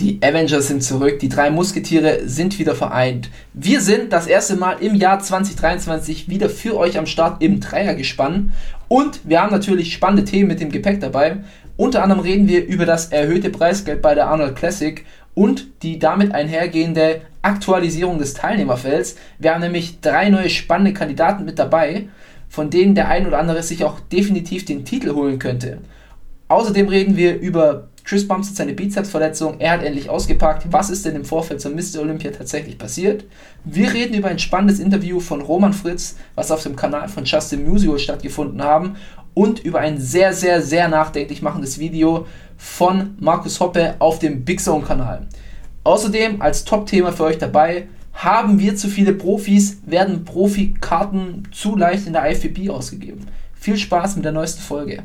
Die Avengers sind zurück, die drei Musketiere sind wieder vereint. Wir sind das erste Mal im Jahr 2023 wieder für euch am Start im Dreiergespann und wir haben natürlich spannende Themen mit dem Gepäck dabei. Unter anderem reden wir über das erhöhte Preisgeld bei der Arnold Classic und die damit einhergehende Aktualisierung des Teilnehmerfelds. Wir haben nämlich drei neue spannende Kandidaten mit dabei, von denen der ein oder andere sich auch definitiv den Titel holen könnte. Außerdem reden wir über Chris Bumps hat seine Bizepsverletzung, er hat endlich ausgepackt. Was ist denn im Vorfeld zur Mr. Olympia tatsächlich passiert? Wir reden über ein spannendes Interview von Roman Fritz, was auf dem Kanal von Justin Musial stattgefunden haben und über ein sehr, sehr, sehr nachdenklich machendes Video von Markus Hoppe auf dem Big Zone Kanal. Außerdem als Top-Thema für euch dabei, haben wir zu viele Profis, werden Profikarten zu leicht in der IFBB ausgegeben. Viel Spaß mit der neuesten Folge.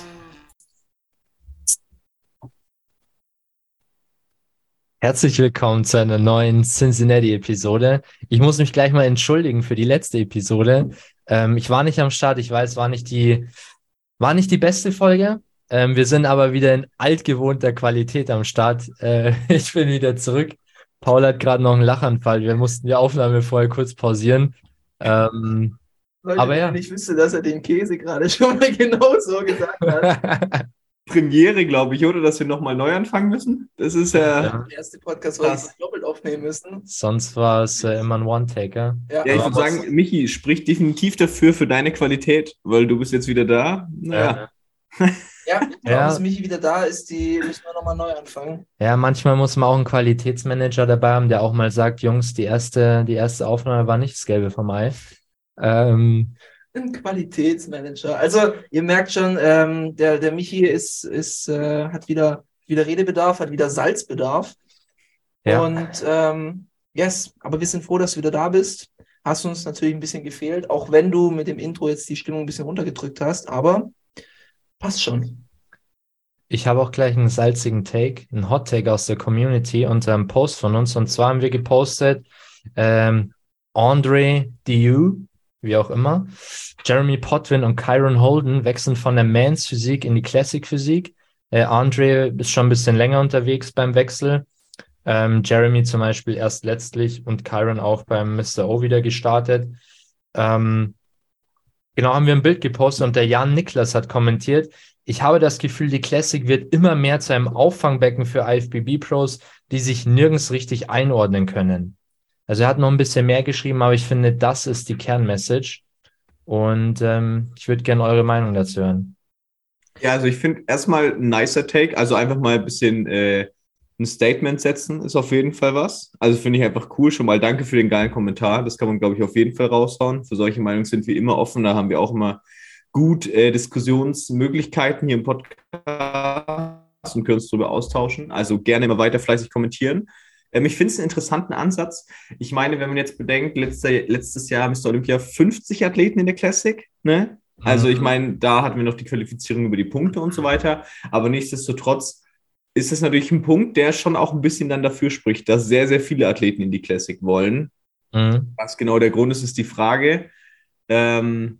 Herzlich willkommen zu einer neuen Cincinnati-Episode. Ich muss mich gleich mal entschuldigen für die letzte Episode. Ähm, ich war nicht am Start, ich weiß, war nicht die, war nicht die beste Folge. Ähm, wir sind aber wieder in altgewohnter Qualität am Start. Äh, ich bin wieder zurück. Paul hat gerade noch einen Lachanfall. Wir mussten die Aufnahme vorher kurz pausieren. Ähm, Leute, aber ja. ich wüsste, dass er den Käse gerade schon mal genau so gesagt hat. Premiere, glaube ich, oder? Dass wir nochmal neu anfangen müssen. Das ist ja. Ja. Der erste Podcast, wo wir es doppelt aufnehmen müssen. Sonst war es äh, immer ein One-Taker. Ja, Ja, ich würde sagen, Michi, sprich definitiv dafür für deine Qualität, weil du bist jetzt wieder da. Naja. ja, ich glaube, Ja. bis Michi wieder da ist, die müssen wir nochmal neu anfangen. Ja, manchmal muss man auch einen Qualitätsmanager dabei haben, der auch mal sagt, Jungs, die erste, die erste Aufnahme war nicht das Gelbe vom Ei. Ähm, Ein Qualitätsmanager. Also, ihr merkt schon, ähm, der, der Michi ist, ist, äh, hat wieder, wieder Redebedarf, hat wieder Salzbedarf. ja. Und ähm, yes, aber wir sind froh, dass du wieder da bist. Hast uns natürlich ein bisschen gefehlt, auch wenn du mit dem Intro jetzt die Stimmung ein bisschen runtergedrückt hast, aber passt schon. Ich habe auch gleich einen salzigen Take, einen Hot Take aus der Community unter einem Post von uns. Und zwar haben wir gepostet, ähm, Andre Dieu, wie auch immer, Jeremy Potwin und Kyron Holden wechseln von der Mans Physik in die Classic Physik. Äh, Andre ist schon ein bisschen länger unterwegs beim Wechsel. Ähm, Jeremy zum Beispiel erst letztlich und Kyron auch beim Mr. O wieder gestartet. Ähm, genau, haben wir ein Bild gepostet und der Jan Niklas hat kommentiert, ich habe das Gefühl, die Classic wird immer mehr zu einem Auffangbecken für IFBB-Pros, die sich nirgends richtig einordnen können. Also er hat noch ein bisschen mehr geschrieben, aber ich finde, das ist die Kernmessage. Und ähm, ich würde gerne eure Meinung dazu hören. Ja, also ich finde erstmal ein nicer Take, also einfach mal ein bisschen äh, ein Statement setzen, ist auf jeden Fall was. Also finde ich einfach cool. Schon mal danke für den geilen Kommentar. Das kann man, glaube ich, auf jeden Fall raushauen. Für solche Meinungen sind wir immer offen. Da haben wir auch immer gut äh, Diskussionsmöglichkeiten hier im Podcast und können uns darüber austauschen. Also gerne immer weiter fleißig kommentieren. Ähm, ich finde es einen interessanten Ansatz. Ich meine, wenn man jetzt bedenkt, letzte, letztes Jahr Mr. Olympia 50 Athleten in der Classic, ne? Also ich meine, da hatten wir noch die Qualifizierung über die Punkte und so weiter. Aber nichtsdestotrotz ist es natürlich ein Punkt, der schon auch ein bisschen dann dafür spricht, dass sehr, sehr viele Athleten in die Classic wollen. Mhm. Was genau der Grund ist, ist die Frage. Ähm,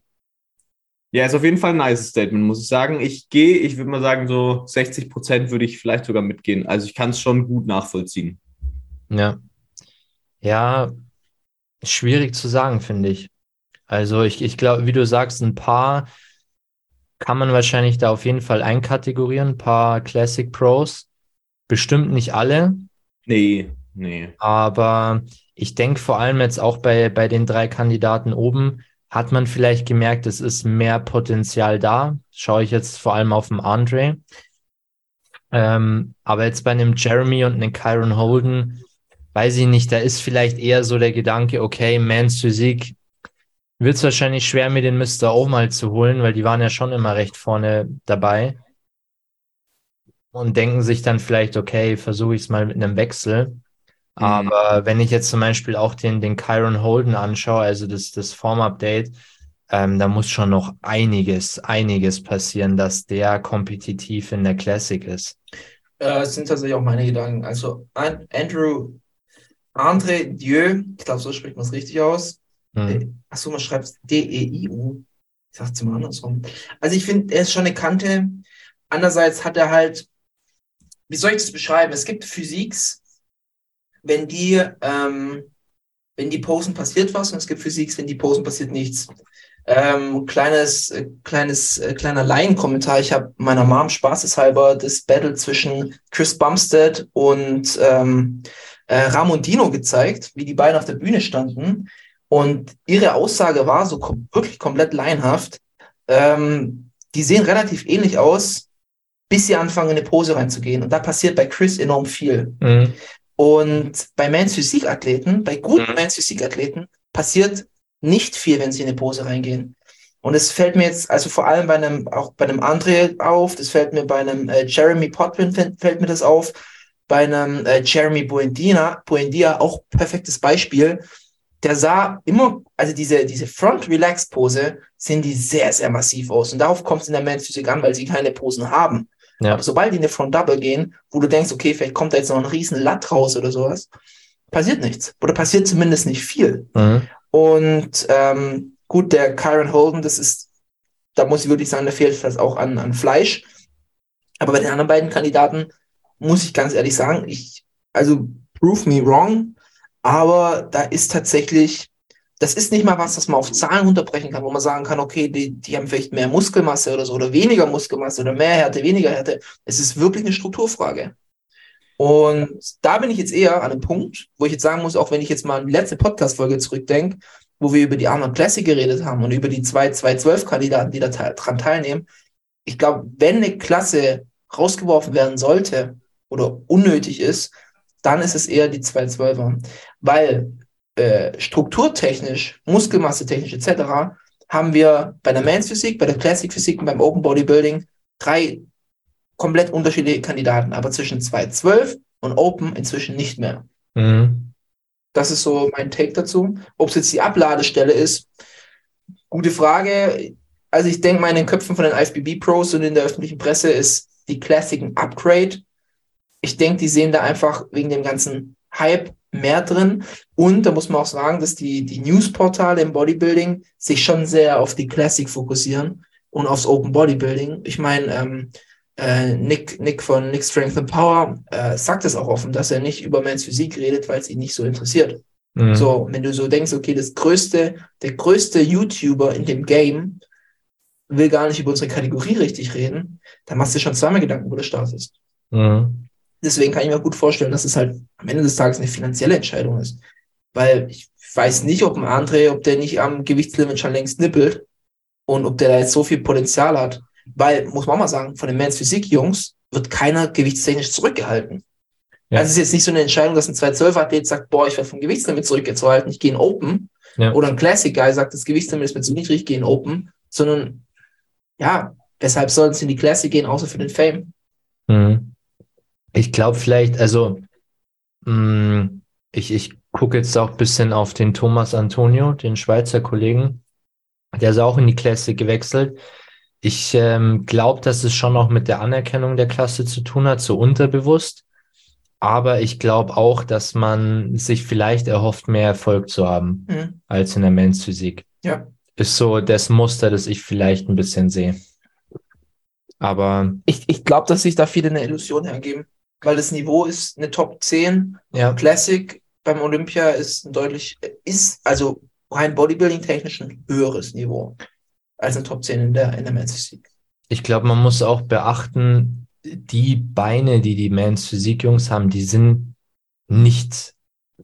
ja, ist auf jeden Fall ein nice Statement, muss ich sagen. Ich gehe, ich würde mal sagen, so 60 Prozent würde ich vielleicht sogar mitgehen. Also ich kann es schon gut nachvollziehen. Ja. Ja, schwierig zu sagen, finde ich. Also ich, ich glaube, wie du sagst, ein paar kann man wahrscheinlich da auf jeden Fall einkategorieren. Ein paar Classic Pros. Bestimmt nicht alle. Nee, nee. Aber ich denke vor allem jetzt auch bei, bei den drei Kandidaten oben hat man vielleicht gemerkt, es ist mehr Potenzial da. Schaue ich jetzt vor allem auf den Andre. Ähm, aber jetzt bei einem Jeremy und einem Kyron Holden, weiß ich nicht, da ist vielleicht eher so der Gedanke, okay, Mans Physik wird es wahrscheinlich schwer, mir den Mr. O mal zu holen, weil die waren ja schon immer recht vorne dabei. Und denken sich dann vielleicht, okay, versuche ich es mal mit einem Wechsel. Aber wenn ich jetzt zum Beispiel auch den, den Kyron Holden anschaue, also das, das Form-Update, ähm, da muss schon noch einiges, einiges passieren, dass der kompetitiv in der Classic ist. Äh, es sind tatsächlich auch meine Gedanken. Also An Andrew André Dieu, ich glaube, so spricht man es richtig aus. Hm. Achso, man schreibt es D-E-I-U. Ich sag's mal andersrum. Also ich finde, er ist schon eine Kante. Andererseits hat er halt, wie soll ich das beschreiben? Es gibt Physiks, wenn die, ähm, wenn die posen, passiert was und es gibt Physiks, wenn die posen, passiert nichts. Ähm, kleines, äh, kleines, äh, kleiner Laienkommentar. Ich habe meiner Mom spaßeshalber das Battle zwischen Chris Bumstead und ähm, äh, Ramon Dino gezeigt, wie die beiden auf der Bühne standen. Und ihre Aussage war so kom wirklich komplett laienhaft. Ähm, die sehen relativ ähnlich aus, bis sie anfangen, in eine Pose reinzugehen. Und da passiert bei Chris enorm viel. Mhm. Und bei Mans Physik-Athleten, bei guten Mhm. Mans Physik-Athleten, passiert nicht viel, wenn sie in eine Pose reingehen. Und es fällt mir jetzt, also vor allem bei einem, auch bei einem André auf, das fällt mir bei einem äh, Jeremy Potvin fällt mir das auf, bei einem äh, Jeremy Buendia, Buendia auch perfektes Beispiel. Der sah immer, also diese, diese Front-Relax-Pose, sehen die sehr, sehr massiv aus. Und darauf kommt es in der Physik an, weil sie keine Posen haben. Ja. Aber sobald die in eine Front Double gehen, wo du denkst, okay, vielleicht kommt da jetzt noch ein riesen Latt raus oder sowas, passiert nichts. Oder passiert zumindest nicht viel. Mhm. Und ähm, gut, der Kyron Holden, das ist, da muss ich wirklich sagen, da fehlt das auch an, an Fleisch. Aber bei den anderen beiden Kandidaten muss ich ganz ehrlich sagen, ich, also prove me wrong, aber da ist tatsächlich, das ist nicht mal was, das man auf Zahlen runterbrechen kann, wo man sagen kann, okay, die, die haben vielleicht mehr Muskelmasse oder so oder weniger Muskelmasse oder mehr Härte, weniger Härte. Es ist wirklich eine Strukturfrage. Und da bin ich jetzt eher an einem Punkt, wo ich jetzt sagen muss, auch wenn ich jetzt mal an die letzte Podcast-Folge zurückdenke, wo wir über die Arnold Classic geredet haben und über die zwei 212-Kandidaten, die da te dran teilnehmen. Ich glaube, wenn eine Klasse rausgeworfen werden sollte oder unnötig ist, dann ist es eher die 212er. Weil äh, strukturtechnisch, muskelmassetechnisch etc. haben wir bei der Mans Physik, bei der Classic Physik und beim Open Bodybuilding drei komplett unterschiedliche Kandidaten, aber zwischen 212 und Open inzwischen nicht mehr. Mhm. Das ist so mein Take dazu. Ob es jetzt die Abladestelle ist, gute Frage. Also ich denke mal in den Köpfen von den IFBB-Pros und in der öffentlichen Presse ist die Classic ein Upgrade. Ich denke, die sehen da einfach wegen dem ganzen Hype mehr drin. Und da muss man auch sagen, dass die, die Newsportale im Bodybuilding sich schon sehr auf die Classic fokussieren und aufs Open Bodybuilding. Ich meine, ähm, äh, Nick, Nick von Nick Strength and Power äh, sagt es auch offen, dass er nicht über Mans Physik redet, weil es ihn nicht so interessiert. Mhm. So, wenn du so denkst, okay, das größte, der größte YouTuber in dem Game will gar nicht über unsere Kategorie richtig reden, dann machst du dir schon zweimal Gedanken, wo du startest. Mhm. Deswegen kann ich mir gut vorstellen, dass es halt am Ende des Tages eine finanzielle Entscheidung ist. Weil ich weiß nicht, ob ein André, ob der nicht am Gewichtslimit schon längst nippelt und ob der da jetzt so viel Potenzial hat. Weil, muss man auch mal sagen, von den Men's Physik-Jungs wird keiner gewichtstechnisch zurückgehalten. Ja. Also es ist jetzt nicht so eine Entscheidung, dass ein 212-Athlet sagt, boah, ich werde vom Gewichtslimit zurückgehalten, ich gehe in Open. Ja. Oder ein Classic-Guy sagt, das Gewichtslimit ist mir zu niedrig, ich gehe in Open. Sondern, ja, weshalb sollten sie in die Classic gehen, außer für den Fame? Mhm. Ich glaube vielleicht, also mh, ich, ich gucke jetzt auch ein bisschen auf den Thomas Antonio, den Schweizer Kollegen. Der ist auch in die Klasse gewechselt. Ich ähm, glaube, dass es schon auch mit der Anerkennung der Klasse zu tun hat, so unterbewusst. Aber ich glaube auch, dass man sich vielleicht erhofft, mehr Erfolg zu haben Mhm. als in der Men's Physik. Ja. Ist so das Muster, das ich vielleicht ein bisschen sehe. Aber Ich, ich glaube, dass sich da viele eine Illusion hergeben, weil das Niveau ist eine Top 10. ja, Classic beim Olympia ist ein deutlich, ist also rein Bodybuilding-technisch ein höheres Niveau als eine Top 10 in der, in der Men's Physik. Ich glaube, man muss auch beachten, die Beine, die die Mans Physik-Jungs haben, die sind nicht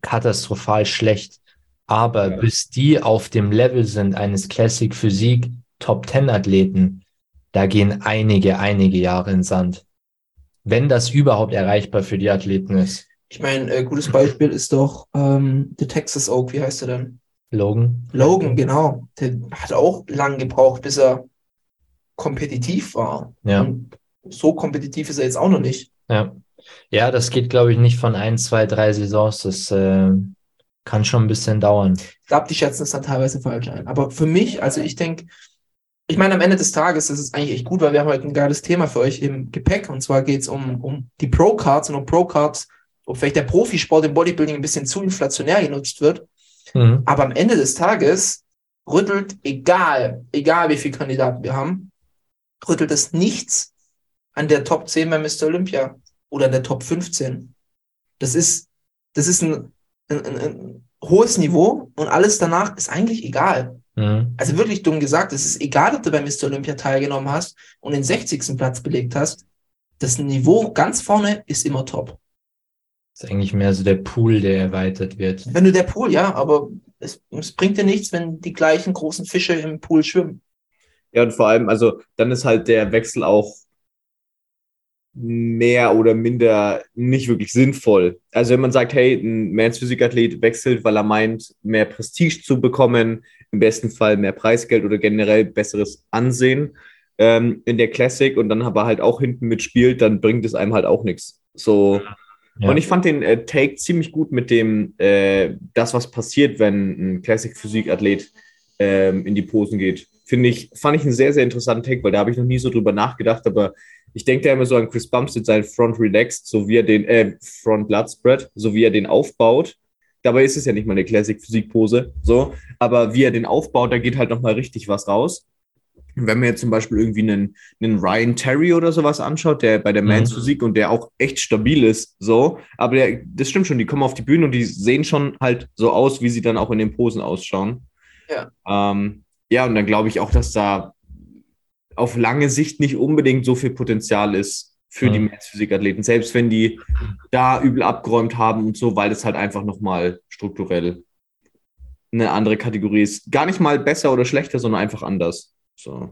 katastrophal schlecht. Aber bis die auf dem Level sind eines Classic Physik Top 10 Athleten, da gehen einige, einige Jahre in Sand. Wenn das überhaupt erreichbar für die Athleten ist. Ich meine, äh, gutes Beispiel ist doch ähm, der Texas Oak, wie heißt er denn? Logan? Logan, genau. Der hat auch lang gebraucht, bis er kompetitiv war. Ja. Und so kompetitiv ist er jetzt auch noch nicht. Ja. Ja, das geht, glaube ich, nicht von ein, zwei, drei Saisons. Das äh, kann schon ein bisschen dauern. Ich glaube, die schätzen es dann teilweise falsch ein. Aber für mich, also ich denke, ich meine, am Ende des Tages ist es eigentlich echt gut, weil wir haben heute ein geiles Thema für euch im Gepäck. Und zwar geht es um, um die Pro-Cards und um Pro-Cards, ob vielleicht der Profisport im Bodybuilding ein bisschen zu inflationär genutzt wird. Mhm. Aber am Ende des Tages rüttelt, egal, egal wie viele Kandidaten wir haben, rüttelt es nichts an der Top 10 bei Mr. Olympia oder an der Top 15. Das ist, das ist ein, ein, ein, ein hohes Niveau und alles danach ist eigentlich egal. Mhm. Also wirklich dumm gesagt, es ist egal, ob du bei Mr. Olympia teilgenommen hast und den 60. Platz belegt hast. Das Niveau ganz vorne ist immer top. Das ist eigentlich mehr so der Pool, der erweitert wird. Wenn du der Pool, ja, aber es, es bringt dir nichts, wenn die gleichen großen Fische im Pool schwimmen. Ja, und vor allem, also dann ist halt der Wechsel auch mehr oder minder nicht wirklich sinnvoll. Also wenn man sagt, hey, ein Mans Physikathlet wechselt, weil er meint, mehr Prestige zu bekommen, im besten Fall mehr Preisgeld oder generell besseres Ansehen ähm, in der Classic und dann aber halt auch hinten mitspielt, dann bringt es einem halt auch nichts. So. Ja. Und ich fand den äh, Take ziemlich gut mit dem, äh, das, was passiert, wenn ein Classic-Physik-Athlet ähm, in die Posen geht. Finde ich, fand ich einen sehr, sehr interessanten Take, weil da habe ich noch nie so drüber nachgedacht, aber ich denke da immer so an Chris Bumstead, seinen Front Relaxed, so wie er den, äh, Front Blood Spread, so wie er den aufbaut. Dabei ist es ja nicht mal eine Classic-Physik-Pose, so, aber wie er den aufbaut, da geht halt nochmal richtig was raus. Wenn man jetzt zum Beispiel irgendwie einen, einen Ryan Terry oder sowas anschaut, der bei der Mhm. Mans Physik und der auch echt stabil ist, so, aber der, das stimmt schon, die kommen auf die Bühne und die sehen schon halt so aus, wie sie dann auch in den Posen ausschauen. Ja. Ähm, ja, und dann glaube ich auch, dass da auf lange Sicht nicht unbedingt so viel Potenzial ist für die Mhm. Mans-Physik-Athleten, selbst wenn die da übel abgeräumt haben und so, weil das halt einfach nochmal strukturell eine andere Kategorie ist. Gar nicht mal besser oder schlechter, sondern einfach anders. So.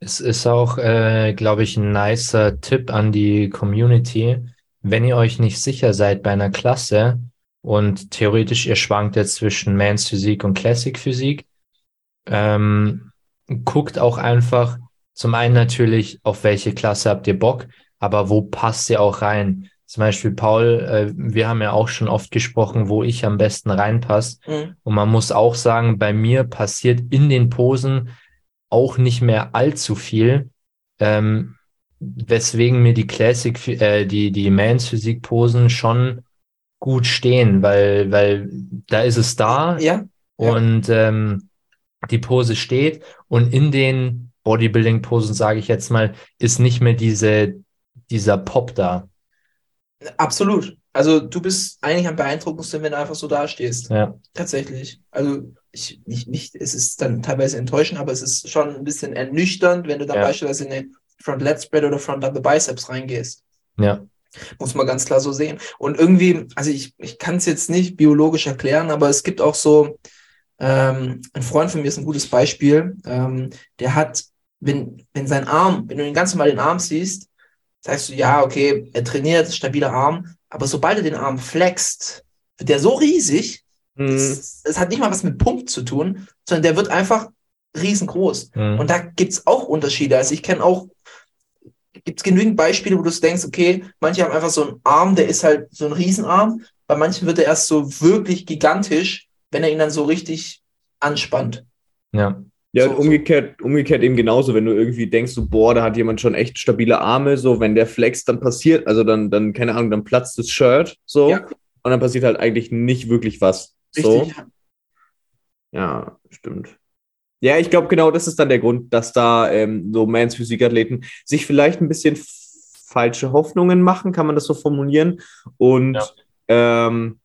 Es ist auch, äh, glaube ich, ein nicer Tipp an die Community. Wenn ihr euch nicht sicher seid bei einer Klasse und theoretisch ihr schwankt jetzt zwischen Mans Physik und Classic Physik, ähm, guckt auch einfach zum einen natürlich, auf welche Klasse habt ihr Bock, aber wo passt ihr auch rein? Zum Beispiel, Paul, äh, wir haben ja auch schon oft gesprochen, wo ich am besten reinpasse. Mhm. Und man muss auch sagen, bei mir passiert in den Posen auch nicht mehr allzu viel, ähm, weswegen mir die Classic, äh, die, die Mans Physik Posen schon gut stehen, weil, weil da ist es da Ja, und ähm, die Pose steht und in den Bodybuilding Posen, sage ich jetzt mal, ist nicht mehr diese, dieser Pop da. absolut. Also du bist eigentlich am beeindruckendsten, wenn du einfach so dastehst. Ja. Tatsächlich. Also ich nicht, nicht, es ist dann teilweise enttäuschend, aber es ist schon ein bisschen ernüchternd, wenn du dann Ja. beispielsweise in eine Front Lat Spread oder Front Double Biceps reingehst. Ja. Muss man ganz klar so sehen. Und irgendwie, also ich, ich kann es jetzt nicht biologisch erklären, aber es gibt auch so, ähm, ein Freund von mir ist ein gutes Beispiel. Ähm, der hat, wenn, wenn sein Arm, wenn du den ganz normal den Arm siehst, sagst du, ja, okay, er trainiert, stabiler Arm, aber sobald er den Arm flext, wird der so riesig, Mhm. es, es hat nicht mal was mit Pump zu tun, sondern der wird einfach riesengroß. Mhm. Und da gibt's auch Unterschiede. Also ich kenne auch, gibt's genügend Beispiele, wo du denkst, okay, manche haben einfach so einen Arm, der ist halt so ein Riesenarm, bei manchen wird er erst so wirklich gigantisch, wenn er ihn dann so richtig anspannt. Ja. Ja, So- und umgekehrt, umgekehrt eben genauso, wenn du irgendwie denkst, so, boah, da hat jemand schon echt stabile Arme, so, wenn der flext, dann passiert, also dann, dann, keine Ahnung, dann platzt das Shirt, so, Ja. und dann passiert halt eigentlich nicht wirklich was. Richtig. So. Ja, stimmt. Ja, ich glaube, genau das ist dann der Grund, dass da ähm, so Mans Physikathleten sich vielleicht ein bisschen falsche Hoffnungen machen, kann man das so formulieren. Und Ja. ähm,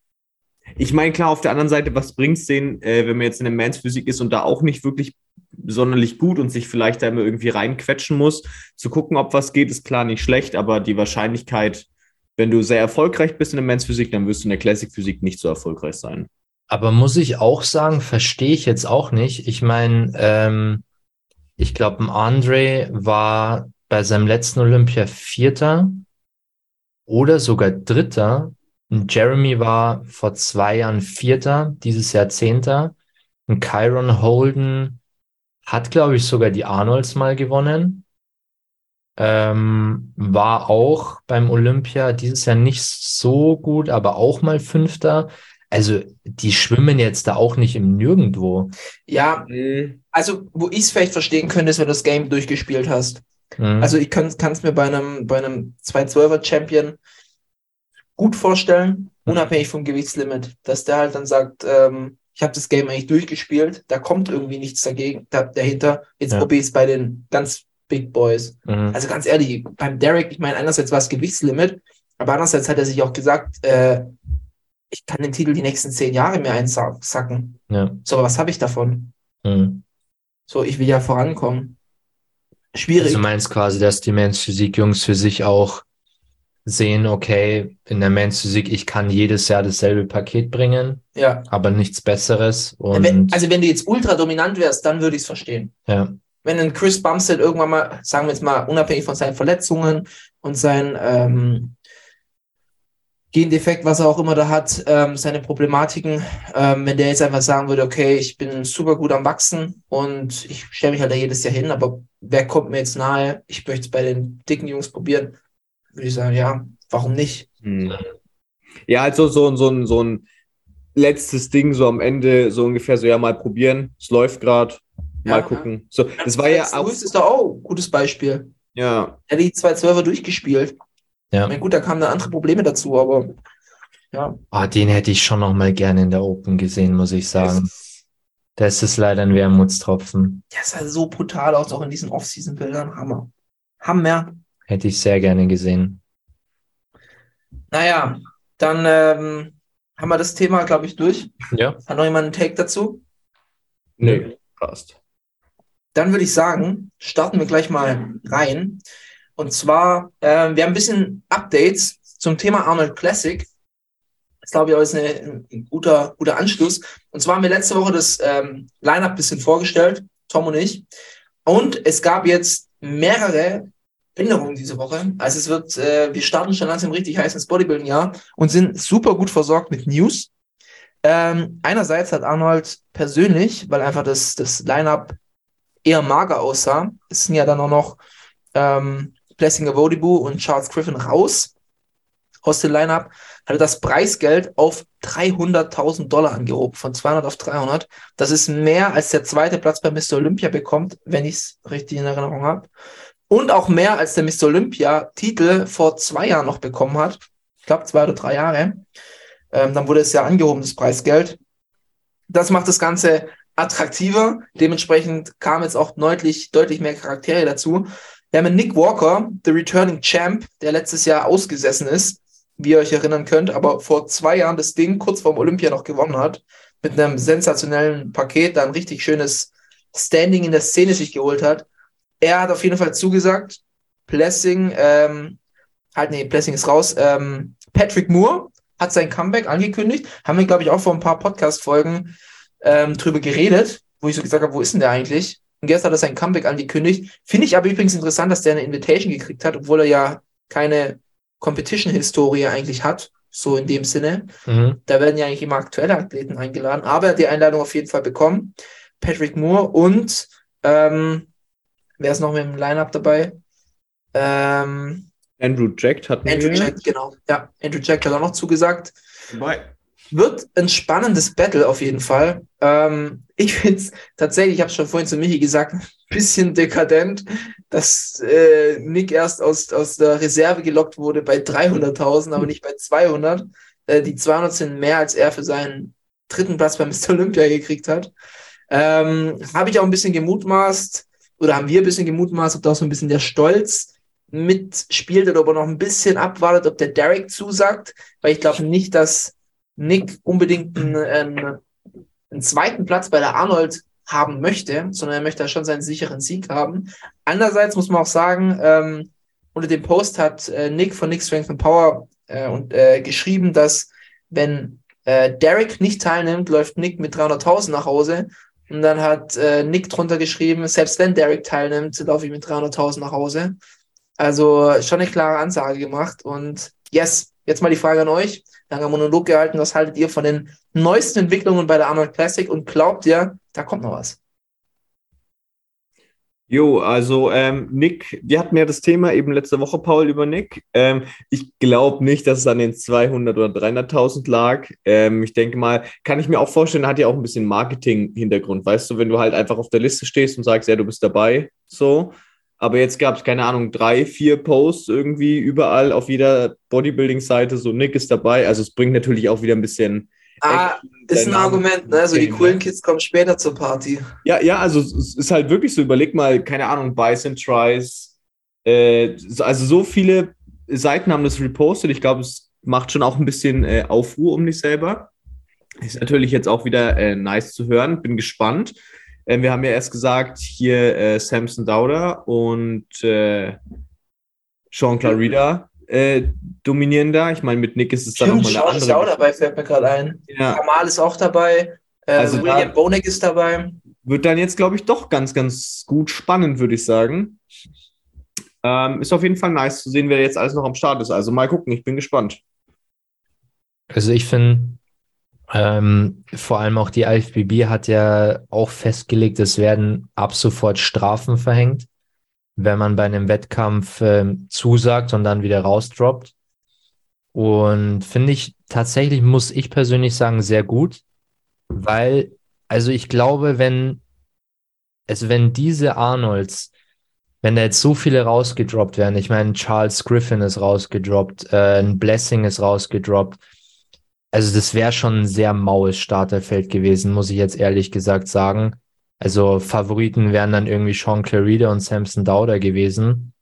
ich meine, klar, auf der anderen Seite, was bringt es denen, äh, wenn man jetzt in der Mans Physik ist und da auch nicht wirklich sonderlich gut und sich vielleicht da immer irgendwie reinquetschen muss, zu gucken, ob was geht, ist klar nicht schlecht, aber die Wahrscheinlichkeit, wenn du sehr erfolgreich bist in der Mans Physik, dann wirst du in der Classic Physik nicht so erfolgreich sein. Aber muss ich auch sagen, verstehe ich jetzt auch nicht. Ich meine, ähm, ich glaube, ein Andre war bei seinem letzten Olympia Vierter oder sogar Dritter. Ein Jeremy war vor zwei Jahren Vierter, dieses Jahr Zehnter. Ein Chiron Holden hat, glaube ich, sogar die Arnolds mal gewonnen. Ähm, war auch beim Olympia dieses Jahr nicht so gut, aber auch mal Fünfter. Also die schwimmen jetzt da auch nicht im Nirgendwo. Ja, also wo ich es vielleicht verstehen könnte, ist, wenn du das Game durchgespielt hast. Mhm. Also ich kann es mir bei einem, bei einem 212er Champion gut vorstellen, unabhängig vom Gewichtslimit, dass der halt dann sagt, ähm, ich habe das Game eigentlich durchgespielt, da kommt irgendwie nichts dagegen, da, dahinter. Jetzt Ja. probiere ich es bei den ganz Big Boys. Mhm. Also ganz ehrlich, beim Derek, ich meine, einerseits war es Gewichtslimit, aber andererseits hat er sich auch gesagt, äh, ich kann den Titel die nächsten zehn Jahre mir einsacken. Ja. So, aber was habe ich davon? Mhm. So, ich will ja vorankommen. Schwierig. Also du meinst quasi, dass die Men's Physik Jungs für sich auch sehen, okay, in der Men's Physik, ich kann jedes Jahr dasselbe Paket bringen, ja. aber nichts Besseres. Und Wenn, also wenn du jetzt ultra dominant wärst, dann würde ich es verstehen. ja, Wenn ein Chris Bumstead irgendwann mal, sagen wir jetzt mal, unabhängig von seinen Verletzungen und seinen ähm, Gendefekt, was er auch immer da hat, ähm, seine Problematiken, ähm, wenn der jetzt einfach sagen würde, okay, ich bin super gut am Wachsen und ich stelle mich halt da jedes Jahr hin, aber wer kommt mir jetzt nahe? Ich möchte es bei den dicken Jungs probieren, würde ich sagen, ja, warum nicht? Hm. Ja, also so, ein- so, ein, so ein letztes Ding, so am Ende, so ungefähr so, ja, mal probieren. Es läuft gerade. Mal Ja. gucken. So, das war ja auch. Ist doch auch ein gutes Beispiel. Ja, Er hat die 212er durchgespielt. ja. Ich meine, gut, da kamen dann andere Probleme dazu, aber ja. Ah, den hätte ich schon noch mal gerne in der Open gesehen, muss ich sagen. Das ist leider ein Wermutstropfen. Der sah so brutal aus, auch in diesen Off-Season-Bildern. Hammer. Hammer. Hätte ich sehr gerne gesehen. Naja, dann ähm, haben wir das Thema, glaube ich, durch. Ja. Hat noch jemand einen Take dazu? nö, passt. Dann würde ich sagen, starten wir gleich mal rein. Und zwar, ähm, wir haben ein bisschen Updates zum Thema Arnold Classic. Das glaube ich auch ist eine, ein guter, guter Anschluss. Und zwar haben wir letzte Woche das ähm, Line-Up ein bisschen vorgestellt, Tom und ich. Und es gab jetzt mehrere Änderungen diese Woche. Also es wird, äh, wir starten schon langsam richtig heiß ins Bodybuilding-Jahr und sind super gut versorgt mit News. Ähm, einerseits hat Arnold persönlich, weil einfach das, das Line-Up eher mager aussah, es sind ja dann auch noch ähm, Blessing Avodibu und Charles Griffin raus aus dem Line-Up, hat er das Preisgeld auf 300.000 Dollar angehoben, von 200 auf 300. Das ist mehr als der zweite Platz bei Mr. Olympia bekommt, wenn ich es richtig in Erinnerung habe. Und auch mehr als der Mr. Olympia-Titel vor zwei Jahren noch bekommen hat. Ich glaube, zwei oder drei Jahre. Ähm, dann wurde es ja angehoben, das Preisgeld. Das macht das Ganze attraktiver. Dementsprechend kam jetzt auch deutlich, deutlich mehr Charaktere dazu. Wir haben Nick Walker, the returning champ, der letztes Jahr ausgesessen ist, wie ihr euch erinnern könnt, aber vor zwei Jahren das Ding kurz vorm Olympia noch gewonnen hat, mit einem sensationellen Paket, da ein richtig schönes Standing in der Szene sich geholt hat. Er hat auf jeden Fall zugesagt, Blessing, ähm, halt, nee, Blessing ist raus, ähm, Patrick Moore hat sein Comeback angekündigt, haben wir, glaube ich, auch vor ein paar Podcast-Folgen ähm, drüber geredet, wo ich so gesagt habe, wo ist denn der eigentlich? Und gestern hat er sein Comeback angekündigt. Finde ich aber übrigens interessant, dass der eine Invitation gekriegt hat, obwohl er ja keine Competition-Historie eigentlich hat, so in dem Sinne. Mhm. Da werden ja eigentlich immer aktuelle Athleten eingeladen, aber er hat die Einladung auf jeden Fall bekommen. Patrick Moore und ähm, wer ist noch mit dem Lineup dabei? Ähm, Andrew Jack hatten Andrew wir. Jack, genau. Ja, Andrew Jack hat auch noch zugesagt. Dabei. Wird ein spannendes Battle auf jeden Fall. Ähm, ich finde es tatsächlich, ich habe schon vorhin zu Michi gesagt, ein bisschen dekadent, dass äh, Nick erst aus, aus der Reserve gelockt wurde bei 300.000, aber nicht bei 200. Äh, die 200 sind mehr, als er für seinen dritten Platz bei Mr. Olympia gekriegt hat. Ähm, habe ich auch ein bisschen gemutmaßt, oder haben wir ein bisschen gemutmaßt, ob da auch so ein bisschen der Stolz mitspielt oder ob er noch ein bisschen abwartet, ob der Derek zusagt, weil ich glaube nicht, dass Nick unbedingt einen, einen, einen zweiten Platz bei der Arnold haben möchte, sondern er möchte schon seinen sicheren Sieg haben. Andererseits muss man auch sagen, ähm, unter dem Post hat äh, Nick von Nick Strength and Power äh, und, äh, geschrieben, dass wenn äh, Derek nicht teilnimmt, läuft Nick mit 300.000 nach Hause. Und dann hat äh, Nick drunter geschrieben, selbst wenn Derek teilnimmt, laufe ich mit 300.000 nach Hause. Also schon eine klare Ansage gemacht. Und yes, jetzt mal die Frage an euch. Langer Monolog gehalten. Was haltet ihr von den neuesten Entwicklungen bei der Arnold Classic und glaubt ihr, da kommt noch was? Jo, also ähm, Nick, wir hatten ja das Thema eben letzte Woche, Paul, über Nick. Ähm, ich glaube nicht, dass es an den 200 oder 300.000 lag. Ähm, ich denke mal, kann ich mir auch vorstellen, hat ja auch ein bisschen Marketing-Hintergrund. Weißt du, wenn du halt einfach auf der Liste stehst und sagst, ja, du bist dabei, so. Aber jetzt gab es, keine Ahnung, drei, vier Posts irgendwie überall auf jeder Bodybuilding-Seite, so Nick ist dabei. Also es bringt natürlich auch wieder ein bisschen Ah, ist ein Argument, ne? Also die coolen Kids kommen später zur Party. Ja, ja, also es ist halt wirklich so, überleg mal, keine Ahnung, and Tries. Äh, also so viele Seiten haben das repostet. Ich glaube, es macht schon auch ein bisschen äh, Aufruhr um dich selber. Ist natürlich jetzt auch wieder äh, nice zu hören. Bin gespannt. Äh, wir haben ja erst gesagt, hier äh, Samson Dauder und äh, Sean Clarida äh, dominieren da. Ich meine, mit Nick ist es dann Stimmt, nochmal eine ist andere. ja auch dabei, fällt mir gerade ein. Ja. Kamal ist auch dabei. Äh, Also da- William Bonek ist dabei. Wird dann jetzt, glaube ich, doch ganz, ganz gut spannend, würde ich sagen. Ähm, ist auf jeden Fall nice zu sehen, wer jetzt alles noch am Start ist. Also mal gucken, ich bin gespannt. Also ich finde, ähm, vor allem auch die IFBB hat ja auch festgelegt, es werden ab sofort Strafen verhängt, wenn man bei einem Wettkampf ähm, zusagt und dann wieder rausdroppt. Und finde ich tatsächlich, muss ich persönlich sagen, sehr gut, weil, also ich glaube, wenn, also wenn diese Arnolds, wenn da jetzt so viele rausgedroppt werden, ich meine, Charles Griffin ist rausgedroppt, äh, ein Blessing ist rausgedroppt, also das wäre schon ein sehr maues Starterfeld gewesen, muss ich jetzt ehrlich gesagt sagen. Also Favoriten wären dann irgendwie Sean Clarida und Samson Dowder gewesen.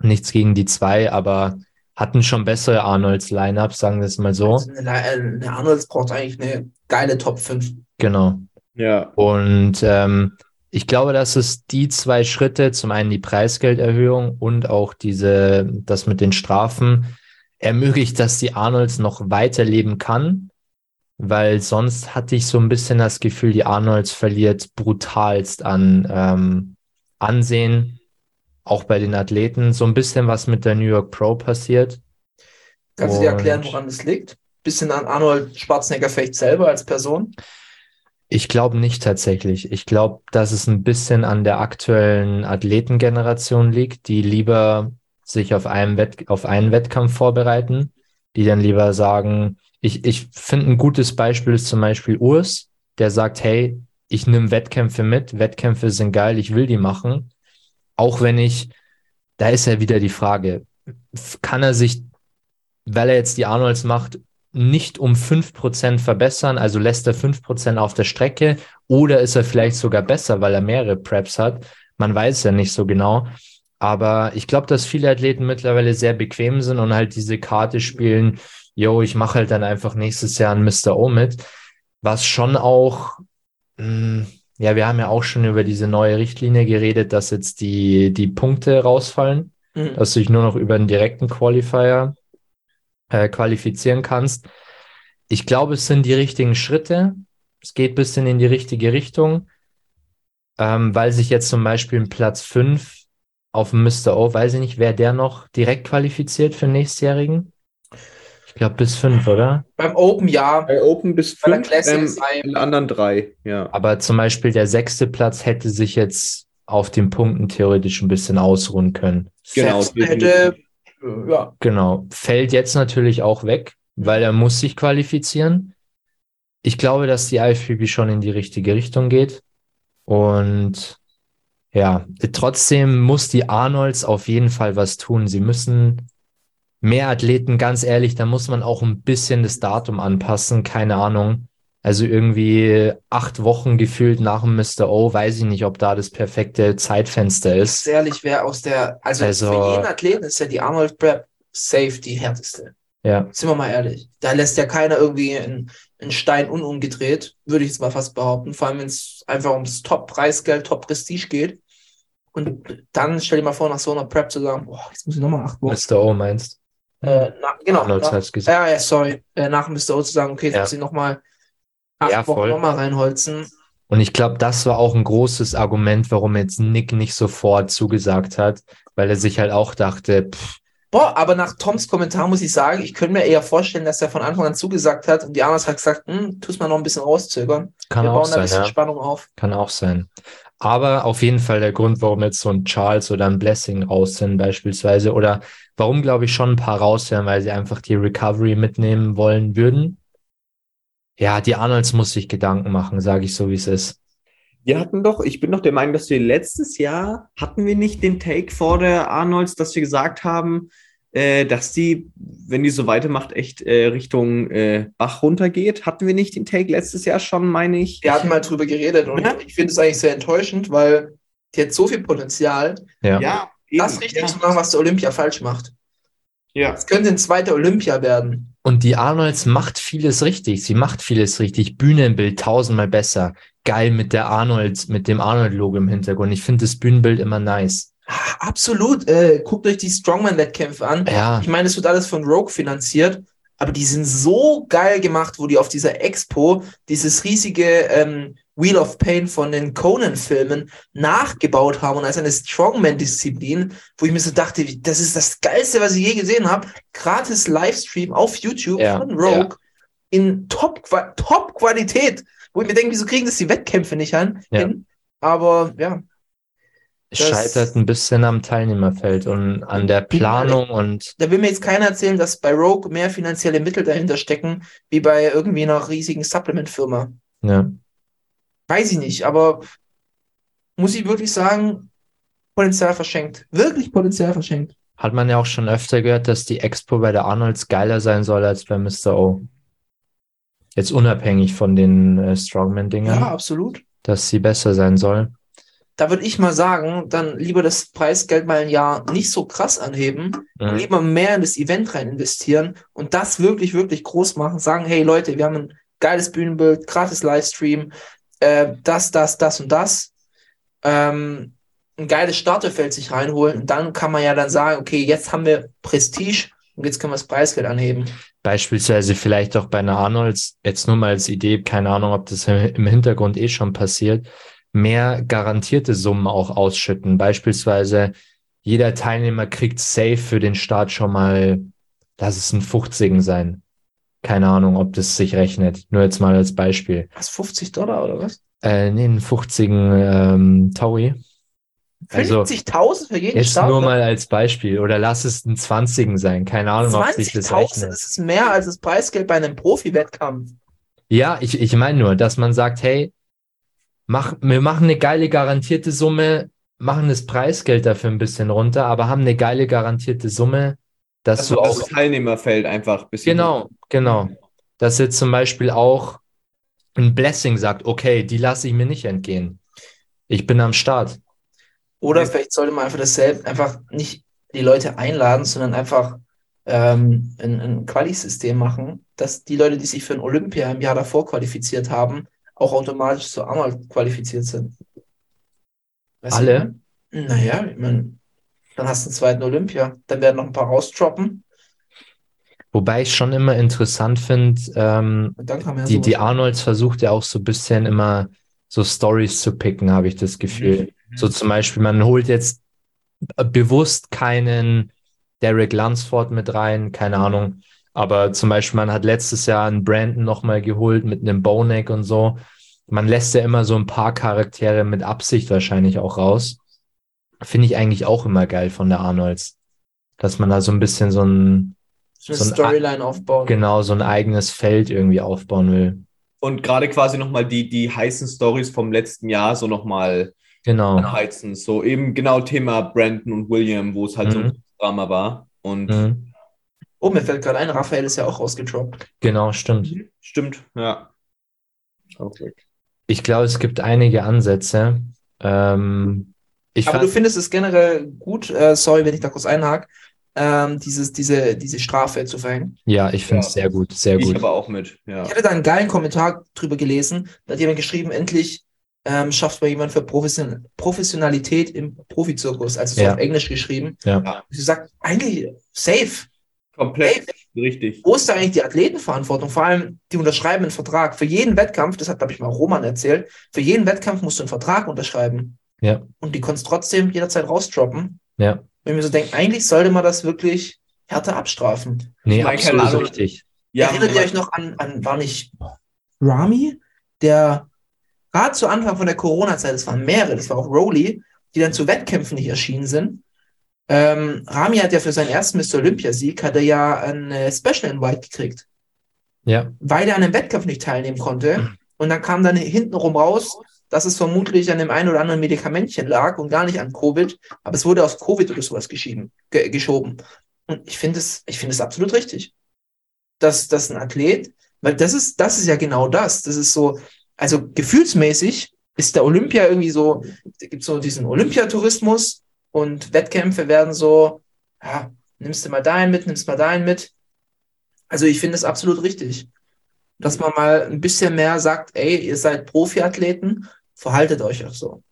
Nichts gegen die zwei, aber hatten schon bessere Arnolds Lineups, sagen wir es mal so. Also eine, eine Arnolds braucht eigentlich eine geile Top 5. Genau. Ja. Und ähm, ich glaube, dass es die zwei Schritte, zum einen die Preisgelderhöhung und auch diese, das mit den Strafen, ermöglicht, dass die Arnolds noch weiterleben kann, weil sonst hatte ich so ein bisschen das Gefühl, die Arnolds verliert brutalst an ähm, Ansehen, auch bei den Athleten. So ein bisschen was mit der New York Pro passiert. Kannst du dir Und- erklären, woran das liegt? Bisschen an Arnold Schwarzenegger vielleicht selber als Person. Ich glaube nicht tatsächlich. Ich glaube, dass es ein bisschen an der aktuellen Athletengeneration liegt, die lieber sich auf einen, Wett auf einen Wettkampf vorbereiten, die dann lieber sagen, ich, ich finde ein gutes Beispiel ist zum Beispiel Urs, der sagt, hey, ich nehme Wettkämpfe mit, Wettkämpfe sind geil, ich will die machen. Auch wenn ich, da ist ja wieder die Frage, kann er sich, weil er jetzt die Arnolds macht, nicht um 5% verbessern, also lässt er 5% auf der Strecke oder ist er vielleicht sogar besser, weil er mehrere Preps hat. Man weiß ja nicht so genau. Aber ich glaube, dass viele Athleten mittlerweile sehr bequem sind und halt diese Karte spielen, yo, ich mache halt dann einfach nächstes Jahr ein Mr. O mit, was schon auch, mh, ja, wir haben ja auch schon über diese neue Richtlinie geredet, dass jetzt die, die Punkte rausfallen, Mhm. dass du dich nur noch über einen direkten Qualifier äh, qualifizieren kannst. Ich glaube, es sind die richtigen Schritte. Es geht ein bisschen in die richtige Richtung, ähm, weil sich jetzt zum Beispiel ein Platz 5 auf Mr. O, weiß ich nicht, wer der noch direkt qualifiziert für den nächstjährigen? Ich glaube bis 5, oder? Beim Open ja. Bei Open bis Bei der 5, Classic ähm, anderen drei, ja. Aber zum Beispiel der sechste Platz hätte sich jetzt auf den Punkten theoretisch ein bisschen ausruhen können. Genau, hätte, ja, Genau. Fällt jetzt natürlich auch weg, weil er muss sich qualifizieren. Ich glaube, dass die IFBB schon in die richtige Richtung geht. Und ja, trotzdem muss die Arnolds auf jeden Fall was tun. Sie müssen mehr Athleten, ganz ehrlich, da muss man auch ein bisschen das Datum anpassen. Keine Ahnung. Also irgendwie acht Wochen gefühlt nach dem Mr. O, weiß ich nicht, ob da das perfekte Zeitfenster ist. ganz ehrlich, wer aus der, also, Also- für jeden Athleten ist ja die Arnold Prep safe die härteste. Ja. Sind wir mal ehrlich. Da lässt ja keiner irgendwie einen, einen Stein unumgedreht, würde ich jetzt mal fast behaupten. Vor allem, wenn es einfach ums Top-Preisgeld, Top-Prestige geht. Und dann stell dir mal vor, nach so einer Prep zu sagen, boah, jetzt muss ich nochmal acht Wochen. Mr. O meinst? Äh, na, genau. Nach, ja, ja, sorry. Äh, nach Mr. O zu sagen, okay, jetzt Ja. muss ich nochmal acht Ja, Wochen nochmal reinholzen. Und ich glaube, das war auch ein großes Argument, warum jetzt Nick nicht sofort zugesagt hat, weil er sich halt auch dachte, pff, Boah, aber nach Toms Kommentar muss ich sagen, ich könnte mir eher vorstellen, dass er von Anfang an zugesagt hat und die Arnold hat gesagt, hm, tu's mal noch ein bisschen rauszögern. Kann Wir auch bauen da ein sein, bisschen ja. Spannung auf. Kann auch sein. Aber auf jeden Fall der Grund, warum jetzt so ein Charles oder ein Blessing raus sind beispielsweise oder warum, glaube ich, schon ein paar raus werden, weil sie einfach die Recovery mitnehmen wollen würden. Ja, die Arnolds muss sich Gedanken machen, sage ich so, wie es ist. Wir hatten doch, ich bin doch der Meinung, dass wir letztes Jahr, hatten wir nicht den Take vor der Arnolds, dass wir gesagt haben, äh, dass die, wenn die so weitermacht, echt äh, Richtung äh, Bach runtergeht. Hatten wir nicht den Take letztes Jahr schon, meine ich? Wir hatten mal drüber geredet und Ja. ich finde es eigentlich sehr enttäuschend, weil die hat so viel Potenzial, Ja. Ja, das richtig ja. zu machen, was der Olympia falsch macht. Ja. Es könnte ein zweiter Olympia werden. Und die Arnolds macht vieles richtig. Sie macht vieles richtig. Bühnenbild tausendmal besser. Geil mit der Arnold, mit dem Arnold-Logo im Hintergrund. Ich finde das Bühnenbild immer nice. Ah, Absolut. Äh, guckt euch die Strongman-Wettkämpfe an. Ja, Ich meine, es wird alles von Rogue finanziert, aber die sind so geil gemacht, wo die auf dieser Expo dieses riesige ähm, Wheel of Pain von den Conan-Filmen nachgebaut haben und als eine Strongman-Disziplin, wo ich mir so dachte, das ist das Geilste, was ich je gesehen habe. Gratis Livestream auf YouTube Ja, von Rogue in Top-Qua- Top-Qualität, wo ich mir denke, wieso kriegen das die Wettkämpfe nicht an, Ja. Aber ja, es scheitert ein bisschen am Teilnehmerfeld und an der Planung und da will mir jetzt keiner erzählen, dass bei Rogue mehr finanzielle Mittel dahinter stecken, wie bei irgendwie einer riesigen Supplement-Firma. ja. Weiß ich nicht, aber muss ich wirklich sagen, Potenzial verschenkt. Wirklich Potenzial verschenkt. Hat man ja auch schon öfter gehört, dass die Expo bei der Arnolds geiler sein soll als bei Mr. O. Jetzt unabhängig von den äh, Strongman-Dingern, Ja, absolut. dass sie besser sein soll. Da würde ich mal sagen, dann lieber das Preisgeld mal ein Jahr nicht so krass anheben, Mhm. lieber mehr in das Event rein investieren und das wirklich, wirklich groß machen. Sagen, hey Leute, wir haben ein geiles Bühnenbild, gratis Livestream, äh, das, das, das und das. Ähm, ein geiles Starterfeld sich reinholen und dann kann man ja dann sagen, okay, jetzt haben wir Prestige und jetzt können wir das Preisgeld anheben. Beispielsweise vielleicht auch bei einer Arnolds, jetzt nur mal als Idee, keine Ahnung, ob das im Hintergrund eh schon passiert, mehr garantierte Summen auch ausschütten. Beispielsweise jeder Teilnehmer kriegt safe für den Start schon mal, lass es ein 50 sein. Keine Ahnung, ob das sich rechnet. Nur jetzt mal als Beispiel. Was, 50 Dollar oder was? Äh, nee, ein 50 ähm, Taui. Also 50.000 für jeden jetzt Start? nur mal als Beispiel. Oder lass es ein 20 sein. Keine Ahnung, ob sich das 20.000, rechnet. das ist mehr als das Preisgeld bei einem Profi-Wettkampf. Ja, ich, ich meine nur, dass man sagt, hey, mach, wir machen eine geile garantierte Summe, machen das Preisgeld dafür ein bisschen runter, aber haben eine geile garantierte Summe, dass Dass du auch, das Teilnehmerfeld einfach ein bisschen. genau, genau, dass jetzt zum Beispiel auch ein Blessing sagt, okay, die lasse ich mir nicht entgehen. Ich bin am Start. Oder vielleicht sollte man einfach dasselbe, einfach nicht die Leute einladen, sondern einfach ähm, ein, ein Quali-System machen, dass die Leute, die sich für ein Olympia im Jahr davor qualifiziert haben, auch automatisch zur Arnold qualifiziert sind. Weißt du, Alle? meine? Naja, ich meine, dann hast du einen zweiten Olympia. Dann werden noch ein paar rausdroppen Wobei ich schon immer interessant finde, ähm, ja die, die. Arnolds versucht ja auch so ein bisschen immer so Stories zu picken, habe ich das Gefühl. So zum Beispiel, man holt jetzt bewusst keinen Derek Lunsford mit rein, keine Ahnung. Aber zum Beispiel, man hat letztes Jahr einen Brandon nochmal geholt mit einem Boneck und so. Man lässt ja immer so ein paar Charaktere mit Absicht wahrscheinlich auch raus. Finde ich eigentlich auch immer geil von der Arnolds. Dass man da so ein bisschen so ein, so eine so ein- Storyline aufbauen. genau, so ein eigenes Feld irgendwie aufbauen will. Und gerade quasi nochmal die, die heißen Stories vom letzten Jahr so nochmal Genau. anheizen. So eben genau Thema Brandon und William, wo es halt so Mhm. ein Drama war. Und Mhm. Oh, mir fällt gerade ein, Raphael ist ja auch rausgedroppt. Genau, stimmt. stimmt, ja. Weg. Ich glaube, es gibt einige Ansätze. Ähm, ich Aber du findest es generell gut, äh, sorry, wenn ich da kurz einhake, ähm, dieses, diese, diese Strafe zu verhängen. ja, ich finde es Ja. sehr gut, sehr Ich gut. aber auch mit, ja. Ich hatte da einen geilen Kommentar drüber gelesen. Da hat jemand geschrieben, endlich ähm, schafft mal jemand für Profession Professionalität im Profizirkus. Also so Ja. auf Englisch geschrieben. Ja. Sie sagt, eigentlich safe. Komplett richtig. Wo ist da eigentlich die Athletenverantwortung? Vor allem, die unterschreiben einen Vertrag. Für jeden Wettkampf, das hat, glaube ich, mal Roman erzählt, für jeden Wettkampf musst du einen Vertrag unterschreiben. Ja. Und die kannst trotzdem jederzeit rausdroppen. Ja. Wenn ich mir so denke, eigentlich sollte man das wirklich härter abstrafen. Nee, Ich keine absolut Ahnung. richtig. Erinnert ihr euch noch an, an war nicht Rami, der gerade zu Anfang von der Corona-Zeit, es waren mehrere, das war auch Rowley, die dann zu Wettkämpfen nicht erschienen sind. Ähm, Rami hat ja für seinen ersten Mr. Olympia-Sieg hat er ja ein Special Invite gekriegt, Ja, weil er an einem Wettkampf nicht teilnehmen konnte. Und dann kam dann hintenrum raus, dass es vermutlich an dem einen oder anderen Medikamentchen lag und gar nicht an Covid, aber es wurde auf Covid oder sowas geschieben, ge geschoben. Und ich finde es, ich finde es absolut richtig, dass, dass ein Athlet, weil das ist, das ist ja genau das. Das ist so, also gefühlsmäßig ist der Olympia irgendwie so, gibt so diesen Olympiatourismus und Wettkämpfe werden so, ja, nimmst du mal dahin mit, nimmst mal dahin mit. Also ich finde es absolut richtig, dass man mal ein bisschen mehr sagt, ey, ihr seid Profiathleten, verhaltet euch auch so.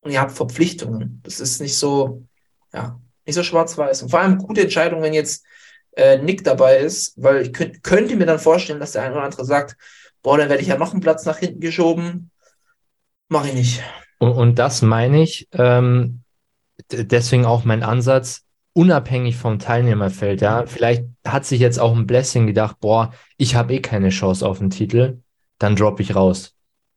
Und ihr habt Verpflichtungen. Das ist nicht so, ja, nicht so schwarz-weiß. Und vor allem gute Entscheidung, wenn jetzt äh, Nick dabei ist, weil ich könnt, könnte mir dann vorstellen, dass der eine oder andere sagt, boah, dann werde ich ja noch einen Platz nach hinten geschoben. Mache ich nicht. und, und das meine ich, ähm, deswegen auch mein Ansatz, unabhängig vom Teilnehmerfeld, ja. Vielleicht hat sich jetzt auch ein Blessing gedacht, boah, ich habe eh keine Chance auf den Titel, dann droppe ich raus.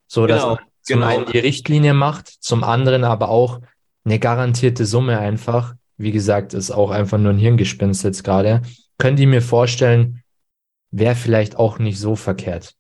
So, dass Genau, man zum genau. einen die Richtlinie macht, zum anderen aber auch eine garantierte Summe einfach. Wie gesagt, ist auch einfach nur ein Hirngespinst jetzt gerade. Könnt ihr mir vorstellen, wäre vielleicht auch nicht so verkehrt.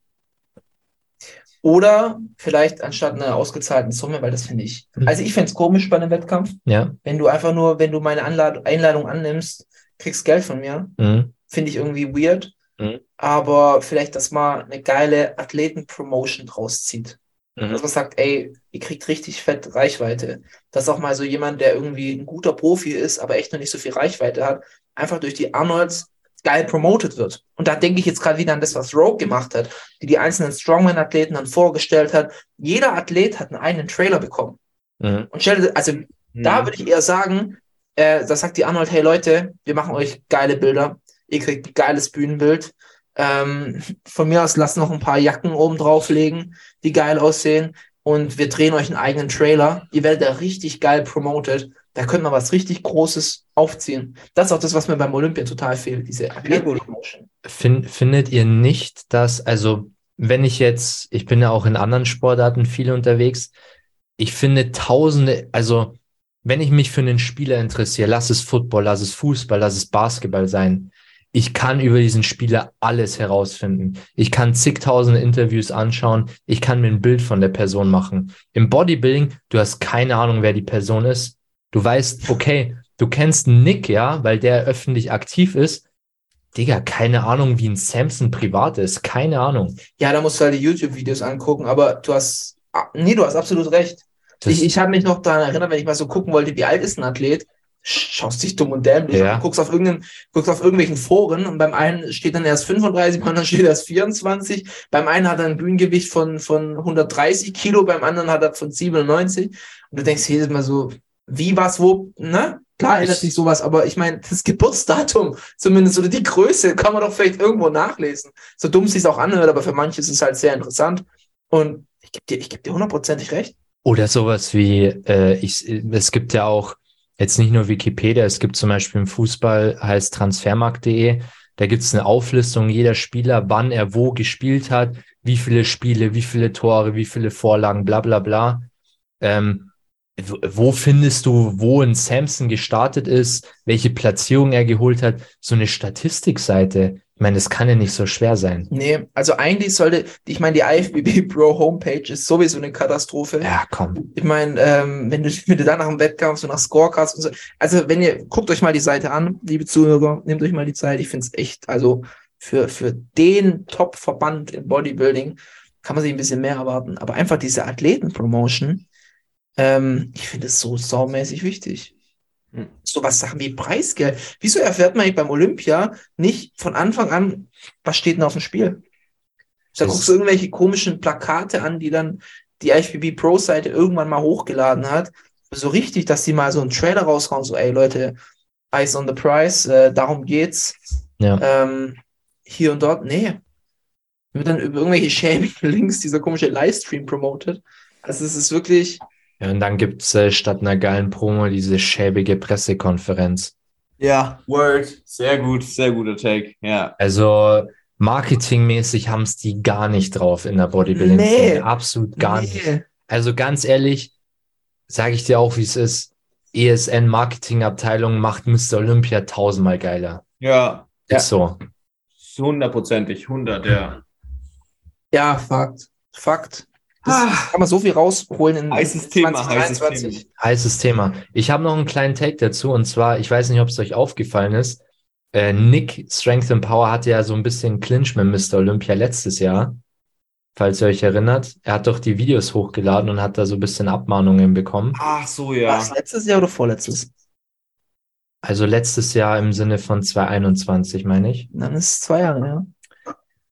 Oder vielleicht anstatt einer ausgezahlten Summe, weil das finde ich, also ich fände es komisch bei einem Wettkampf, Ja. wenn du einfach nur, wenn du meine Anlad Einladung annimmst, kriegst Geld von mir. Mhm. Finde ich irgendwie weird. Mhm. Aber vielleicht, dass man eine geile Athleten-Promotion draus zieht. Mhm. Dass man sagt, ey, ihr kriegt richtig fett Reichweite. Dass auch mal so jemand, der irgendwie ein guter Profi ist, aber echt noch nicht so viel Reichweite hat, einfach durch die Arnolds geil promoted wird. Und da denke ich jetzt gerade wieder an das, was Rogue gemacht hat, die die einzelnen Strongman-Athleten dann vorgestellt hat. Jeder Athlet hat einen eigenen Trailer bekommen. Mhm. Und stell also da würde ich eher sagen, äh, da sagt die Arnold, hey Leute, wir machen euch geile Bilder. Ihr kriegt ein geiles Bühnenbild. Ähm, von mir aus lasst noch ein paar Jacken oben drauflegen, die geil aussehen. Und wir drehen euch einen eigenen Trailer. Ihr werdet da richtig geil promoted. Da könnte man was richtig Großes aufziehen. Das ist auch das, was mir beim Olympia total fehlt, diese Athleten-Promotion. Fin findet ihr nicht, dass, also wenn ich jetzt, ich bin ja auch in anderen Sportarten viel unterwegs, ich finde tausende, also wenn ich mich für einen Spieler interessiere, lass es Football, lass es Fußball, lass es Basketball sein, ich kann über diesen Spieler alles herausfinden. Ich kann zigtausende Interviews anschauen, ich kann mir ein Bild von der Person machen. Im Bodybuilding, du hast keine Ahnung, wer die Person ist. Du weißt, okay, du kennst Nick, ja, weil der öffentlich aktiv ist, Digga, keine Ahnung, wie ein Samson privat ist. Keine Ahnung. Ja, da musst du halt die YouTube-Videos angucken, aber du hast, ah, nee, du hast absolut recht. Das, Ich, ich habe mich noch daran erinnert, wenn ich mal so gucken wollte, wie alt ist ein Athlet, schaust dich dumm und dämlich Ja. an, guckst auf, irgendeinen, guckst auf irgendwelchen Foren und beim einen steht dann erst 35, beim anderen steht erst 24, beim einen hat er ein Bühnengewicht von, von 130 Kilo, beim anderen hat er von 97 und du denkst jedes Mal so, wie, was, wo, ne? Klar ändert Ich- sich sowas, aber ich meine, das Geburtsdatum zumindest oder die Größe kann man doch vielleicht irgendwo nachlesen. So dumm es sich auch anhört, aber für manche ist es halt sehr interessant und ich gebe dir, ich geb dir hundertprozentig recht. oder sowas wie, äh, ich, es gibt ja auch jetzt nicht nur Wikipedia, es gibt zum Beispiel im Fußball, heißt transfermarkt.de, da gibt es eine Auflistung jeder Spieler, wann er wo gespielt hat, wie viele Spiele, wie viele Tore, wie viele Vorlagen, bla bla bla. Ähm, wo, findest du, wo ein Samson gestartet ist, welche Platzierung er geholt hat? So eine Statistikseite. Ich meine, das kann ja nicht so schwer sein. Nee, also eigentlich sollte, ich meine, die IFBB Pro Homepage ist sowieso eine Katastrophe. Ja, komm. Ich meine, ähm, wenn du, wenn du dann nach dem Wettkampf so nach Scorecards und so, also wenn ihr, guckt euch mal die Seite an, liebe Zuhörer, nehmt euch mal die Zeit, ich finde es echt, also für, für den Top-Verband im Bodybuilding kann man sich ein bisschen mehr erwarten, aber einfach diese Athleten-Promotion, ähm, ich finde es so saumäßig wichtig. Hm. So was Sachen wie Preisgeld. Wieso erfährt man beim Olympia nicht von Anfang an, was steht denn auf dem Spiel? Da guckst du irgendwelche komischen Plakate an, die dann die IFBB Pro Seite irgendwann mal hochgeladen hat. So richtig, dass die mal so einen Trailer raushauen, so, ey Leute, Eyes on the Prize, äh, darum geht's. Ja. Ähm, hier und dort, nee. Wird dann über irgendwelche schäbigen Links dieser komische Livestream promotet. Also es ist wirklich, Ja, und dann gibt es äh, statt einer geilen Promo diese schäbige Pressekonferenz. Ja, Word. Sehr gut, sehr guter Take. Ja. Also marketingmäßig haben es die gar nicht drauf in der Bodybuilding. Nee. Absolut gar Nee. nicht. Also ganz ehrlich, sage ich dir auch, wie es ist. ESN Marketingabteilung macht Mr. Olympia tausendmal geiler. Ja, Ist so. hundertprozentig, 100, ja. Ja, Fakt. Fakt. Das Ah. kann man so viel rausholen in Heißes Thema, heißes 2023. Thema. Heißes Thema. Ich habe noch einen kleinen Take dazu und zwar, ich weiß nicht, ob es euch aufgefallen ist. Äh, Nick Strength and Power hatte ja so ein bisschen Clinch mit Mr. Olympia letztes Jahr. Falls ihr euch erinnert. Er hat doch die Videos hochgeladen und hat da so ein bisschen Abmahnungen bekommen. Ach so, War ja. das letztes Jahr oder vorletztes? Also letztes Jahr im Sinne von 2021, meine ich. Dann ist es zwei Jahre, ja.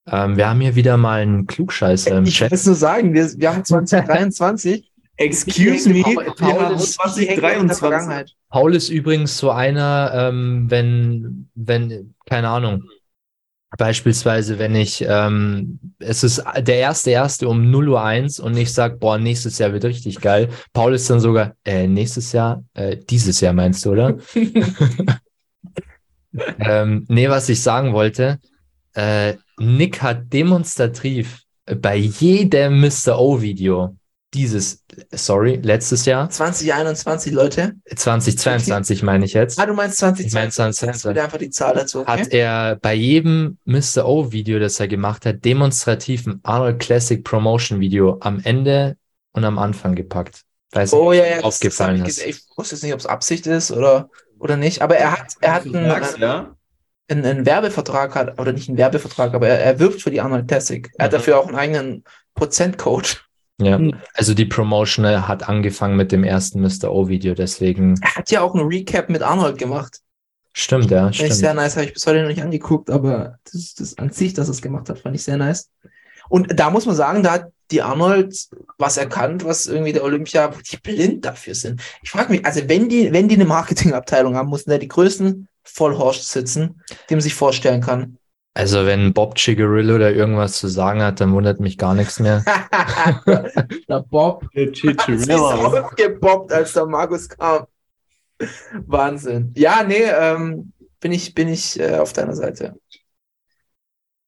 Ähm, wir haben hier wieder mal einen Klugscheißer im ich Chat. will es nur sagen, wir, wir haben 2023. Excuse me, Paul- ist- die hängt noch in der 2023. Vergangenheit. Paul ist übrigens so einer, ähm, wenn, wenn, keine Ahnung, beispielsweise, wenn ich, ähm, es ist der erste erste um 0 Uhr 1 und ich sag, boah, nächstes Jahr wird richtig geil. Paul ist dann sogar, äh, nächstes Jahr, äh, dieses Jahr meinst du, oder? ähm, nee, was ich sagen wollte, äh, Nick hat demonstrativ bei jedem Mr. O-Video dieses, sorry, letztes Jahr, 2021, Leute. 2022 meine ich jetzt, Ah, du meinst Ich mein 2022. 2022. Bitte einfach die Zahl dazu. Okay? hat er bei jedem Mr. O-Video, das er gemacht hat, demonstrativ ein Arnold Classic Promotion Video am Ende und am Anfang gepackt. Weiß nicht, oh ob ja, ja. aufgefallen ist. ich, wusste jetzt nicht, ob es Absicht ist oder, oder nicht. Aber er hat, er hat einen, ja? Einen, einen Werbevertrag, hat, oder nicht einen Werbevertrag, aber er, er wirbt für die Arnold Classic. Er hat Mhm. dafür auch einen eigenen Prozentcode. Ja, Hm. also die Promotion hat angefangen mit dem ersten Mr. O-Video, deswegen Er hat ja auch einen Recap mit Arnold gemacht. stimmt, ja, Fand ich sehr stimmt. nice, habe ich bis heute noch nicht angeguckt, aber das, das an sich, dass er es gemacht hat, fand ich sehr nice. Und da muss man sagen, da hat die Arnold was erkannt, was irgendwie der Olympia, wo die blind dafür sind. Ich frage mich, also wenn die, wenn die eine Marketingabteilung haben, mussten da die größten Vollhorst sitzen, die man sich vorstellen kann. Also wenn Bob Chigarillo da irgendwas zu sagen hat, dann wundert mich gar nichts mehr. der Bob Der hat sich Chicharilla. ausgebobbt, als der Markus kam. Wahnsinn. Ja, nee, ähm, bin ich, bin ich äh, auf deiner Seite.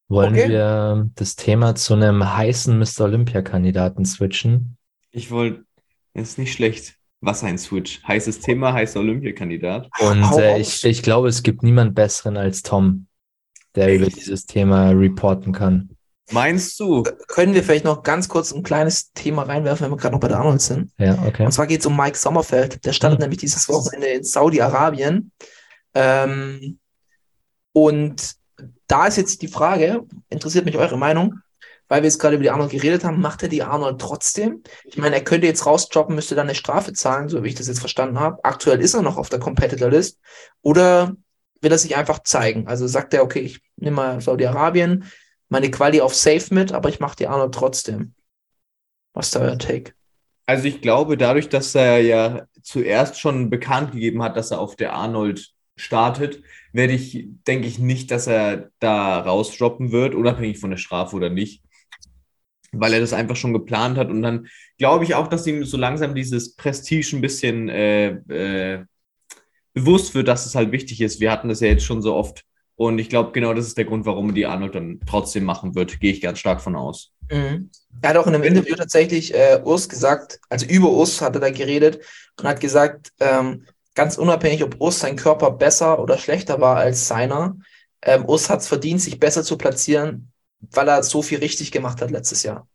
Wollen Okay. wir das Thema zu einem heißen Mr. Olympia-Kandidaten switchen? Ich wollte, ist nicht schlecht. Was ein Switch. Heißes Thema, heißer Olympiakandidat. Und äh, ich, ich glaube, es gibt niemand besseren als Tom, der über dieses Thema reporten kann. Meinst du? Können wir vielleicht noch ganz kurz ein kleines Thema reinwerfen, wenn wir gerade noch bei der Arnold sind? Ja, okay. Und zwar geht es um Mike Sommerfeld. Der startet Mhm. nämlich dieses Wochenende in Saudi-Arabien. Ähm, und da ist jetzt die Frage, interessiert mich eure Meinung, weil wir jetzt gerade über die Arnold geredet haben, macht er die Arnold trotzdem? Ich meine, er könnte jetzt rausdroppen, müsste dann eine Strafe zahlen, so wie ich das jetzt verstanden habe. Aktuell ist er noch auf der Competitor List. Oder will er sich einfach zeigen? Also sagt er, okay, ich nehme mal Saudi-Arabien, meine Quali auf Safe mit, aber ich mache die Arnold trotzdem. Was ist da euer Take? Also ich glaube, dadurch, dass er ja zuerst schon bekannt gegeben hat, dass er auf der Arnold startet, werde ich, denke ich nicht, dass er da rausdroppen wird, unabhängig von der Strafe oder nicht. Weil er das einfach schon geplant hat. Und dann glaube ich auch, dass ihm so langsam dieses Prestige ein bisschen äh, äh, bewusst wird, dass es halt wichtig ist. Wir hatten das ja jetzt schon so oft. Und ich glaube, genau das ist der Grund, warum die Arnold dann trotzdem machen wird. Gehe ich ganz stark von aus. Mhm. Er hat auch in einem Interview tatsächlich äh, Urs gesagt, also über Urs hat er da geredet und hat gesagt, ähm, ganz unabhängig, ob Urs sein Körper besser oder schlechter war als seiner, ähm, Urs hat es verdient, sich besser zu platzieren, weil er so viel richtig gemacht hat letztes Jahr.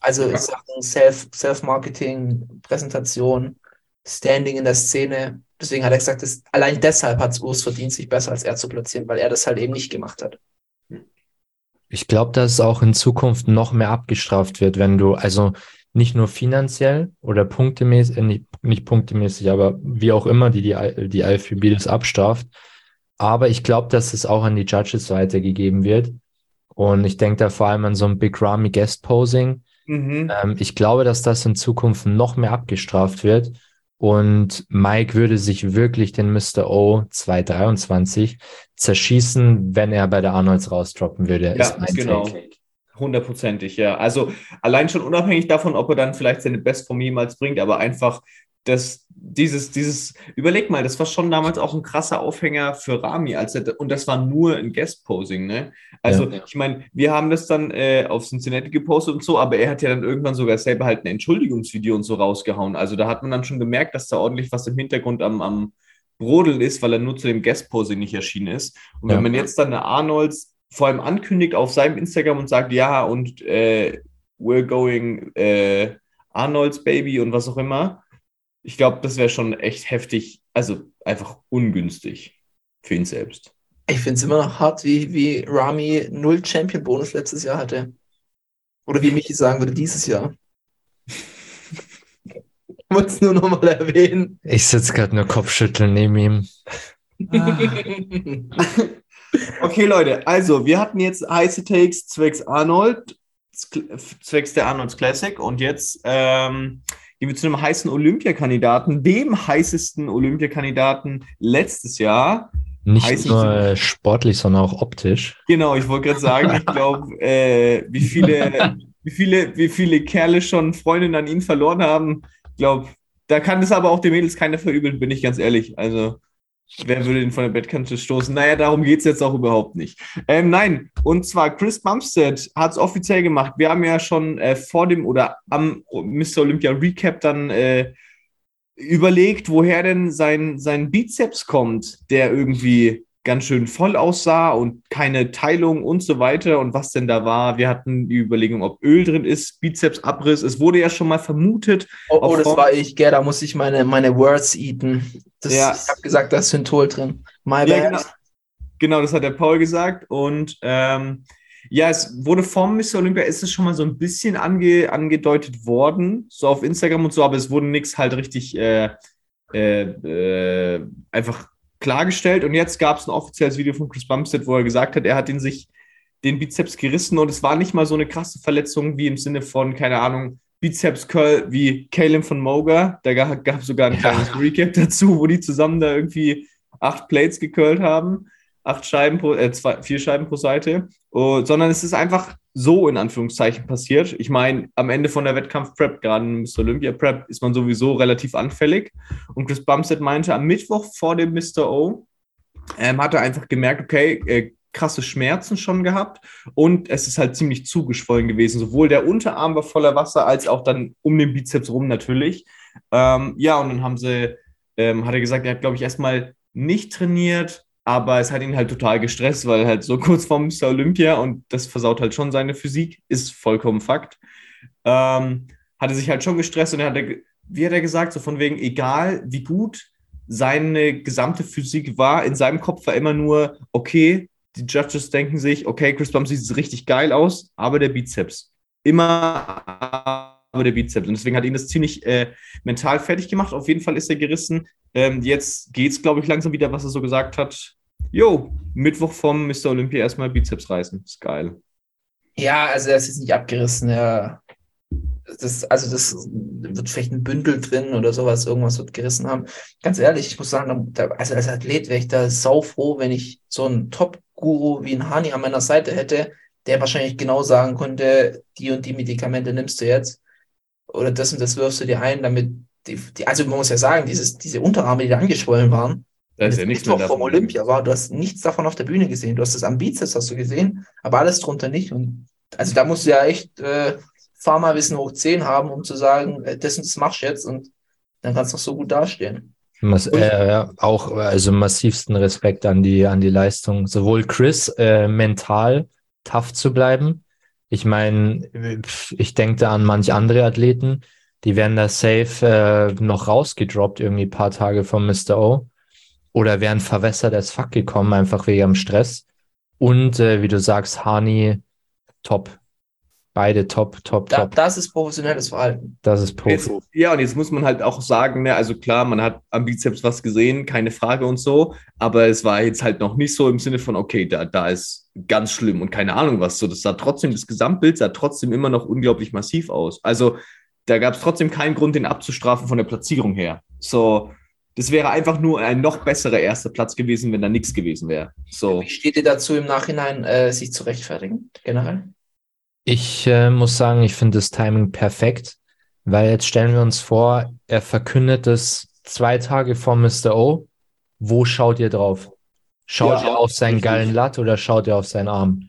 Also in Sachen Self, Self-Marketing, Präsentation, Standing in der Szene. Deswegen hat er gesagt, dass, allein deshalb hat es Urs verdient, sich besser als er zu platzieren, weil er das halt eben nicht gemacht hat. Ich glaube, dass es auch in Zukunft noch mehr abgestraft wird, wenn du, also nicht nur finanziell oder punktemäßig, äh, nicht, nicht punktemäßig, aber wie auch immer die, die, die IFBB das abstraft. Aber ich glaube, dass es auch an die Judges weitergegeben wird. Und ich denke da vor allem an so ein Big Ramy Guest Posing. Mhm. Ähm, ich glaube, dass das in Zukunft noch mehr abgestraft wird. Und Mike würde sich wirklich den Mr. O 223 zerschießen, wenn er bei der Arnolds rausdroppen würde. Ja, genau. Take. Hundertprozentig, ja. Also allein schon unabhängig davon, ob er dann vielleicht seine Bestform jemals bringt, aber einfach das, dieses, dieses, überleg mal, das war schon damals auch ein krasser Aufhänger für Rami, als er, und das war nur ein Guest-Posing, ne? Also, Ja. ich meine, wir haben das dann äh, auf Cincinnati gepostet und so, aber er hat ja dann irgendwann sogar selber halt ein Entschuldigungsvideo und so rausgehauen. Also, da hat man dann schon gemerkt, dass da ordentlich was im Hintergrund am, am Brodeln ist, weil er nur zu dem Guest-Posing nicht erschienen ist. Und Ja. wenn man jetzt dann eine Arnolds vor allem ankündigt auf seinem Instagram und sagt, ja, und äh, we're going äh, Arnolds Baby und was auch immer, ich glaube, das wäre schon echt heftig, also einfach ungünstig für ihn selbst. Ich finde es immer noch hart, wie, wie Rami null Champion-Bonus letztes Jahr hatte. Oder wie Michi sagen würde, dieses Jahr. Ich wollte es nur nochmal erwähnen. Ich sitze gerade nur Kopfschütteln neben ihm. Okay, Leute, also wir hatten jetzt heiße Takes zwecks Arnold, zwecks der Arnolds Classic und jetzt ähm, gehen wir zu einem heißen Olympiakandidaten, dem heißesten Olympiakandidaten letztes Jahr. Nicht nur sportlich, sondern auch optisch. Genau, ich wollte gerade sagen, ich glaube, äh, wie viele, wie viele, wie viele Kerle schon Freundinnen an ihn verloren haben. Ich glaube, da kann es aber auch den Mädels keiner verübeln, bin ich ganz ehrlich. Also, wer würde ihn von der Bettkante stoßen? Naja, darum geht es jetzt auch überhaupt nicht. Ähm, nein, und zwar Chris Bumstead hat es offiziell gemacht. Wir haben ja schon äh, vor dem oder am Mr. Olympia Recap dann äh, überlegt, woher denn sein, sein Bizeps kommt, der irgendwie ganz schön voll aussah und keine Teilung und so weiter und was denn da war. Wir hatten die Überlegung, ob Öl drin ist, Bizepsabriss. Es wurde ja schon mal vermutet. Oh, oh das war ich, gell, da muss ich meine, meine Words eaten. Das, Ja. Ich habe gesagt, da ist Synthol drin. My Ja, bad. genau. Genau, das hat der Paul gesagt. Und ähm, ja, es wurde vom Mr. Olympia, ist es schon mal so ein bisschen ange, angedeutet worden, so auf Instagram und so, aber es wurde nichts halt richtig äh, äh, äh, einfach klargestellt. Und jetzt gab es ein offizielles Video von Chris Bumstead, wo er gesagt hat, er hat ihn sich den Bizeps gerissen und es war nicht mal so eine krasse Verletzung wie im Sinne von, keine Ahnung, Bizeps-Curl wie Caleb von Moga. Da gab es sogar ein kleines Recap dazu, wo die zusammen da irgendwie acht Plates gecurlt haben acht Scheiben pro, äh, zwei, vier Scheiben pro Seite, oh, sondern es ist einfach so in Anführungszeichen passiert. Ich meine, am Ende von der Wettkampf-Prep, gerade im Mr. Olympia Prep, ist man sowieso relativ anfällig. Und Chris Bumstead meinte, am Mittwoch vor dem Mr. O ähm, hat er einfach gemerkt, okay, äh, krasse Schmerzen schon gehabt und es ist halt ziemlich zugeschwollen gewesen. Sowohl der Unterarm war voller Wasser, als auch dann um den Bizeps rum natürlich. Ähm, ja, und dann haben sie, ähm, hat er gesagt, er hat, glaube ich, erstmal nicht trainiert, aber es hat ihn halt total gestresst, weil halt so kurz vorm Mr. Olympia und das versaut halt schon seine Physik, ist vollkommen Fakt. Ähm, hatte sich halt schon gestresst und er hat, wie hat er gesagt, so von wegen, egal wie gut seine gesamte Physik war, in seinem Kopf war immer nur, okay, die Judges denken sich, okay, Chris Bumstead sieht richtig geil aus, aber der Bizeps. Immer aber der Bizeps. Und deswegen hat ihn das ziemlich äh, mental fertig gemacht. Auf jeden Fall ist er gerissen. Ähm, jetzt geht es, glaube ich, langsam wieder, was er so gesagt hat. Jo, Mittwoch vom Mr. Olympia erstmal Bizeps reißen. Ist geil. Ja, also er ist jetzt nicht abgerissen. Ja. Das, also das wird vielleicht ein Bündel drin oder sowas, irgendwas wird gerissen haben. Ganz ehrlich, ich muss sagen, da, also als Athlet wäre ich da sau froh, wenn ich so einen Top-Guru wie ein Hani an meiner Seite hätte, der wahrscheinlich genau sagen konnte, die und die Medikamente nimmst du jetzt oder das und das wirfst du dir ein, damit die, die also man muss ja sagen, dieses, diese Unterarme, die da angeschwollen waren, Da ist das ja nichts mehr Mittwoch vom. Olympia war, du hast nichts davon auf der Bühne gesehen. Du hast es am Bizeps hast du gesehen, aber alles drunter nicht. Und also da musst du ja echt äh, Pharmawissen hoch 10 haben, um zu sagen, äh, das und das machst du jetzt und dann kannst du noch so gut dastehen. Und- äh, ja, auch also massivsten Respekt an die an die Leistung. Sowohl Chris äh, mental tough zu bleiben. Ich meine, ich denke da an manche andere Athleten, die werden da safe äh, noch rausgedroppt irgendwie paar Tage vom Mr. O oder wären verwässert als Fuck gekommen einfach wegen dem Stress. Und äh, wie du sagst, Hani top, beide top, top, Da, top. das ist professionelles Verhalten. Das ist Profi. ja, und jetzt muss man halt auch sagen, ne, also klar, man hat am Bizeps was gesehen, keine Frage und so, aber es war jetzt halt noch nicht so im Sinne von, okay, da, da ist ganz schlimm und keine Ahnung was. So, das sah trotzdem, das Gesamtbild sah trotzdem immer noch unglaublich massiv aus. Also da gab es trotzdem keinen Grund, den abzustrafen von der Platzierung her. So, das wäre einfach nur ein noch besserer erster Platz gewesen, wenn da nichts gewesen wäre. So. Wie steht ihr dazu im Nachhinein, äh, sich zu rechtfertigen, generell? Ich äh, muss sagen, ich finde das Timing perfekt, weil jetzt stellen wir uns vor, er verkündet es zwei Tage vor Mr. O. Wo schaut ihr drauf? Schaut Ja, ihr auf seinen richtig. geilen Latt oder schaut ihr auf seinen Arm?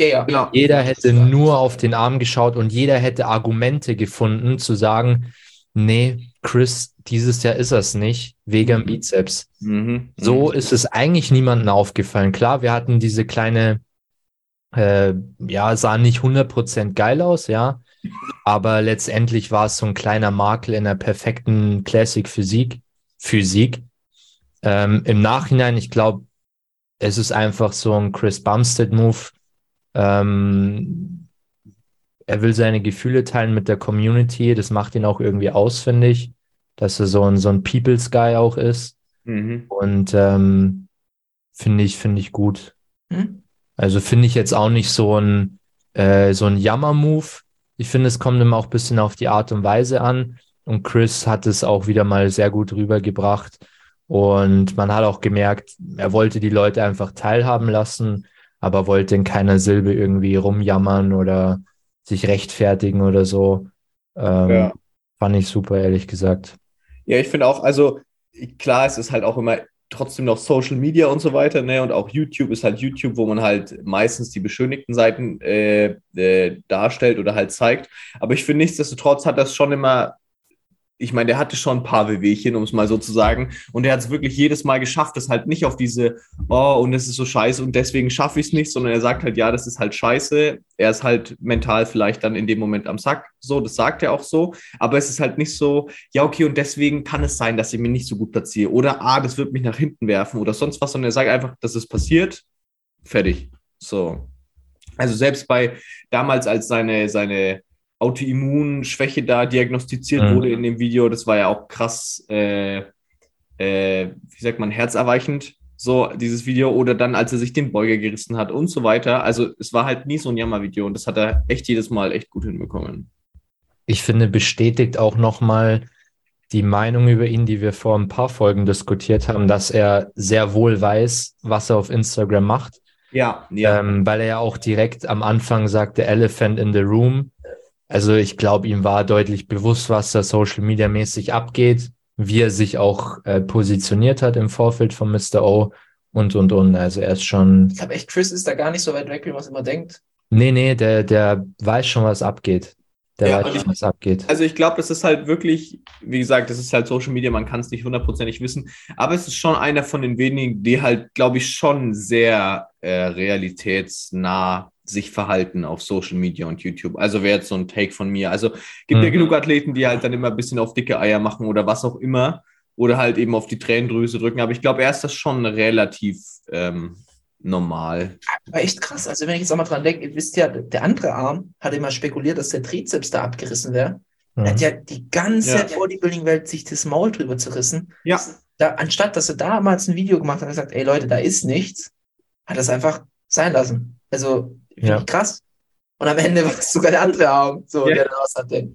Ja, ja. Genau. Jeder hätte nur auf den Arm geschaut und jeder hätte Argumente gefunden, zu sagen, nee, Chris, dieses Jahr ist es nicht, wegen dem Bizeps. Mhm. So ist es eigentlich niemandem aufgefallen. Klar, wir hatten diese kleine, äh, ja, sah nicht 100% geil aus, ja, aber letztendlich war es so ein kleiner Makel in der perfekten Classic Physik. Physik. Ähm, Im Nachhinein, ich glaube, es ist einfach so ein Chris Bumstead-Move. Ähm, er will seine Gefühle teilen mit der Community. Das macht ihn auch irgendwie aus, finde ich, dass er so ein, so ein People's Guy auch ist. Mhm. Und ähm, finde ich, finde ich gut. Hm? Also finde ich jetzt auch nicht so ein, äh, so ein Jammer-Move. Ich finde, es kommt immer auch ein bisschen auf die Art und Weise an. Und Chris hat es auch wieder mal sehr gut rübergebracht. Und man hat auch gemerkt, er wollte die Leute einfach teilhaben lassen, aber wollte in keiner Silbe irgendwie rumjammern oder sich rechtfertigen oder so. Ähm, Ja. Fand ich super, ehrlich gesagt. Ja, ich finde auch, also klar, es ist halt auch immer trotzdem noch Social Media und so weiter, ne? Und auch YouTube ist halt YouTube, wo man halt meistens die beschönigten Seiten äh, äh, darstellt oder halt zeigt. Aber ich finde, nichtsdestotrotz hat das schon immer, ich meine, der hatte schon ein paar Wehwehchen, um es mal so zu sagen. Und er hat es wirklich jedes Mal geschafft, das halt nicht auf diese, oh, und es ist so scheiße und deswegen schaffe ich es nicht, sondern er sagt halt, ja, das ist halt scheiße. Er ist halt mental vielleicht dann in dem Moment am Sack. So, das sagt er auch so. Aber es ist halt nicht so, ja, okay, und deswegen kann es sein, dass ich mich nicht so gut platziere. Oder, ah, das wird mich nach hinten werfen oder sonst was, sondern er sagt einfach, dass es passiert. Fertig. So. Also selbst bei damals, als seine, seine Autoimmunschwäche da diagnostiziert Mhm. wurde in dem Video, das war ja auch krass, äh, äh, wie sagt man, herzerweichend, so dieses Video. Oder dann, als er sich den Beuger gerissen hat und so weiter. Also es war halt nie so ein Jammervideo und das hat er echt jedes Mal echt gut hinbekommen. ich finde, bestätigt auch nochmal die Meinung über ihn, die wir vor ein paar Folgen diskutiert haben, dass er sehr wohl weiß, was er auf Instagram macht, Ja, ja. ähm, weil er ja auch direkt am Anfang sagte, Elephant in the Room. Also ich glaube, ihm war deutlich bewusst, was da Social Media mäßig abgeht, wie er sich auch äh, positioniert hat im Vorfeld von Mr. O und, und, und. Also er ist schon, Ich glaube echt, Chris ist da gar nicht so weit weg, wie man es immer denkt. nee, nee, der, der weiß schon, was abgeht. Der Ja, weiß schon, was abgeht. Also ich glaube, das ist halt wirklich, wie gesagt, das ist halt Social Media, man kann es nicht hundertprozentig wissen, aber es ist schon einer von den wenigen, die halt, glaube ich, schon sehr äh, realitätsnah sich verhalten auf Social Media und YouTube. Also wäre jetzt so ein Take von mir. Also gibt ja Mhm. genug Athleten, die halt dann immer ein bisschen auf dicke Eier machen oder was auch immer oder halt eben auf die Tränendrüse drücken, aber ich glaube, er ist das schon relativ ähm, normal. Aber echt krass. Also wenn ich jetzt auch mal dran denke, ihr wisst ja, der andere Arm hat immer spekuliert, dass der Trizeps da abgerissen wäre. Mhm. Da hat ja die ganze Ja. Bodybuilding-Welt sich das Maul drüber zerrissen. Ja. Da, anstatt dass er damals ein Video gemacht hat und gesagt, ey Leute, da ist nichts, hat er es einfach sein lassen. Also, Ja. ich krass. Und am Ende war es sogar der andere Arm, so, Ja. der da was hatte.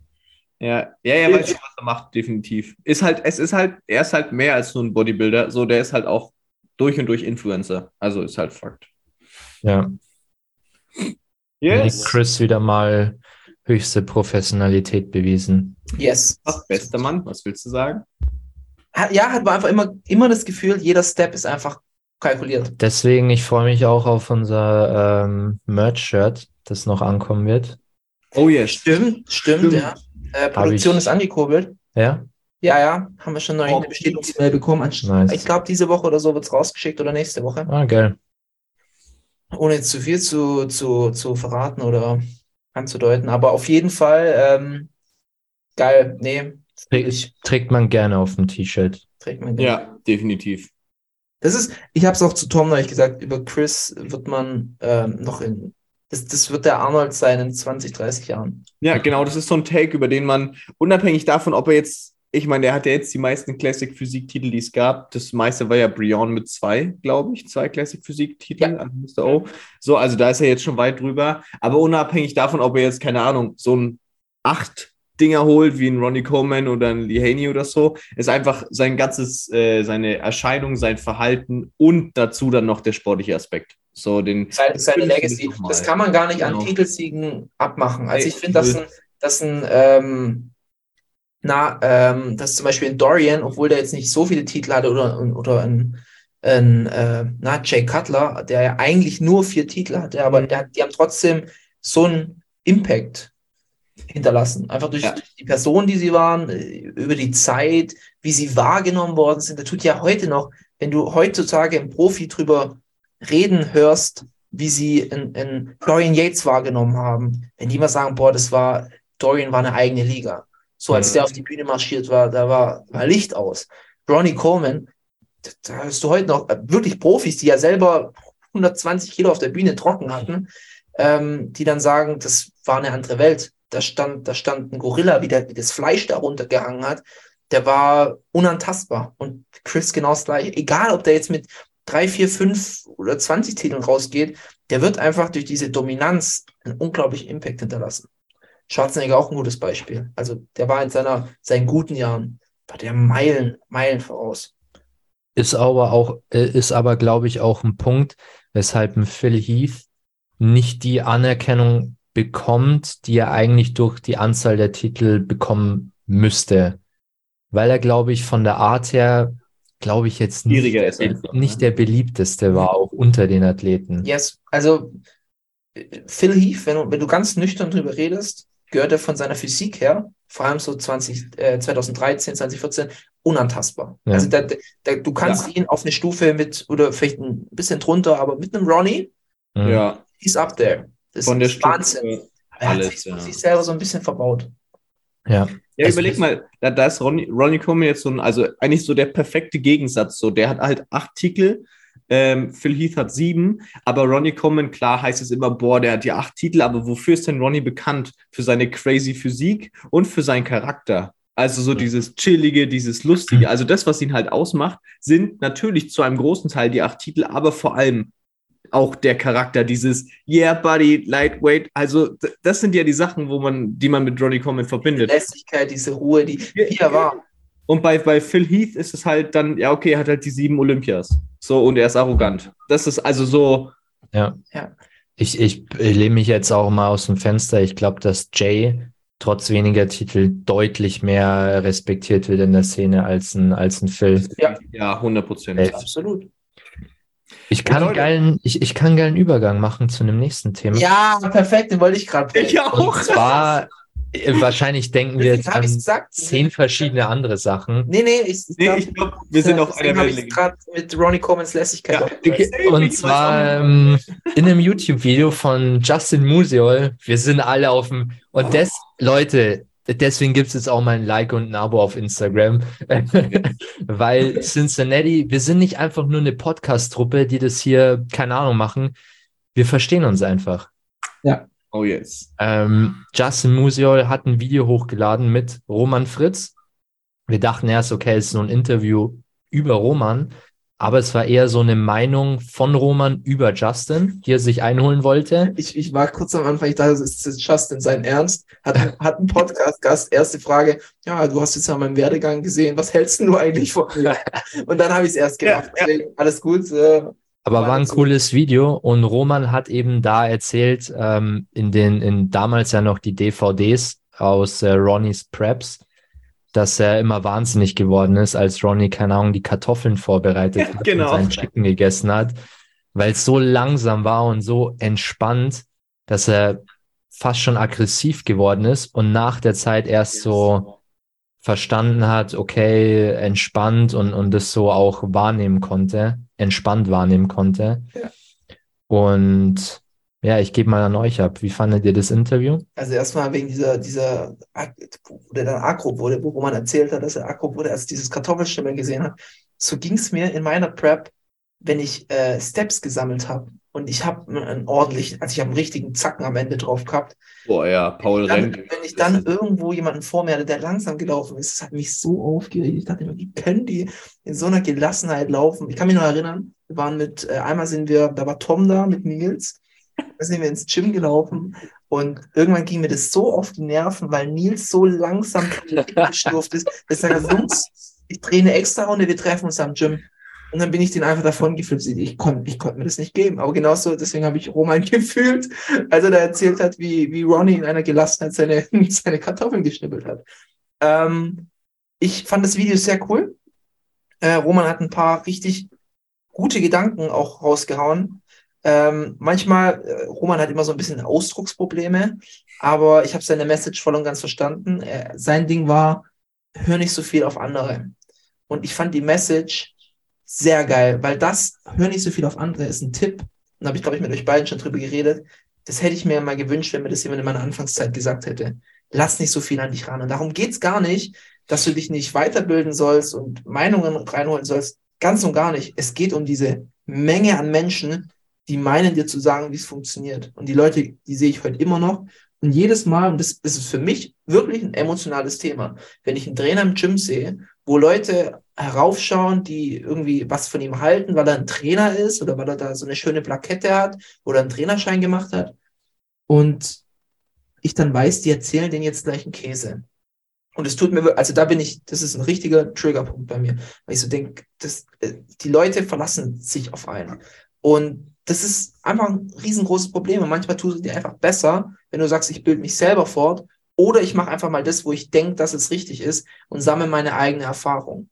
Ja, ja, er weiß schon, was er macht, definitiv. Ist halt, es ist halt, er ist halt mehr als nur ein Bodybuilder, so, der ist halt auch durch und durch Influencer. Also ist halt Fakt. Ja. Yes. Chris wieder mal höchste Professionalität bewiesen. Yes. Ach, bester Mann, was willst du sagen? Ja, hat man einfach immer, immer das Gefühl, jeder Step ist einfach kalkuliert. Deswegen, ich freue mich auch auf unser ähm, Merch-Shirt, das noch ankommen wird. Oh yes. Stimmt, stimmt, Stimmt. ja. Äh, Produktion ich- ist angekurbelt. Ja? Ja, ja, haben wir schon neulich Oh, eine Bestätigungsmail bekommen. Nice. Ich glaube, diese Woche oder so wird es rausgeschickt oder nächste Woche. Ah, geil. Ohne jetzt zu viel zu, zu, zu verraten oder anzudeuten. Aber auf jeden Fall, ähm, geil. Nee, ich Trägt man gerne auf dem T-Shirt. trägt man gerne. Ja, definitiv. Das ist, ich habe es auch zu Tom neulich gesagt, über Chris wird man ähm, noch in, das, das wird der Arnold sein in 20, 30 Jahren. Ja, genau, das ist so ein Take, über den man, unabhängig davon, ob er jetzt, ich meine, der hat ja jetzt die meisten Classic-Physik-Titel, die es gab. Das meiste war ja Brion mit zwei, glaube ich, zwei Classic-Physik-Titel Ja. an Mr. O. So, also da ist er jetzt schon weit drüber. Aber unabhängig davon, ob er jetzt, keine Ahnung, so ein acht Dinger holt, wie ein Ronnie Coleman oder ein Lee Haney oder so, ist einfach sein ganzes, äh, seine Erscheinung, sein Verhalten und dazu dann noch der sportliche Aspekt. So den Seine, seine Legacy. Das kann man gar nicht Genau. an Titelsiegen abmachen. Also ich finde, dass ein, dass ein ähm, na, ähm, dass zum Beispiel ein Dorian, obwohl der jetzt nicht so viele Titel hatte, oder, oder ein, ein äh, na, Jay Cutler, der ja eigentlich nur vier Titel hatte, aber Mhm. der, hat- die haben trotzdem so einen Impact hinterlassen. Einfach durch Ja. die Person, die sie waren, äh, über die Zeit, wie sie wahrgenommen worden sind. Das tut ja heute noch, wenn du heutzutage im Profi drüber reden hörst, wie sie in, in Dorian Yates wahrgenommen haben, wenn die mal sagen, boah, das war, Dorian war eine eigene Liga. So als Mhm. der auf die Bühne marschiert war, da war, war Licht aus. Ronnie Coleman, da, da hast du heute noch äh, wirklich Profis, die ja selber 120 Kilo auf der Bühne trocken hatten, ähm, die dann sagen, das war eine andere Welt. Da stand, da stand ein Gorilla, wie, der, wie das Fleisch da runtergehangen hat. Der war unantastbar. Und Chris genau das gleiche. Egal, ob der jetzt mit drei, vier, fünf oder 20 Titeln rausgeht, der wird einfach durch diese Dominanz einen unglaublichen Impact hinterlassen. Schwarzenegger auch ein gutes Beispiel. Also der war in seiner, seinen guten Jahren, war der Meilen, Meilen voraus. Ist aber auch, äh, ist aber, glaube ich, auch ein Punkt, weshalb ein Phil Heath nicht die Anerkennung bekommt, die er eigentlich durch die Anzahl der Titel bekommen müsste. Weil er, glaube ich, von der Art her, glaube ich, jetzt nicht, ist einfach, nicht ne? der beliebteste war, auch unter den Athleten. Yes, also Phil Heath, wenn du, wenn du ganz nüchtern drüber redest, gehört er von seiner Physik her, vor allem so 20, äh, 2013, 2014, unantastbar. Ja. Also da, da, du kannst ihn auf eine Stufe mit, oder vielleicht ein bisschen drunter, aber mit einem Ronnie, Mhm. Ja, he's up there. Das von der ist Wahnsinn. Er hat alles, sich, ja. sich selber so ein bisschen verbaut. Ja. Ja, Es überleg mal, da, da ist Ronnie, Ronnie Coleman jetzt so ein, also eigentlich so der perfekte Gegensatz. So, der hat halt acht Titel, ähm, Phil Heath hat sieben, aber Ronnie Coleman, klar heißt es immer, boah, der hat ja acht Titel, aber wofür ist denn Ronnie bekannt? Für seine crazy Physik und für seinen Charakter. Also so dieses Chillige, dieses Lustige. Also das, was ihn halt ausmacht, sind natürlich zu einem großen Teil die acht Titel, aber vor allem auch der Charakter, dieses Yeah, Buddy, Lightweight. Also das sind ja die Sachen, wo man, die man mit Ronnie Coleman Die verbindet. Lässigkeit, diese Ruhe, die, wie er war. Und bei, bei Phil Heath ist es halt dann, ja, okay, er hat halt die sieben Olympias. So, und er ist arrogant. Das ist also so, Ich, ich lehne mich jetzt auch mal aus dem Fenster. Ich glaube, dass Jay trotz weniger Titel deutlich mehr respektiert wird in der Szene als ein, als ein Phil. ja, 100 Prozent. Absolut. Ich kann, Leute. geilen, ich, ich kann einen geilen Übergang machen zu einem nächsten Thema. Ja, perfekt, den wollte ich gerade. Ich auch. Und zwar, äh, wahrscheinlich denken wir jetzt an gesagt. zehn verschiedene andere Sachen. Nee, nee, ich, ich Nee, glaub, glaube, wir sind auf einer deswegen habe ich Wellenlänge. gerade mit Ronnie Comans Lässigkeit. Ja. aufgehört. Und zwar ähm, in einem YouTube-Video von Justin Musial. Wir sind alle auf dem. Und das, Leute, deswegen gibt es jetzt auch mal ein Like und ein Abo auf Instagram. Weil Cincinnati, wir sind nicht einfach nur eine Podcast-Truppe, die das hier, keine Ahnung, machen. Wir verstehen uns einfach. Oh yes. Ähm, Justin Musial hat ein Video hochgeladen mit Roman Fritz. Wir dachten erst, okay, es ist so ein Interview über Roman, aber es war eher so eine Meinung von Roman über Justin, die er sich einholen wollte. Ich, ich war kurz am Anfang, ich dachte, das ist jetzt Justin sein Ernst. Hat, hat einen Podcast-Gast, erste Frage, ja, du hast jetzt ja meinen Werdegang gesehen, was hältst denn du eigentlich von mir? Und dann habe ich es erst gedacht, Ja, deswegen, alles gut. Äh, Aber war ein cooles Video und Roman hat eben da erzählt, ähm, in den, in damals ja noch die DVDs aus äh, Ronnies Preps, dass er immer wahnsinnig geworden ist, als Ronnie, keine Ahnung, die Kartoffeln vorbereitet hat genau. und seinen Chicken gegessen hat, weil es so langsam war und so entspannt, dass er fast schon aggressiv geworden ist und nach der Zeit erst so verstanden hat, okay, entspannt und, und das so auch wahrnehmen konnte, entspannt wahrnehmen konnte. Ja. Und ja, ich gebe mal an euch ab. Wie fandet ihr das Interview? Also erstmal wegen dieser, dieser, wo der dann Akro wurde, wo man erzählt hat, dass er Akro wurde, als dieses Kartoffelstimmel gesehen hat. So ging es mir in meiner Prep, wenn ich äh, Steps gesammelt habe. Und ich habe einen ordentlichen, also ich habe einen richtigen Zacken am Ende drauf gehabt. Boah, ja, Paul Dann, rennt. wenn ich dann irgendwo jemanden vor mir hatte, der langsam gelaufen ist, das hat mich so aufgeregt. Ich dachte immer, wie können die in so einer Gelassenheit laufen? Ich kann mich noch erinnern, wir waren mit, äh, einmal sind wir, da war Tom da mit Nils Da sind wir ins Gym gelaufen und irgendwann ging mir das so auf die Nerven, weil Nils so langsam geschlurft ist. dass er gesagt, Jungs, ich drehe eine extra Runde, wir treffen uns am Gym. Und dann bin ich den einfach davon geflippt. Ich konnte ich konnte mir das nicht geben. Aber genauso, deswegen habe ich Roman gefühlt, als er da erzählt hat, wie, wie Ronnie in einer Gelassenheit seine, seine Kartoffeln geschnippelt hat. Ähm, ich fand das Video sehr cool. Äh, Roman hat ein paar richtig gute Gedanken auch rausgehauen. Ähm, manchmal, äh, Roman hat immer so ein bisschen Ausdrucksprobleme, aber ich habe seine Message voll und ganz verstanden. Äh, sein Ding war, hör nicht so viel auf andere. Und ich fand die Message sehr geil, weil das, hör nicht so viel auf andere, ist ein Tipp. Und habe ich, glaube ich, mit euch beiden schon drüber geredet. Das hätte ich mir mal gewünscht, wenn mir das jemand in meiner Anfangszeit gesagt hätte. Lass nicht so viel an dich ran. Und darum geht's gar nicht, dass du dich nicht weiterbilden sollst und Meinungen reinholen sollst. Ganz und gar nicht. Es geht um diese Menge an Menschen, die meinen dir zu sagen, wie es funktioniert. Und die Leute, die sehe ich heute immer noch. Und jedes Mal, und das, ist für mich wirklich ein emotionales Thema, wenn ich einen Trainer im Gym sehe, wo Leute heraufschauen, die irgendwie was von ihm halten, weil er ein Trainer ist oder weil er da so eine schöne Plakette hat oder einen Trainerschein gemacht hat. Und ich dann weiß, die erzählen den jetzt gleich einen Käse. Und es tut mir, also da bin ich, das ist ein richtiger Triggerpunkt bei mir, weil ich so denke, äh, die Leute verlassen sich auf einen. Und das ist einfach ein riesengroßes Problem. Und manchmal tut es dir einfach besser, wenn du sagst, ich bilde mich selber fort oder ich mache einfach mal das, wo ich denke, dass es richtig ist und sammle meine eigene Erfahrung.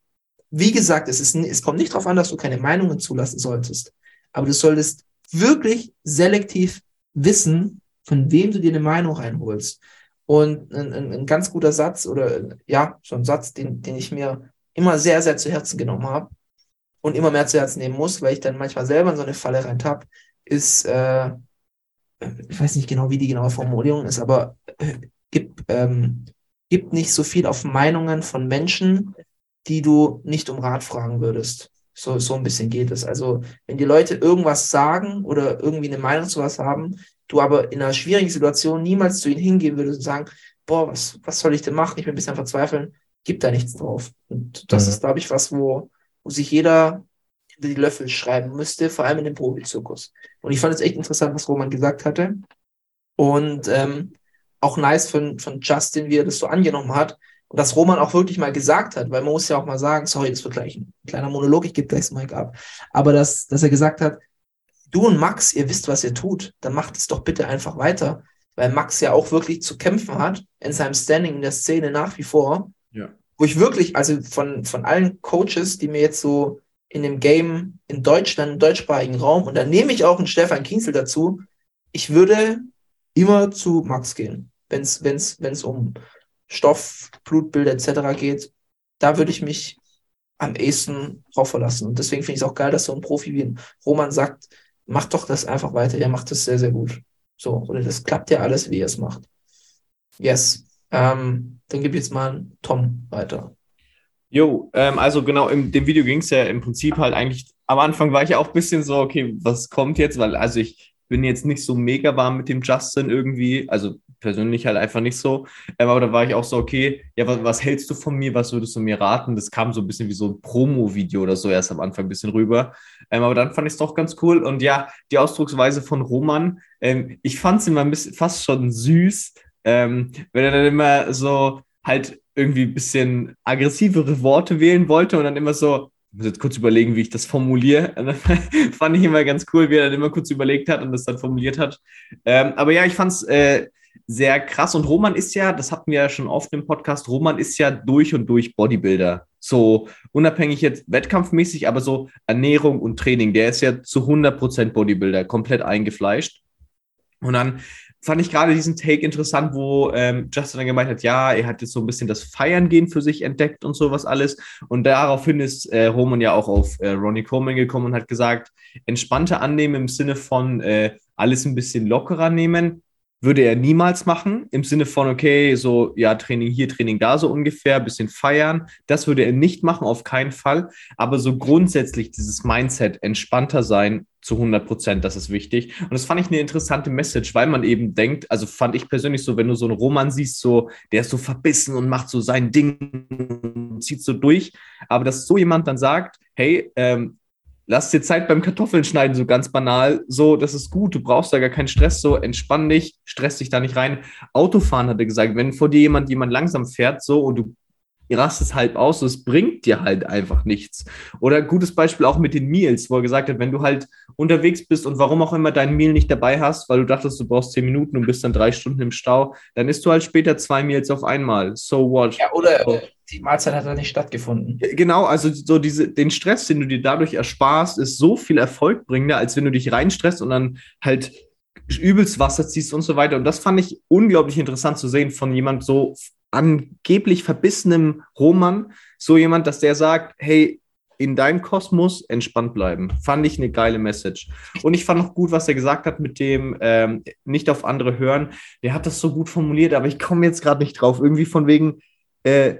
Wie gesagt, es, ist, es kommt nicht darauf an, dass du keine Meinungen zulassen solltest, aber du solltest wirklich selektiv wissen, von wem du dir eine Meinung reinholst. Und ein, ein, ein ganz guter Satz oder ja, so ein Satz, den, den ich mir immer sehr, sehr zu Herzen genommen habe und immer mehr zu Herzen nehmen muss, weil ich dann manchmal selber in so eine Falle reintapp, ist, äh, ich weiß nicht genau, wie die genaue Formulierung ist, aber äh, gib, ähm, gib nicht so viel auf Meinungen von Menschen, die du nicht um Rat fragen würdest. So, so ein bisschen geht es. Also, wenn die Leute irgendwas sagen oder irgendwie eine Meinung zu was haben, du aber in einer schwierigen Situation niemals zu ihnen hingehen würdest und sagen, boah, was, was soll ich denn machen? Ich bin ein bisschen verzweifeln, gib da nichts drauf. Und das mhm. ist, glaube ich, was, wo, wo sich jeder hinter die Löffel schreiben müsste, vor allem in dem Profizirkus. Und ich fand es echt interessant, was Roman gesagt hatte. Und ähm, auch nice von, von Justin, wie er das so angenommen hat. Und dass Roman auch wirklich mal gesagt hat, weil man muss ja auch mal sagen, sorry, das wird gleich ein kleiner Monolog, ich gebe gleich das Mic ab. Aber dass, dass er gesagt hat, du und Max, ihr wisst, was ihr tut, dann macht es doch bitte einfach weiter. Weil Max ja auch wirklich zu kämpfen hat in seinem Standing in der Szene nach wie vor. Ja. Wo ich wirklich, also von, von allen Coaches, die mir jetzt so in dem Game in Deutschland, im deutschsprachigen Raum, und da nehme ich auch einen Stefan Kienzel dazu, ich würde immer zu Max gehen, wenn es wenn's, wenn's um Stoff, Blutbild etc. geht. Da würde ich mich am ehesten drauf verlassen. Und deswegen finde ich es auch geil, dass so ein Profi wie ein Roman sagt, macht doch das einfach weiter. Er macht das sehr, sehr gut. So, oder das klappt ja alles, wie er es macht. Yes. Ähm, dann gib jetzt mal Tom weiter. Jo, ähm, also genau, in dem Video ging es ja im Prinzip halt eigentlich, am Anfang war ich ja auch ein bisschen so, okay, was kommt jetzt? Weil, also ich bin jetzt nicht so mega warm mit dem Justin irgendwie, also persönlich halt einfach nicht so. Ähm, aber da war ich auch so, okay, ja, was, was, hältst du von mir? Was würdest du mir raten? Das kam so ein bisschen wie so ein Promo-Video oder so erst am Anfang ein bisschen rüber. Ähm, aber dann fand ich es doch ganz cool. Und ja, die Ausdrucksweise von Roman, ähm, ich fand es immer ein bisschen fast schon süß, ähm, wenn er dann immer so halt irgendwie ein bisschen aggressivere Worte wählen wollte und dann immer so, ich muss jetzt kurz überlegen, wie ich das formuliere. fand ich immer ganz cool, wie er dann immer kurz überlegt hat und das dann formuliert hat. Ähm, aber ja, ich fand es äh, sehr krass. Und Roman ist ja, das hatten wir ja schon oft im Podcast, Roman ist ja durch und durch Bodybuilder. So unabhängig jetzt wettkampfmäßig, aber so Ernährung und Training. Der ist ja zu 100% Bodybuilder, komplett eingefleischt. Und dann fand ich gerade diesen Take interessant, wo ähm, Justin dann gemeint hat, ja, er hat jetzt so ein bisschen das Feiern gehen für sich entdeckt und sowas alles. Und daraufhin ist äh, Roman ja auch auf äh, Ronnie Coleman gekommen und hat gesagt, entspannter annehmen im Sinne von äh, alles ein bisschen lockerer nehmen würde er niemals machen, im Sinne von, okay, so, ja, Training hier, Training da, so ungefähr, bisschen feiern. Das würde er nicht machen, auf keinen Fall. Aber so grundsätzlich dieses Mindset, entspannter sein zu 100 Prozent, das ist wichtig. Und das fand ich eine interessante Message, weil man eben denkt, also fand ich persönlich so, wenn du so einen Roman siehst, so, der ist so verbissen und macht so sein Ding und zieht so durch. Aber dass so jemand dann sagt, hey, ähm, lass dir Zeit beim Kartoffeln schneiden, so ganz banal. So, das ist gut, du brauchst da gar keinen Stress, so entspann dich, stress dich da nicht rein. Autofahren hat er gesagt, wenn vor dir jemand, jemand langsam fährt, so und du rastest halb aus, es bringt dir halt einfach nichts. Oder gutes Beispiel auch mit den Meals, wo er gesagt hat, wenn du halt unterwegs bist und warum auch immer dein Meal nicht dabei hast, weil du dachtest, du brauchst zehn Minuten und bist dann drei Stunden im Stau, dann isst du halt später zwei Meals auf einmal. So what? Ja, oder die Mahlzeit hat da nicht stattgefunden. Genau, also so diese, den Stress, den du dir dadurch ersparst, ist so viel erfolgbringender, als wenn du dich reinstresst und dann halt übelst Wasser ziehst und so weiter. Und das fand ich unglaublich interessant zu sehen von jemand so angeblich verbissenem Roman, so jemand, dass der sagt, hey, in deinem Kosmos entspannt bleiben. Fand ich eine geile Message. Und ich fand auch gut, was er gesagt hat mit dem ähm, nicht auf andere hören. Der hat das so gut formuliert, aber ich komme jetzt gerade nicht drauf. Irgendwie von wegen, äh,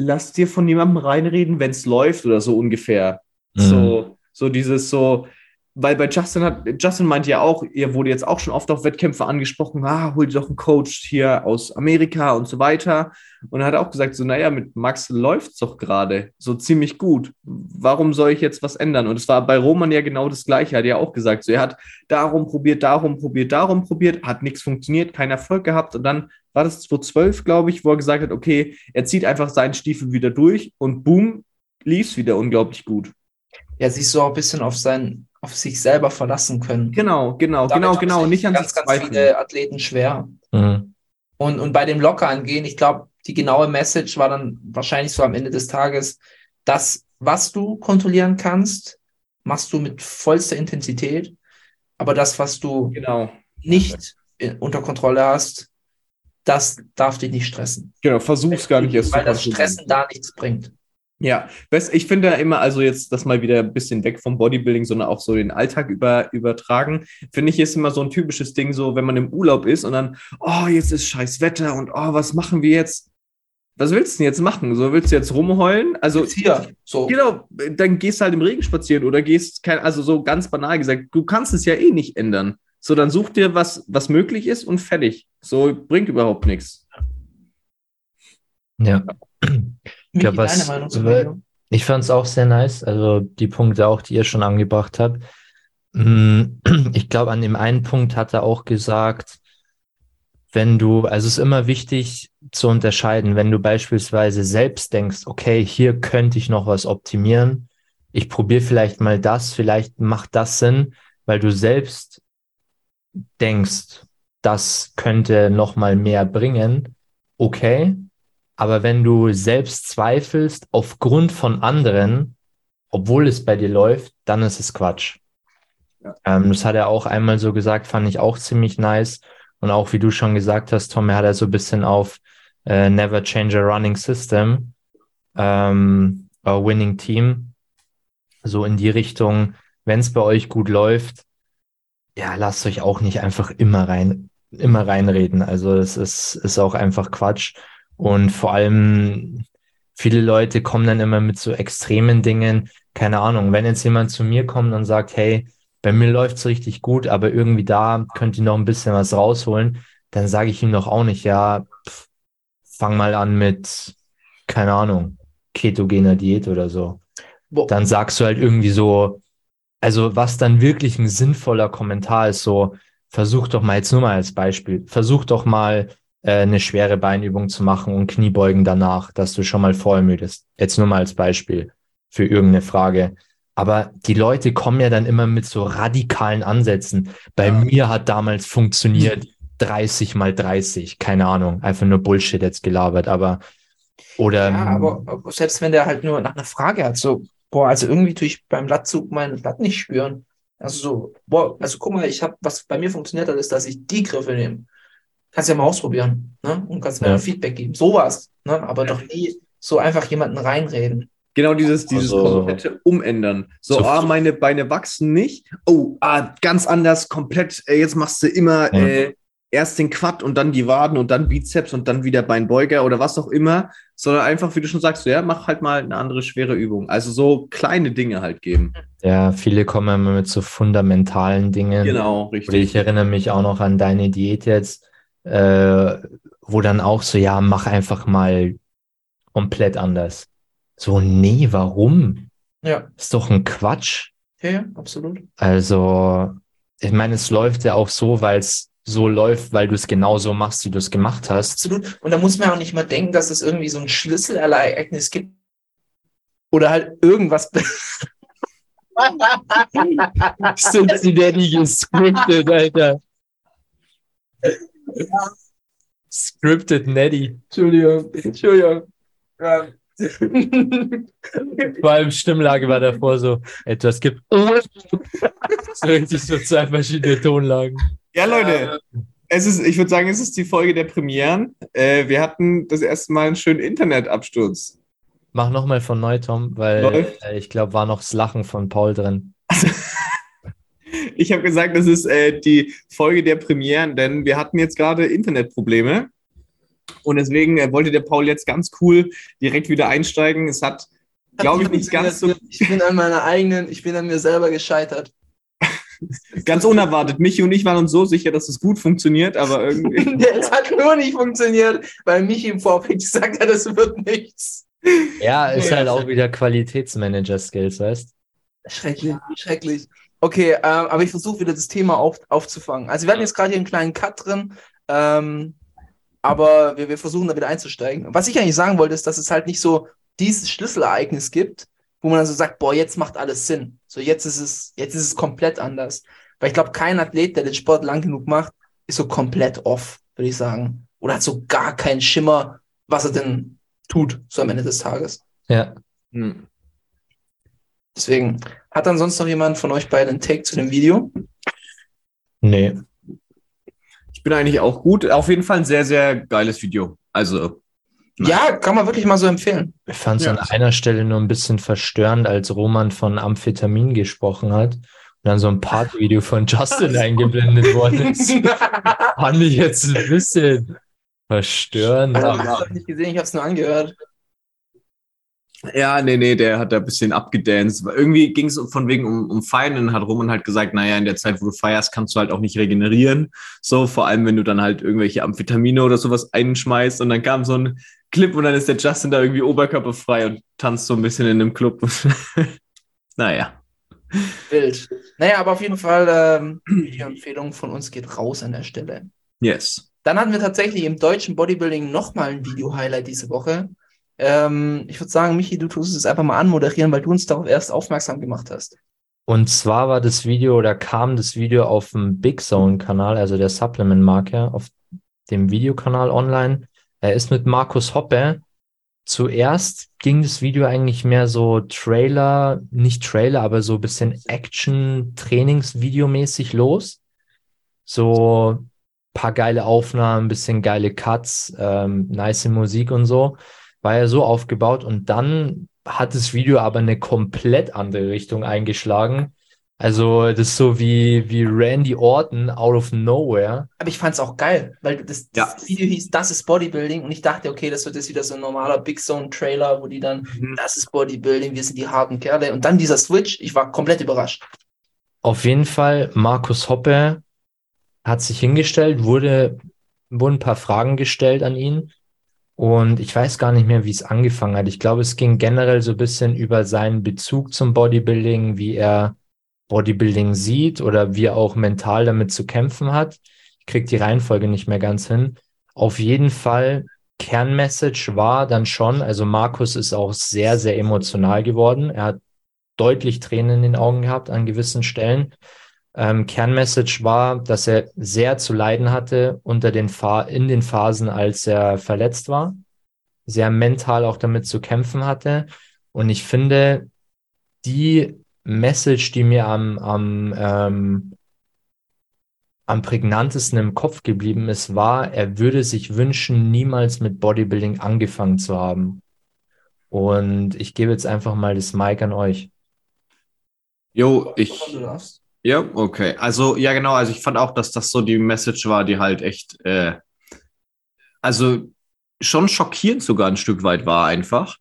lass dir von jemandem reinreden, wenn es läuft oder so ungefähr. Mhm. So, so dieses so, weil bei Justin hat, Justin meinte ja auch, ihr wurde jetzt auch schon oft auf Wettkämpfe angesprochen, ah, hol dir doch einen Coach hier aus Amerika und so weiter. Und er hat auch gesagt, so, naja, mit Max läuft's doch gerade so ziemlich gut. Warum soll ich jetzt was ändern? Und es war bei Roman ja genau das Gleiche, hat er auch gesagt. So, er hat darum probiert, darum probiert, darum probiert, hat nichts funktioniert, keinen Erfolg gehabt. Und dann war das 2012, glaube ich, wo er gesagt hat, okay, er zieht einfach seinen Stiefel wieder durch und boom, lief's wieder unglaublich gut. Ja, sich so ein bisschen auf sein, auf sich selber verlassen können. Genau, genau, Damit genau, genau. Nicht an ganz, sich ganz zweifeln. viele Athleten schwer. Mhm. Und, und bei dem locker angehen, ich glaube, die genaue Message war dann wahrscheinlich so am Ende des Tages, das, was du kontrollieren kannst, machst du mit vollster Intensität. Aber das, was du Genau. nicht in- unter Kontrolle hast, das darf dich nicht stressen. Genau, versuch's gar nicht erst Weil das. Stressen da nichts bringt. Ja, best- ich finde ja immer, also jetzt das mal wieder ein bisschen weg vom Bodybuilding, sondern auch so den Alltag über, übertragen, finde ich ist immer so ein typisches Ding, so wenn man im Urlaub ist und dann, oh, jetzt ist scheiß Wetter und oh, was machen wir jetzt? Was willst du denn jetzt machen? So willst du jetzt rumheulen? Also Jetzt hier, so. Genau, dann gehst du halt im Regen spazieren oder gehst, kein, also so ganz banal gesagt, du kannst es ja eh nicht ändern. So, dann such dir was, was möglich ist und fertig. So bringt überhaupt nichts. Ja. Michi, glaub, was- Meinung? Ich fand es auch sehr nice, also die Punkte auch, die ihr schon angebracht habt. Mm, Ich glaube, an dem einen Punkt hat er auch gesagt, wenn du, also es ist immer wichtig zu unterscheiden, wenn du beispielsweise selbst denkst, okay, hier könnte ich noch was optimieren, ich probiere vielleicht mal das, vielleicht macht das Sinn, weil du selbst denkst, das könnte noch mal mehr bringen, okay, aber wenn du selbst zweifelst aufgrund von anderen, obwohl es bei dir läuft, dann ist es Quatsch. Ähm, das hat er auch einmal so gesagt, fand ich auch ziemlich nice. Und auch wie du schon gesagt hast, Tom, er hat er so ein bisschen auf äh, Never Change a Running System, ähm, a Winning Team, so in die Richtung, wenn es bei euch gut läuft, ja, lasst euch auch nicht einfach immer rein, immer reinreden. Also das ist, ist auch einfach Quatsch. Und vor allem viele Leute kommen dann immer mit so extremen Dingen. Keine Ahnung, wenn jetzt jemand zu mir kommt und sagt, hey, bei mir läuft's richtig gut, aber irgendwie da könnt ihr noch ein bisschen was rausholen, dann sage ich ihm doch auch nicht, ja, pff, fang mal an mit, keine Ahnung, ketogener Diät oder so. Wo- Dann sagst du halt irgendwie so, also was dann wirklich ein sinnvoller Kommentar ist, so, versuch doch mal jetzt nur mal als Beispiel, versuch doch mal eine schwere Beinübung zu machen und Kniebeugen danach, dass du schon mal vorermüdest. Jetzt nur mal als Beispiel für irgendeine Frage. Aber die Leute kommen ja dann immer mit so radikalen Ansätzen. Bei mir hat damals funktioniert 30 mal 30, keine Ahnung, einfach nur Bullshit jetzt gelabert, aber oder Ja, aber, aber selbst wenn der halt nur nach einer Frage hat, so, boah, also irgendwie tue ich beim Lattzug mein Blatt nicht spüren. Also so, boah, also guck mal, ich habe, was bei mir funktioniert hat, ist, dass ich die Griffe nehme. Kannst ja mal ausprobieren, ne? Und kannst mir Ja. ein Feedback geben. Sowas, ne? Aber doch nie so einfach jemanden reinreden. Genau dieses, dieses Also- komplette Umändern. So, So- ah, meine Beine wachsen nicht. Oh, ah, ganz anders, komplett. Äh, jetzt machst du immer Ja. äh, erst den Quad und dann die Waden und dann Bizeps und dann wieder Beinbeuger oder was auch immer. Sondern einfach, wie du schon sagst, so, ja, mach halt mal eine andere schwere Übung. Also so kleine Dinge halt geben. ja, viele kommen immer mit so fundamentalen Dingen. Genau, Oder ich richtig. erinnere mich auch noch an deine Diät jetzt, äh, wo dann auch so, ja, mach einfach mal komplett anders. So, nee, warum? Ja, Ist doch ein Quatsch. ja, ja, absolut. Also, ich meine, es läuft ja auch so, weil es so läuft, weil du es genauso machst, wie du es gemacht hast. Absolut. Und da muss man auch nicht mal denken, dass es irgendwie so ein Schlüsselereignis gibt. Oder halt irgendwas. Cincinnati gescriptet, Alter. Scripted Netty. Entschuldigung, Entschuldigung. Ja. Vor allem Stimmlage war davor so etwas gibt. so richtig so zwei verschiedene Tonlagen. Ja, Leute, es ist, ich würde sagen, es ist die Folge der Premieren. Äh, wir hatten das erste Mal einen schönen Internetabsturz. Mach nochmal von neu, Tom, weil äh, ich glaube, war noch das Lachen von Paul drin. Ich habe gesagt, das ist äh, die Folge der Premieren, denn wir hatten jetzt gerade Internetprobleme. Und deswegen äh, wollte der Paul jetzt ganz cool direkt wieder einsteigen. Es hat, glaube ich, nicht ganz so Ich bin an meiner eigenen, ich bin an mir selber gescheitert. ganz unerwartet. Michi und ich waren uns so sicher, dass es gut funktioniert, aber irgendwie. Es hat nur nicht funktioniert, weil Michi im Vorfeld gesagt hat, es wird nichts. Ja, ist halt auch wieder Qualitätsmanager-Skills, weißt Schrecklich, schrecklich. Okay, ähm, aber ich versuche wieder das Thema auf, aufzufangen. Also wir hatten jetzt gerade hier einen kleinen Cut drin, ähm, aber wir, wir versuchen da wieder einzusteigen. Was ich eigentlich sagen wollte, ist, dass es halt nicht so dieses Schlüsselereignis gibt, wo man dann so sagt, boah, jetzt macht alles Sinn. So jetzt ist es, jetzt ist es komplett anders. Weil ich glaube, kein Athlet, der den Sport lang genug macht, ist so komplett off, würde ich sagen. Oder hat so gar keinen Schimmer, was er denn tut, so am Ende des Tages. Ja. Hm. Deswegen, hat dann sonst noch jemand von euch beiden einen Take zu dem Video? Nee. Ich bin eigentlich auch gut. Auf jeden Fall ein sehr, sehr geiles Video. Also, Ja, kann man wirklich mal so empfehlen. Ich fand es Ja. an einer Stelle nur ein bisschen verstörend, als Roman von Amphetamin gesprochen hat und dann so ein Part-Video von Justin eingeblendet worden ist. Fand ich jetzt ein bisschen verstörend. Also, ich habe nicht gesehen, ich habe es nur angehört. Ja, nee, nee, der hat da ein bisschen abgedanced. Irgendwie ging es von wegen um, um Feiern. Dann hat Roman halt gesagt, naja, in der Zeit, wo du feierst, kannst du halt auch nicht regenerieren. So, vor allem, wenn du dann halt irgendwelche Amphetamine oder sowas einschmeißt. Und dann kam so ein Clip und dann ist der Justin da irgendwie oberkörperfrei und tanzt so ein bisschen in einem Club. naja. Wild. Naja, aber auf jeden Fall, ähm, die Empfehlung von uns geht raus an der Stelle. Yes. Dann hatten wir tatsächlich im deutschen Bodybuilding nochmal ein Video-Highlight diese Woche. Ähm, ich würde sagen, Michi, du tust es einfach mal anmoderieren, weil du uns darauf erst aufmerksam gemacht hast. Und zwar war das Video oder kam das Video auf dem Big Zone Kanal, also der Supplement Marker, auf dem Videokanal online. Er ist mit Markus Hoppe. Zuerst ging das Video eigentlich mehr so Trailer, nicht Trailer, aber so ein bisschen Action-Trainings-Video-mäßig los. So paar geile Aufnahmen, bisschen geile Cuts, ähm, nice Musik und so. War ja so aufgebaut und dann hat das Video aber eine komplett andere Richtung eingeschlagen. Also das ist so wie, wie Randy Orton out of nowhere. Aber ich fand es auch geil, weil das, das Ja. Video hieß, das ist Bodybuilding und ich dachte, okay, das wird jetzt wieder so ein normaler Big Zone Trailer, wo die dann, Mhm. das ist Bodybuilding, wir sind die harten Kerle und dann dieser Switch, ich war komplett überrascht. Auf jeden Fall, Markus Hoppe hat sich hingestellt, wurde, wurden ein paar Fragen gestellt an ihn. Und ich weiß gar nicht mehr, wie es angefangen hat. Ich glaube, es ging generell so ein bisschen über seinen Bezug zum Bodybuilding, wie er Bodybuilding sieht oder wie er auch mental damit zu kämpfen hat. Ich krieg die Reihenfolge nicht mehr ganz hin. Auf jeden Fall, Kernmessage war dann schon, also Markus ist auch sehr, sehr emotional geworden. Er hat deutlich Tränen in den Augen gehabt an gewissen Stellen. Ähm, Kernmessage war, dass er sehr zu leiden hatte unter den Pha in den Phasen, als er verletzt war, sehr mental auch damit zu kämpfen hatte. Und ich finde, die Message, die mir am, am, ähm, am prägnantesten im Kopf geblieben ist, war, er würde sich wünschen, niemals mit Bodybuilding angefangen zu haben. Und ich gebe jetzt einfach mal das Mic an euch. Jo, ich. Ja, okay. Also, ja, genau. Also, ich fand auch, dass das so die Message war, die halt echt, äh, also schon schockierend sogar ein Stück weit war einfach.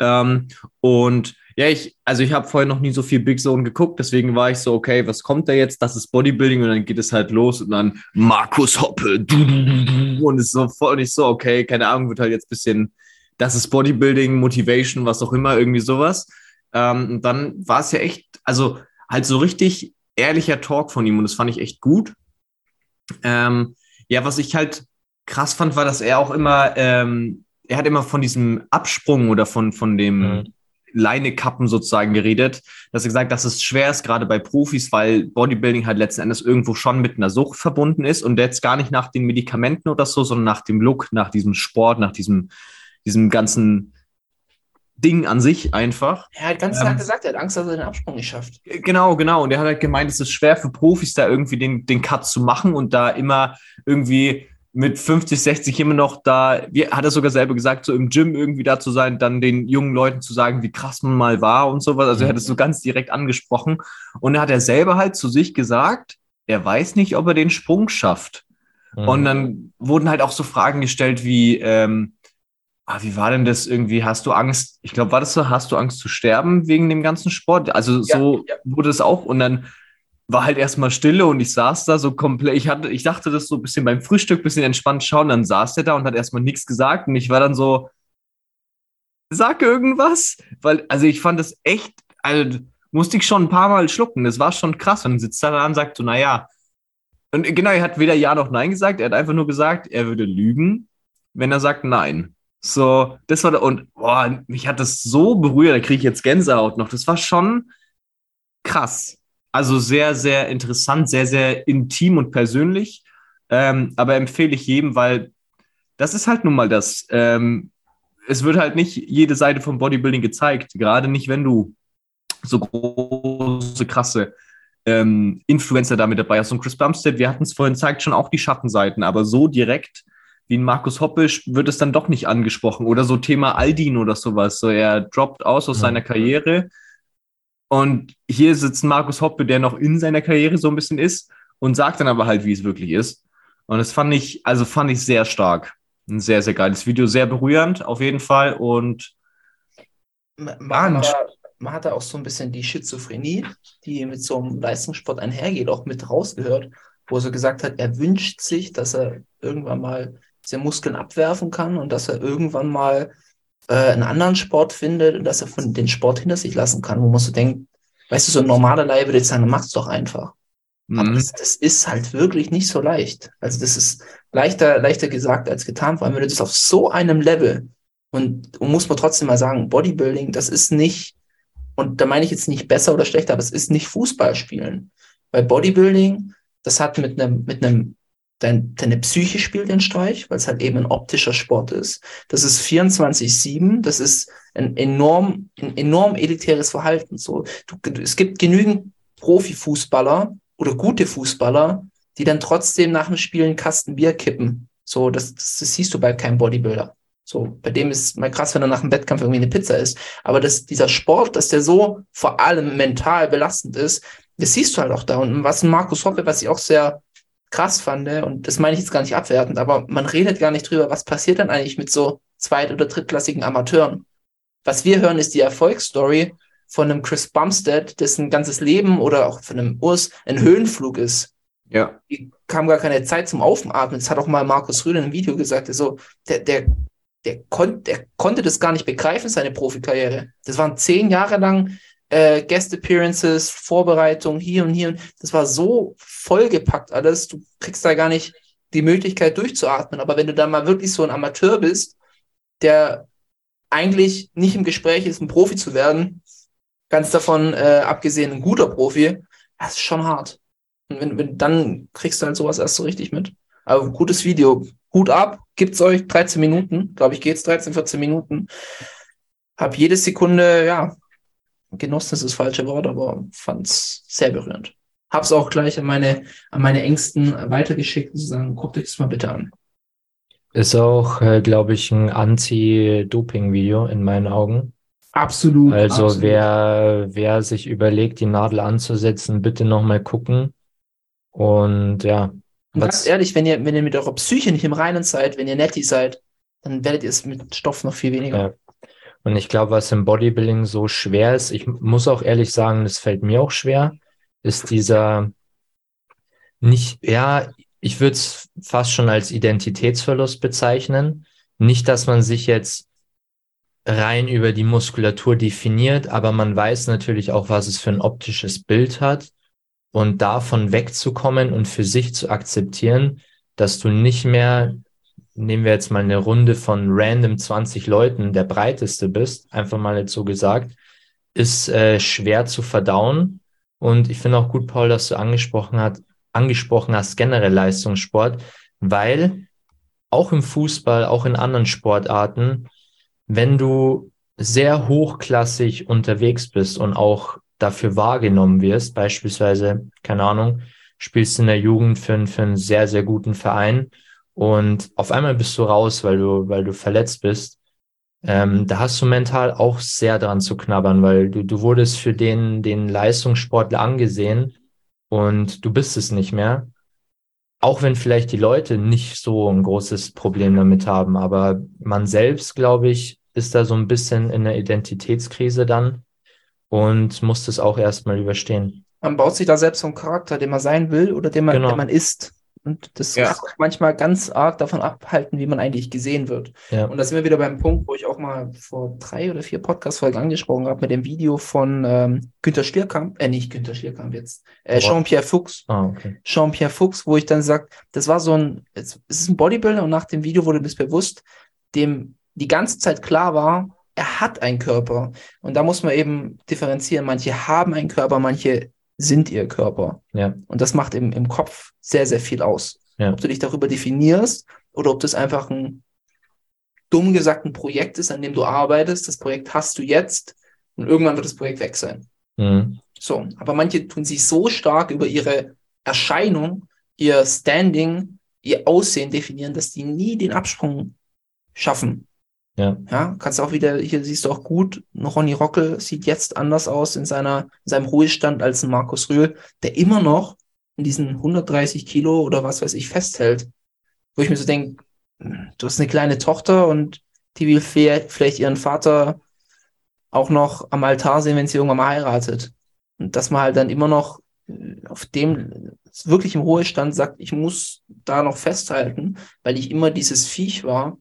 Ähm, und ja, ich, also ich habe vorher noch nie so viel Big Zone geguckt, deswegen war ich so, okay, was kommt da jetzt? Das ist Bodybuilding und dann geht es halt los und dann Markus Hoppe du, du, und es ist so voll und ich so, okay, keine Ahnung, wird halt jetzt bisschen, das ist Bodybuilding, Motivation, was auch immer, irgendwie sowas. Ähm, und dann war es ja echt, also halt so richtig ehrlicher Talk von ihm und das fand ich echt gut. Ähm, ja, was ich halt krass fand, war, dass er auch immer, ähm, er hat immer von diesem Absprung oder von, von dem Mhm. Leinekappen sozusagen geredet, dass er gesagt, dass es schwer ist, gerade bei Profis, weil Bodybuilding halt letzten Endes irgendwo schon mit einer Sucht verbunden ist und jetzt gar nicht nach den Medikamenten oder so, sondern nach dem Look, nach diesem Sport, nach diesem, diesem ganzen Ding an sich einfach. Er hat ganz Ähm, klar gesagt, er hat Angst, dass er den Absprung nicht schafft. Genau, genau. Und er hat halt gemeint, es ist schwer für Profis, da irgendwie den, den Cut zu machen und da immer irgendwie mit 50, 60 immer noch da, wie hat er sogar selber gesagt, so im Gym irgendwie da zu sein, dann den jungen Leuten zu sagen, wie krass man mal war und sowas. Also er hat es so ganz direkt angesprochen. Und dann hat er selber halt zu sich gesagt, er weiß nicht, ob er den Sprung schafft. Mhm. Und dann wurden halt auch so Fragen gestellt wie, ähm, ah, wie war denn das irgendwie? Hast du Angst? Ich glaube, war das so, hast du Angst zu sterben wegen dem ganzen Sport? Also Ja, so ja. wurde es auch. Und dann war halt erstmal Stille und ich saß da so komplett. Ich hatte, ich dachte, das so ein bisschen beim Frühstück, bisschen entspannt schauen. Dann saß der da und hat erstmal nichts gesagt. Und ich war dann so, sag irgendwas. Weil, also ich fand das echt, also musste ich schon ein paar Mal schlucken. Das war schon krass. Und dann sitzt er da und sagt so, naja, und genau, er hat weder Ja noch Nein gesagt. Er hat einfach nur gesagt, er würde lügen, wenn er sagt Nein. So, das war, und boah, mich hat das so berührt, da kriege ich jetzt Gänsehaut noch. Das war schon krass. Also sehr, sehr interessant, sehr, sehr intim und persönlich. Ähm, aber empfehle ich jedem, weil das ist halt nun mal das. Ähm, es wird halt nicht jede Seite vom Bodybuilding gezeigt, gerade nicht, wenn du so große, krasse ähm, Influencer damit dabei hast. Und Chris Bumstead, wir hatten es vorhin zeigt schon auch die Schattenseiten, aber so direkt wie ein Markus Hoppisch wird es dann doch nicht angesprochen. Oder so Thema Aldin oder sowas. So, er droppt aus aus Mhm. seiner Karriere. Und hier sitzt Markus Hoppe, der noch in seiner Karriere so ein bisschen ist und sagt dann aber halt, wie es wirklich ist. Und das fand ich, also fand ich sehr stark. Ein sehr, sehr geiles Video, sehr berührend auf jeden Fall. Und Man, Ah, man hat da auch so ein bisschen die Schizophrenie, die mit so einem Leistungssport einhergeht, auch mit rausgehört, wo er so gesagt hat, er wünscht sich, dass er irgendwann mal diese Muskeln abwerfen kann und dass er irgendwann mal äh, einen anderen Sport findet und dass er von den Sport hinter sich lassen kann, wo man so denkt, weißt du, so ein normaler Laie würde jetzt sagen, mach's doch einfach. Aber mhm. das, das ist halt wirklich nicht so leicht. Also das ist leichter, leichter gesagt als getan, vor allem wenn du das auf so einem Level und, und muss man trotzdem mal sagen, Bodybuilding, das ist nicht, und da meine ich jetzt nicht besser oder schlechter, aber es ist nicht Fußballspielen. Weil Bodybuilding, das hat mit einem, mit einem, dein, deine Psyche spielt den Streich, weil es halt eben ein optischer Sport ist. Das ist 24-7, das ist ein enorm, ein enorm elitäres Verhalten. So, du, es gibt genügend Profifußballer oder gute Fußballer, die dann trotzdem nach dem Spiel einen Kasten Bier kippen. So, das, das, das siehst du bei keinem Bodybuilder. So, bei dem ist mal krass, wenn er nach dem Wettkampf irgendwie eine Pizza isst. Aber das, dieser Sport, dass der so vor allem mental belastend ist, das siehst du halt auch da. Und was Markus Hoppe, was ich auch sehr krass fand, und das meine ich jetzt gar nicht abwertend, aber man redet gar nicht drüber, was passiert dann eigentlich mit so zweit- oder drittklassigen Amateuren. Was wir hören, ist die Erfolgsstory von einem Chris Bumstead, dessen ganzes Leben oder auch von einem Urs ein Höhenflug ist. ja. Die kam gar keine Zeit zum Aufatmen. Das hat auch mal Markus Rühle in einem Video gesagt. Der so, der, der, der, kon der konnte das gar nicht begreifen, seine Profikarriere. Das waren zehn Jahre lang äh, Guest Appearances, Vorbereitung hier und hier. Und das war so vollgepackt alles. Du kriegst da gar nicht die Möglichkeit durchzuatmen. Aber wenn du da mal wirklich so ein Amateur bist, der eigentlich nicht im Gespräch ist, ein Profi zu werden, ganz davon äh, abgesehen ein guter Profi, das ist schon hart. Und wenn, wenn, dann kriegst du halt sowas erst so richtig mit. Aber gutes Video. Hut ab, gibt's euch 13 Minuten, glaube ich, geht's 13, 14 Minuten. Hab jede Sekunde, ja, genossen ist das falsche Wort, aber fand's sehr berührend. Hab's auch gleich an meine, an meine Ängsten weitergeschickt und zu sagen, guckt euch das mal bitte an. Ist auch, äh, glaube ich, ein Anti-Doping-Video in meinen Augen. Absolut. Also absolut. wer, wer sich überlegt, die Nadel anzusetzen, bitte nochmal gucken. Und ja, Und ganz was, ehrlich, wenn ihr, wenn ihr mit eurer Psyche nicht im Reinen seid, wenn ihr netti seid, dann werdet ihr es mit Stoff noch viel weniger. Ja. Und ich glaube, was im Bodybuilding so schwer ist, ich muss auch ehrlich sagen, das fällt mir auch schwer, ist dieser nicht, ja, ich würde es fast schon als Identitätsverlust bezeichnen. Nicht, dass man sich jetzt rein über die Muskulatur definiert, aber man weiß natürlich auch, was es für ein optisches Bild hat und davon wegzukommen und für sich zu akzeptieren, dass du nicht mehr, nehmen wir jetzt mal eine Runde von random 20 Leuten, der breiteste bist, einfach mal jetzt so gesagt, ist äh, schwer zu verdauen. Und ich finde auch gut, Paul, dass du angesprochen, hat, angesprochen hast, generell Leistungssport, weil auch im Fußball, auch in anderen Sportarten, wenn du sehr hochklassig unterwegs bist und auch dafür wahrgenommen wirst, beispielsweise, keine Ahnung, spielst in der Jugend für, für einen sehr, sehr guten Verein und auf einmal bist du raus, weil du, weil du verletzt bist, ähm, da hast du mental auch sehr dran zu knabbern, weil du, du wurdest für den, den Leistungssportler angesehen und du bist es nicht mehr. Auch wenn vielleicht die Leute nicht so ein großes Problem damit haben, aber man selbst, glaube ich, ist da so ein bisschen in der Identitätskrise dann und muss das auch erstmal überstehen. Man baut sich da selbst so einen Charakter, den man sein will oder den man, Genau. der man ist. Und das Ja. kann manchmal ganz arg davon abhalten, wie man eigentlich gesehen wird. Ja. Und da sind wir wieder beim Punkt, wo ich auch mal vor drei oder vier Podcast-Folgen angesprochen habe, mit dem Video von ähm, Günter Schlierkamp, äh, nicht Günter Schlierkamp jetzt, äh, Jean-Pierre Fuchs. Ah, okay. Jean-Pierre Fuchs, wo ich dann sage, das war so ein, es ist ein Bodybuilder und nach dem Video wurde mir bewusst, dem die ganze Zeit klar war, er hat einen Körper. Und da muss man eben differenzieren. Manche haben einen Körper, manche sind ihr Körper. Ja. Und das macht im, im Kopf sehr, sehr viel aus. Ja. Ob du dich darüber definierst oder ob das einfach ein dumm gesagt ein Projekt ist, an dem du arbeitest. Das Projekt hast du jetzt und irgendwann wird das Projekt weg sein. Mhm. So, aber manche tun sich so stark über ihre Erscheinung, ihr Standing, ihr Aussehen definieren, dass die nie den Absprung schaffen. Ja. Ja, kannst auch wieder, hier siehst du auch gut, Ronny Rockel sieht jetzt anders aus in seiner, in seinem Ruhestand als ein Markus Rühl, der immer noch in diesen 130 Kilo oder was weiß ich festhält. Wo ich mir so denke, du hast eine kleine Tochter und die will vielleicht ihren Vater auch noch am Altar sehen, wenn sie irgendwann mal heiratet. Und dass man halt dann immer noch äh, auf dem wirklich im Ruhestand sagt, ich muss da noch festhalten, weil ich immer dieses Viech war.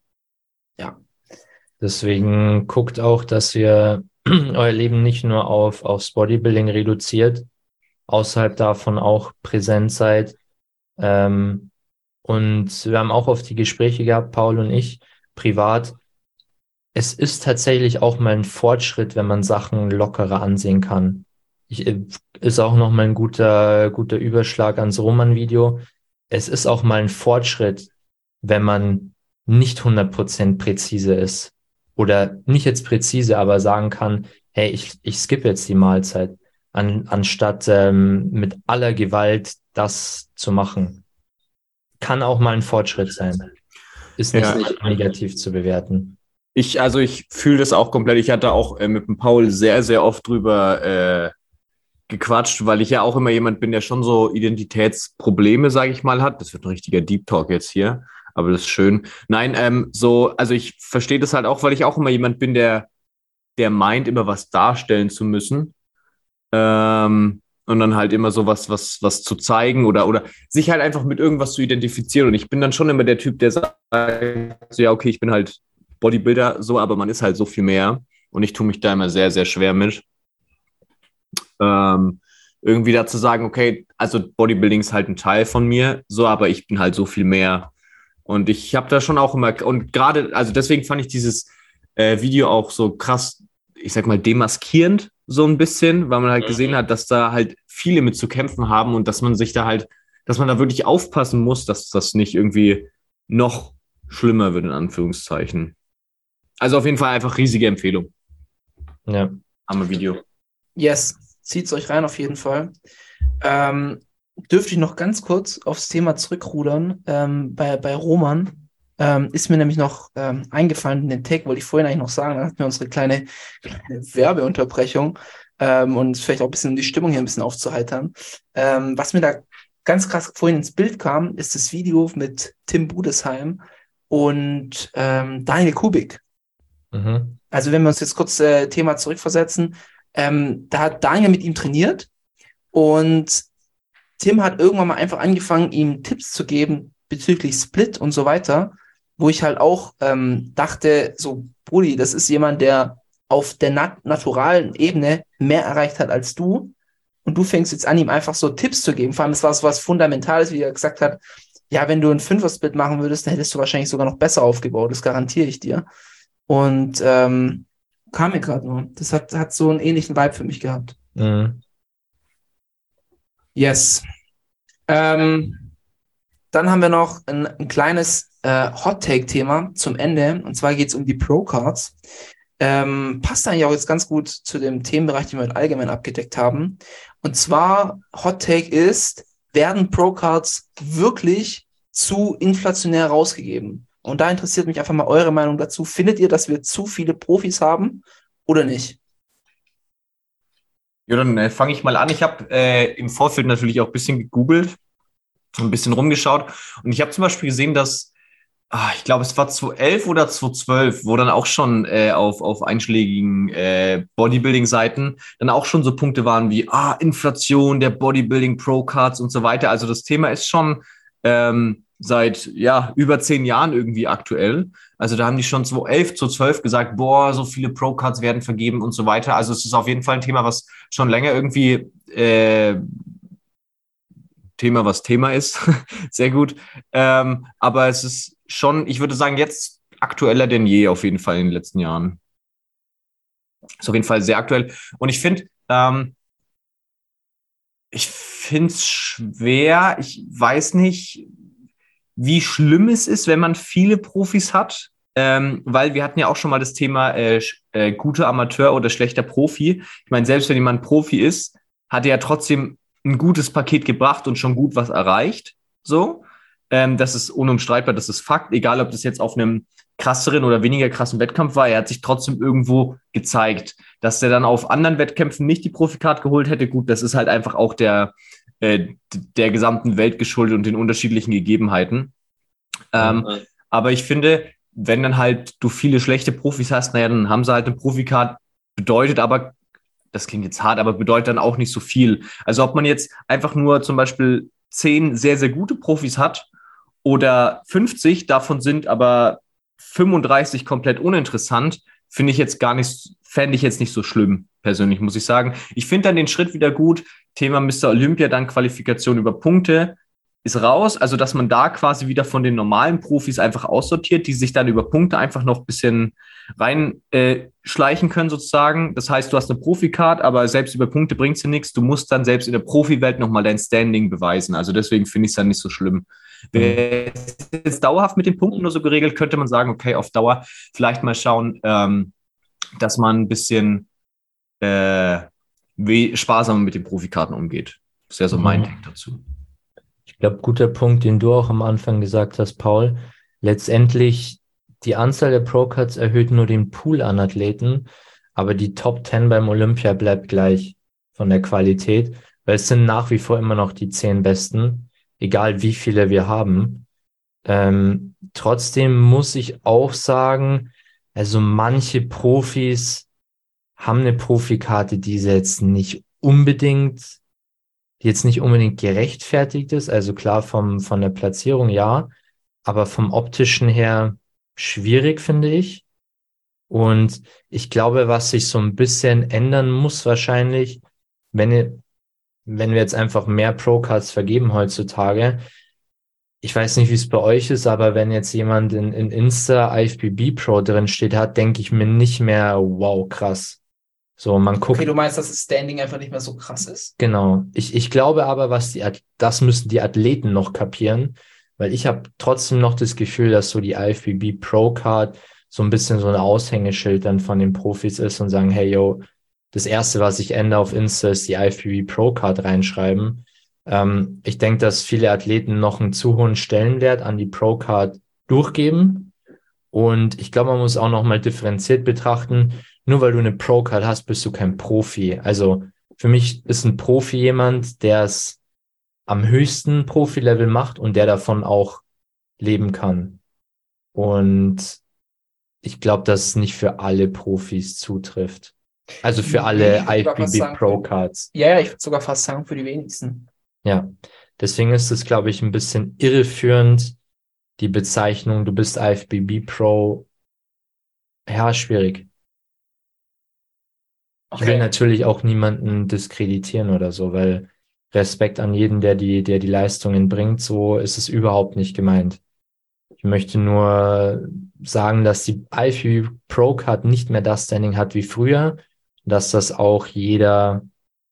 Deswegen guckt auch, dass ihr euer Leben nicht nur auf, aufs Bodybuilding reduziert, außerhalb davon auch präsent seid. Ähm, und wir haben auch oft die Gespräche gehabt, Paul und ich, privat. Es ist tatsächlich auch mal ein Fortschritt, wenn man Sachen lockerer ansehen kann. Ich, äh, ist auch noch mal ein guter, guter Überschlag ans Roman-Video. Es ist auch mal ein Fortschritt, wenn man nicht 100% präzise ist oder nicht jetzt präzise, aber sagen kann, hey, ich, ich skippe jetzt die Mahlzeit, an, anstatt ähm, mit aller Gewalt das zu machen. Kann auch mal ein Fortschritt sein. Ist nicht, Ja. nicht negativ zu bewerten. Ich, also ich fühle das auch komplett. Ich hatte auch äh, mit dem Paul sehr, sehr oft drüber äh, gequatscht, weil ich ja auch immer jemand bin, der schon so Identitätsprobleme, sage ich mal, hat. Das wird ein richtiger Deep Talk jetzt hier, aber das ist schön. Nein, ähm, so, also ich verstehe das halt auch, weil ich auch immer jemand bin, der, der meint, immer was darstellen zu müssen. Ähm, und dann halt immer so was, was, was zu zeigen oder, oder sich halt einfach mit irgendwas zu identifizieren. Und ich bin dann schon immer der Typ, der sagt, so, ja, okay, ich bin halt Bodybuilder, so, aber man ist halt so viel mehr. Und ich tue mich da immer sehr, sehr schwer mit. Ähm, irgendwie dazu sagen, okay, also Bodybuilding ist halt ein Teil von mir, so, aber ich bin halt so viel mehr. Und ich habe da schon auch immer, und gerade, also deswegen fand ich dieses äh, Video auch so krass, ich sag mal, demaskierend, so ein bisschen, weil man halt gesehen hat, dass da halt viele mit zu kämpfen haben und dass man sich da halt, dass man da wirklich aufpassen muss, dass das nicht irgendwie noch schlimmer wird, in Anführungszeichen. Also auf jeden Fall einfach riesige Empfehlung. Ja. Am Video. Yes, zieht's euch rein auf jeden Fall. Ähm, dürfte ich noch ganz kurz aufs Thema zurückrudern. Ähm, bei, bei Roman ähm, ist mir nämlich noch ähm, eingefallen, den Take wollte ich vorhin eigentlich noch sagen, dann hatten wir unsere kleine, kleine Werbeunterbrechung ähm, und vielleicht auch ein bisschen um die Stimmung hier ein bisschen aufzuheitern. Ähm, was mir da ganz krass vorhin ins Bild kam, ist das Video mit Tim Budesheim und ähm, Daniel Kubik. Mhm. Also wenn wir uns jetzt kurz äh, Thema zurückversetzen, da hat Daniel mit ihm trainiert und Tim hat irgendwann mal einfach angefangen, ihm Tipps zu geben bezüglich Split und so weiter, wo ich halt auch ähm, dachte, so, Brudi, das ist jemand, der auf der nat naturalen Ebene mehr erreicht hat als du. Und du fängst jetzt an, ihm einfach so Tipps zu geben. Vor allem, es war so was Fundamentales, wie er gesagt hat, ja, wenn du ein Fünfer-Split machen würdest, dann hättest du wahrscheinlich sogar noch besser aufgebaut. Das garantiere ich dir. Und ähm, kam mir gerade nur. Das hat, hat so einen ähnlichen Vibe für mich gehabt. Mhm. Yes. Ähm, dann haben wir noch ein, ein kleines äh, Hot-Take-Thema zum Ende. Und zwar geht es um die Pro-Cards. Ähm, passt eigentlich auch jetzt ganz gut zu dem Themenbereich, den wir heute allgemein abgedeckt haben. Und zwar, Hot-Take ist, werden Pro-Cards wirklich zu inflationär rausgegeben? Und da interessiert mich einfach mal eure Meinung dazu. Findet ihr, dass wir zu viele Profis haben oder nicht? Ja, dann äh, fange ich mal an. Ich habe äh, im Vorfeld natürlich auch ein bisschen gegoogelt, ein bisschen rumgeschaut. Und ich habe zum Beispiel gesehen, dass, ah, ich glaube, es war 2011 oder 2012, wo dann auch schon äh, auf, auf einschlägigen äh, Bodybuilding-Seiten dann auch schon so Punkte waren wie ah, Inflation der Bodybuilding Pro-Cards und so weiter. Also das Thema ist schon ähm, seit ja über zehn Jahren irgendwie aktuell. Also da haben die schon 2011, 2012 gesagt, boah, so viele Pro-Cards werden vergeben und so weiter. Also es ist auf jeden Fall ein Thema, was schon länger irgendwie äh, Thema, was Thema ist. Sehr gut. Ähm, aber es ist schon, ich würde sagen, jetzt aktueller denn je auf jeden Fall in den letzten Jahren. Ist auf jeden Fall sehr aktuell. Und ich finde, ähm, ich finde es schwer. Ich weiß nicht, wie schlimm es ist, wenn man viele Profis hat. Ähm, weil wir hatten ja auch schon mal das Thema äh, äh, guter Amateur oder schlechter Profi. Ich meine, selbst wenn jemand Profi ist, hat er ja trotzdem ein gutes Paket gebracht und schon gut was erreicht. So, ähm, das ist unumstreitbar, das ist Fakt. Egal, ob das jetzt auf einem krasseren oder weniger krassen Wettkampf war, er hat sich trotzdem irgendwo gezeigt. Dass er dann auf anderen Wettkämpfen nicht die Profikarte geholt hätte, gut, das ist halt einfach auch der, äh, der gesamten Welt geschuldet und den unterschiedlichen Gegebenheiten. Ähm, mhm. Aber ich finde, wenn dann halt du viele schlechte Profis hast, naja, dann haben sie halt eine Profikarte, bedeutet aber, das klingt jetzt hart, aber bedeutet dann auch nicht so viel. Also ob man jetzt einfach nur zum Beispiel zehn sehr, sehr gute Profis hat oder 50, davon sind aber 35 komplett uninteressant, finde ich jetzt gar nicht, fände ich jetzt nicht so schlimm, persönlich, muss ich sagen. Ich finde dann den Schritt wieder gut. Thema Mr. Olympia, dann Qualifikation über Punkte ist raus. Also, dass man da quasi wieder von den normalen Profis einfach aussortiert, die sich dann über Punkte einfach noch ein bisschen reinschleichen äh, können, sozusagen. Das heißt, du hast eine Profikarte, aber selbst über Punkte bringt sie nichts. Du musst dann selbst in der Profiwelt nochmal dein Standing beweisen. Also, deswegen finde ich es dann nicht so schlimm. Wäre es dauerhaft mit den Punkten nur so geregelt, könnte man sagen, okay, auf Dauer vielleicht mal schauen, ähm, dass man ein bisschen äh, sparsamer mit den Profikarten umgeht. Das wäre so mein mhm. Take dazu. Ich glaube, guter Punkt, den du auch am Anfang gesagt hast, Paul. Letztendlich, die Anzahl der Pro-Cards erhöht nur den Pool an Athleten, aber die Top 10 beim Olympia bleibt gleich von der Qualität, weil es sind nach wie vor immer noch die zehn besten, egal wie viele wir haben. Ähm, trotzdem muss ich auch sagen, also manche Profis haben eine Profikarte, die jetzt nicht unbedingt, die jetzt nicht unbedingt gerechtfertigt ist. Also klar vom, von der Platzierung ja, aber vom optischen her schwierig, finde ich. Und ich glaube, was sich so ein bisschen ändern muss wahrscheinlich, wenn, wenn wir jetzt einfach mehr Pro-Cards vergeben heutzutage, ich weiß nicht, wie es bei euch ist, aber wenn jetzt jemand in, in Insta IFBB Pro drin steht hat, denke ich mir nicht mehr, wow, krass. So, man guckt. Okay, du meinst, dass das Standing einfach nicht mehr so krass ist? Genau. Ich, ich glaube aber, was die, das müssen die Athleten noch kapieren, weil ich habe trotzdem noch das Gefühl, dass so die IFBB Pro Card so ein bisschen so ein Aushängeschild dann von den Profis ist und sagen, hey, yo, das erste, was ich ändere auf Insta, ist die IFBB Pro Card reinschreiben. Ähm, ich denke, dass viele Athleten noch einen zu hohen Stellenwert an die Pro Card durchgeben. Und ich glaube, man muss auch noch mal differenziert betrachten. Nur weil du eine Pro Card hast, bist du kein Profi. Also für mich ist ein Profi jemand, der es am höchsten Profi-Level macht und der davon auch leben kann. Und ich glaube, dass es nicht für alle Profis zutrifft. Also für alle IFBB Pro Cards. Ja, ja, ich würde sogar fast sagen, für die wenigsten. Ja, deswegen ist es, glaube ich, ein bisschen irreführend, die Bezeichnung, du bist IFBB Pro, ja, schwierig. Ich will Okay. natürlich auch niemanden diskreditieren oder so, weil Respekt an jeden, der die, der die Leistungen bringt, so ist es überhaupt nicht gemeint. Ich möchte nur sagen, dass die IFBB Pro Card nicht mehr das Standing hat wie früher, dass das auch jeder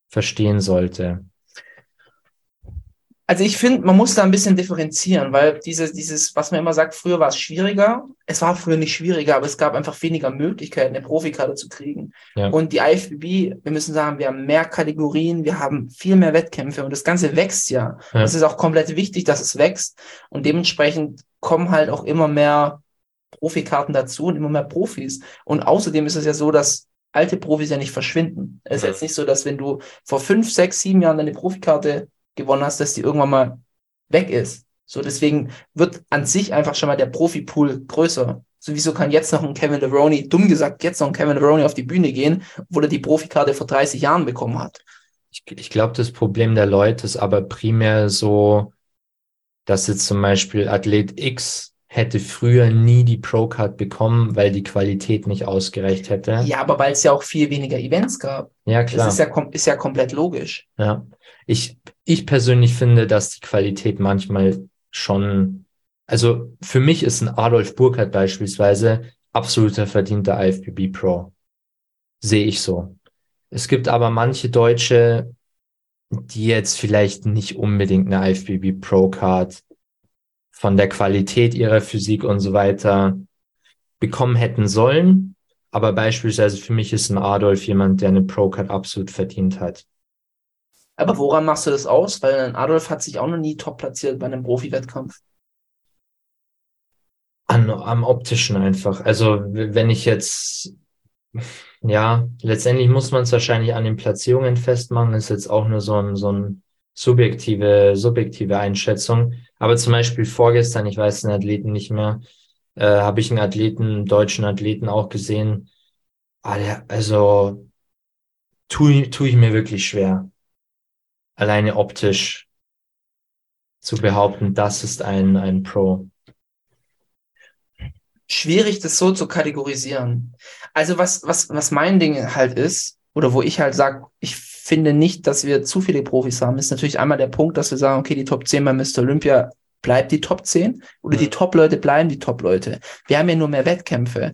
verstehen sollte. Also ich finde, man muss da ein bisschen differenzieren, weil dieses, dieses, was man immer sagt, früher war es schwieriger. Es war früher nicht schwieriger, aber es gab einfach weniger Möglichkeiten, eine Profikarte zu kriegen. Ja. Und die IFBB, wir müssen sagen, wir haben mehr Kategorien, wir haben viel mehr Wettkämpfe und das Ganze wächst ja. Ja. Es ist auch komplett wichtig, dass es wächst und dementsprechend kommen halt auch immer mehr Profikarten dazu und immer mehr Profis. Und außerdem ist es ja so, dass alte Profis ja nicht verschwinden. Es ist Ja. jetzt nicht so, dass wenn du vor fünf, sechs, sieben Jahren deine Profikarte gewonnen hast, dass die irgendwann mal weg ist. So, deswegen wird an sich einfach schon mal der Profipool größer. Sowieso kann jetzt noch ein Kevin Levroni, dumm gesagt, jetzt noch ein Kevin Levroni auf die Bühne gehen, obwohl er die Profikarte vor 30 Jahren bekommen hat. Ich, ich glaube, das Problem der Leute ist aber primär so, dass jetzt zum Beispiel Athlet X hätte früher nie die Pro-Card bekommen, weil die Qualität nicht ausgereicht hätte. Ja, aber weil es ja auch viel weniger Events gab. Ja, Das klar. ist ja, ist ja komplett logisch. Ja. Ich, ich persönlich finde, dass die Qualität manchmal schon, also für mich ist ein Adolf Burkhardt beispielsweise absoluter verdienter IFBB Pro. Sehe ich so. Es gibt aber manche Deutsche, die jetzt vielleicht nicht unbedingt eine IFBB Pro Card von der Qualität ihrer Physik und so weiter bekommen hätten sollen. Aber beispielsweise für mich ist ein Adolf jemand, der eine Pro Card absolut verdient hat. Aber woran machst du das aus? Weil ein Adolf hat sich auch noch nie top platziert bei einem Profi-Wettkampf. An, am optischen einfach. Also wenn ich jetzt, ja, letztendlich muss man es wahrscheinlich an den Platzierungen festmachen, ist jetzt auch nur so ein, so ein subjektive, subjektive Einschätzung. Aber zum Beispiel vorgestern, ich weiß den Athleten nicht mehr, äh, habe ich einen Athleten, einen deutschen Athleten auch gesehen. Ah, also tue tu ich mir wirklich schwer, alleine optisch zu behaupten, das ist ein, ein Pro. schwierig, das so zu kategorisieren. Also was, was, was mein Ding halt ist, oder wo ich halt sage, ich finde nicht, dass wir zu viele Profis haben, ist natürlich einmal der Punkt, dass wir sagen, okay, die Top 10 bei Mr. Olympia bleibt die Top 10 oder die Top-Leute bleiben die Top-Leute. Wir haben ja nur mehr Wettkämpfe.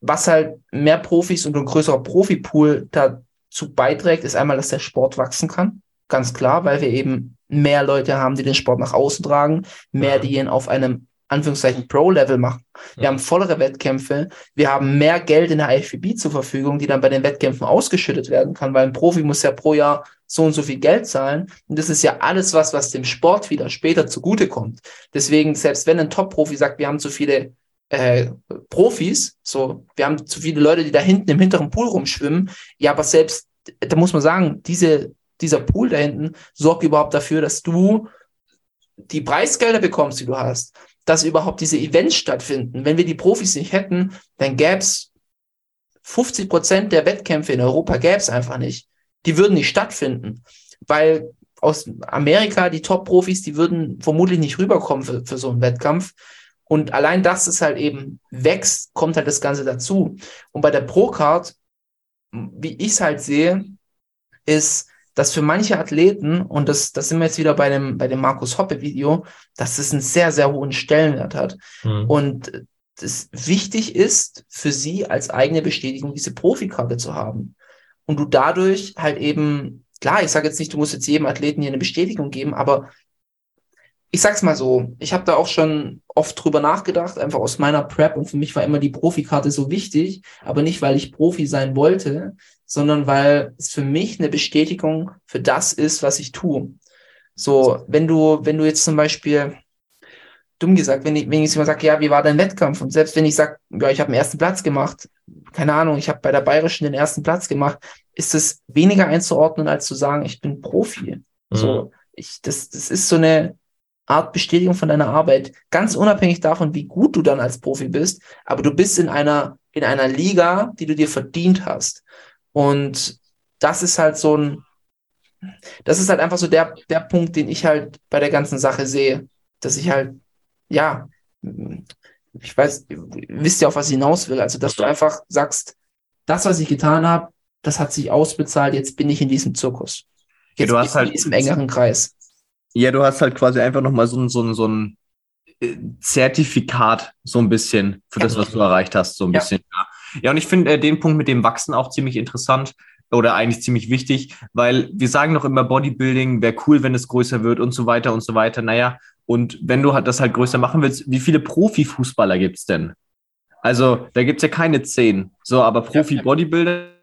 Was halt mehr Profis und ein größerer Profipool dazu beiträgt, ist einmal, dass der Sport wachsen kann. Ganz klar, weil wir eben mehr Leute haben, die den Sport nach außen tragen, mehr, Ja. die ihn auf einem Anführungszeichen Pro-Level machen. Wir Ja. haben vollere Wettkämpfe, wir haben mehr Geld in der IFBB zur Verfügung, die dann bei den Wettkämpfen ausgeschüttet werden kann, weil ein Profi muss ja pro Jahr so und so viel Geld zahlen. Und das ist ja alles was, was dem Sport wieder später zugutekommt. Deswegen, selbst wenn ein Top-Profi sagt, wir haben zu viele äh, Profis, so, wir haben zu viele Leute, die da hinten im hinteren Pool rumschwimmen, ja, aber selbst, da muss man sagen, diese, dieser Pool da hinten sorgt überhaupt dafür, dass du die Preisgelder bekommst, die du hast, dass überhaupt diese Events stattfinden. Wenn wir die Profis nicht hätten, dann gäbe es 50 Prozent der Wettkämpfe in Europa gäbe es einfach nicht. Die würden nicht stattfinden, weil aus Amerika die Top-Profis, die würden vermutlich nicht rüberkommen für, für so einen Wettkampf. Und allein, dass es halt eben wächst, kommt halt das Ganze dazu. Und bei der Pro-Card, wie ich es halt sehe, ist, dass für manche Athleten, und das, das sind wir jetzt wieder bei dem, bei dem Markus Hoppe-Video, dass es einen sehr, sehr hohen Stellenwert hat. Hm. Und das wichtig ist für sie als eigene Bestätigung, diese Profikarte zu haben. Und du dadurch halt eben, klar, ich sage jetzt nicht, du musst jetzt jedem Athleten hier eine Bestätigung geben, aber ich sag's mal so, ich habe da auch schon oft drüber nachgedacht, einfach aus meiner Prep und für mich war immer die Profikarte so wichtig, aber nicht, weil ich Profi sein wollte, sondern weil es für mich eine Bestätigung für das ist, was ich tue. So, wenn du, wenn du jetzt zum Beispiel, dumm gesagt, wenn ich, wenn ich jemand sage, ja, wie war dein Wettkampf? Und selbst wenn ich sage, ja, ich habe den ersten Platz gemacht, keine Ahnung, ich habe bei der Bayerischen den ersten Platz gemacht, ist es weniger einzuordnen, als zu sagen, ich bin Profi. So, ich, das, das ist so eine Art Bestätigung von deiner Arbeit, ganz unabhängig davon, wie gut du dann als Profi bist, aber du bist in einer, in einer Liga, die du dir verdient hast. Und das ist halt so ein, das ist halt einfach so der, der Punkt, den ich halt bei der ganzen Sache sehe, dass ich halt, ja, ich weiß, wisst ihr, auf was ich hinaus will? Also, dass du einfach sagst, das, was ich getan habe, das hat sich ausbezahlt, jetzt bin ich in diesem Zirkus. Jetzt du bin hast ich halt- in diesem engeren Kreis. Ja, du hast halt quasi einfach nochmal so ein, so ein, so ein äh, Zertifikat, so ein bisschen, für das, was du erreicht hast, so ein Ja. bisschen. Ja, ja und ich finde äh, den Punkt mit dem Wachsen auch ziemlich interessant oder eigentlich ziemlich wichtig, weil wir sagen noch immer, Bodybuilding wäre cool, wenn es größer wird und so weiter und so weiter. Naja, und wenn du halt das halt größer machen willst, wie viele Profifußballer gibt's denn? Also, da gibt's ja keine zehn. So, aber Profi-Bodybuilder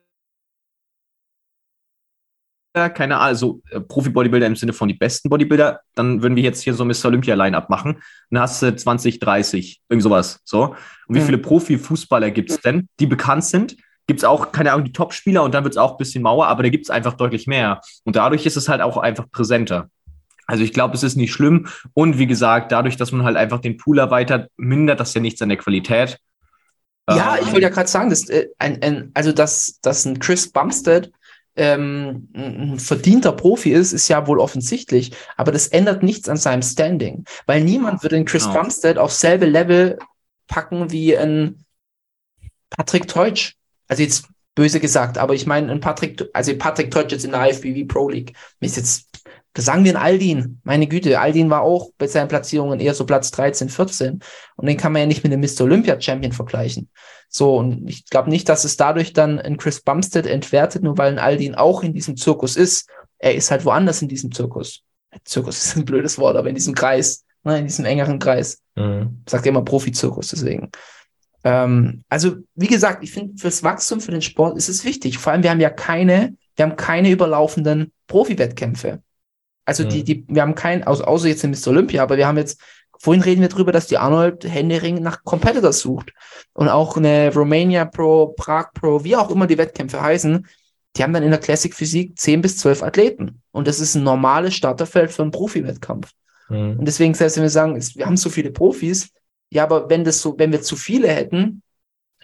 keine Ahnung, also äh, Profi-Bodybuilder im Sinne von die besten Bodybuilder, dann würden wir jetzt hier so Mr. Olympia-Line abmachen. Dann hast du 20, 30, irgend sowas. So. Und wie Mhm. viele Profi-Fußballer gibt es denn, die bekannt sind? Gibt es auch, keine Ahnung, die Top-Spieler und dann wird es auch ein bisschen Mauer, aber da gibt es einfach deutlich mehr. Und dadurch ist es halt auch einfach präsenter. Also ich glaube, es ist nicht schlimm. Und wie gesagt, dadurch, dass man halt einfach den Pool erweitert, mindert das ja nichts an der Qualität. Ja, Ähm, ich wollte ja gerade sagen, dass, äh, ein, ein, also dass, dass ein Chris Bumstead ähm, ein verdienter Profi ist, ist ja wohl offensichtlich. Aber das ändert nichts an seinem Standing, weil niemand würde den Chris Genau. Bumstead auf selbe Level packen wie ein Patrick Teutsch. Also jetzt böse gesagt, aber ich meine, ein Patrick, also Patrick Teutsch jetzt in der IFBB Pro League. Ist jetzt, sagen wir in Aldin. Meine Güte, Aldin war auch bei seinen Platzierungen eher so Platz 13, 14. Und den kann man ja nicht mit dem Mr. Olympia Champion vergleichen. So, und ich glaube nicht, dass es dadurch dann ein Chris Bumstead entwertet, nur weil ein Aldin auch in diesem Zirkus ist. Er ist halt woanders in diesem Zirkus. Zirkus ist ein blödes Wort, aber in diesem Kreis, ne, in diesem engeren Kreis. Mhm. Sagt ja immer Profizirkus, deswegen. Ähm, also, wie gesagt, ich finde, fürs Wachstum, für den Sport ist es wichtig. Vor allem, wir haben ja keine, wir haben keine überlaufenden Profi-Wettkämpfe. Also, die, Mhm. die, wir haben keinen, außer, außer jetzt in Mr. Olympia, aber wir haben jetzt, vorhin reden wir drüber, dass die Arnold Händering nach Competitors sucht. Und auch eine Romania Pro, Prag Pro, wie auch immer die Wettkämpfe heißen, die haben dann in der Classic Physik 10 bis 12 Athleten. Und das ist ein normales Starterfeld für einen Profi-Wettkampf. Mhm. Und deswegen, selbst wenn wir sagen, wir haben so viele Profis, ja, aber wenn das so, wenn wir zu viele hätten,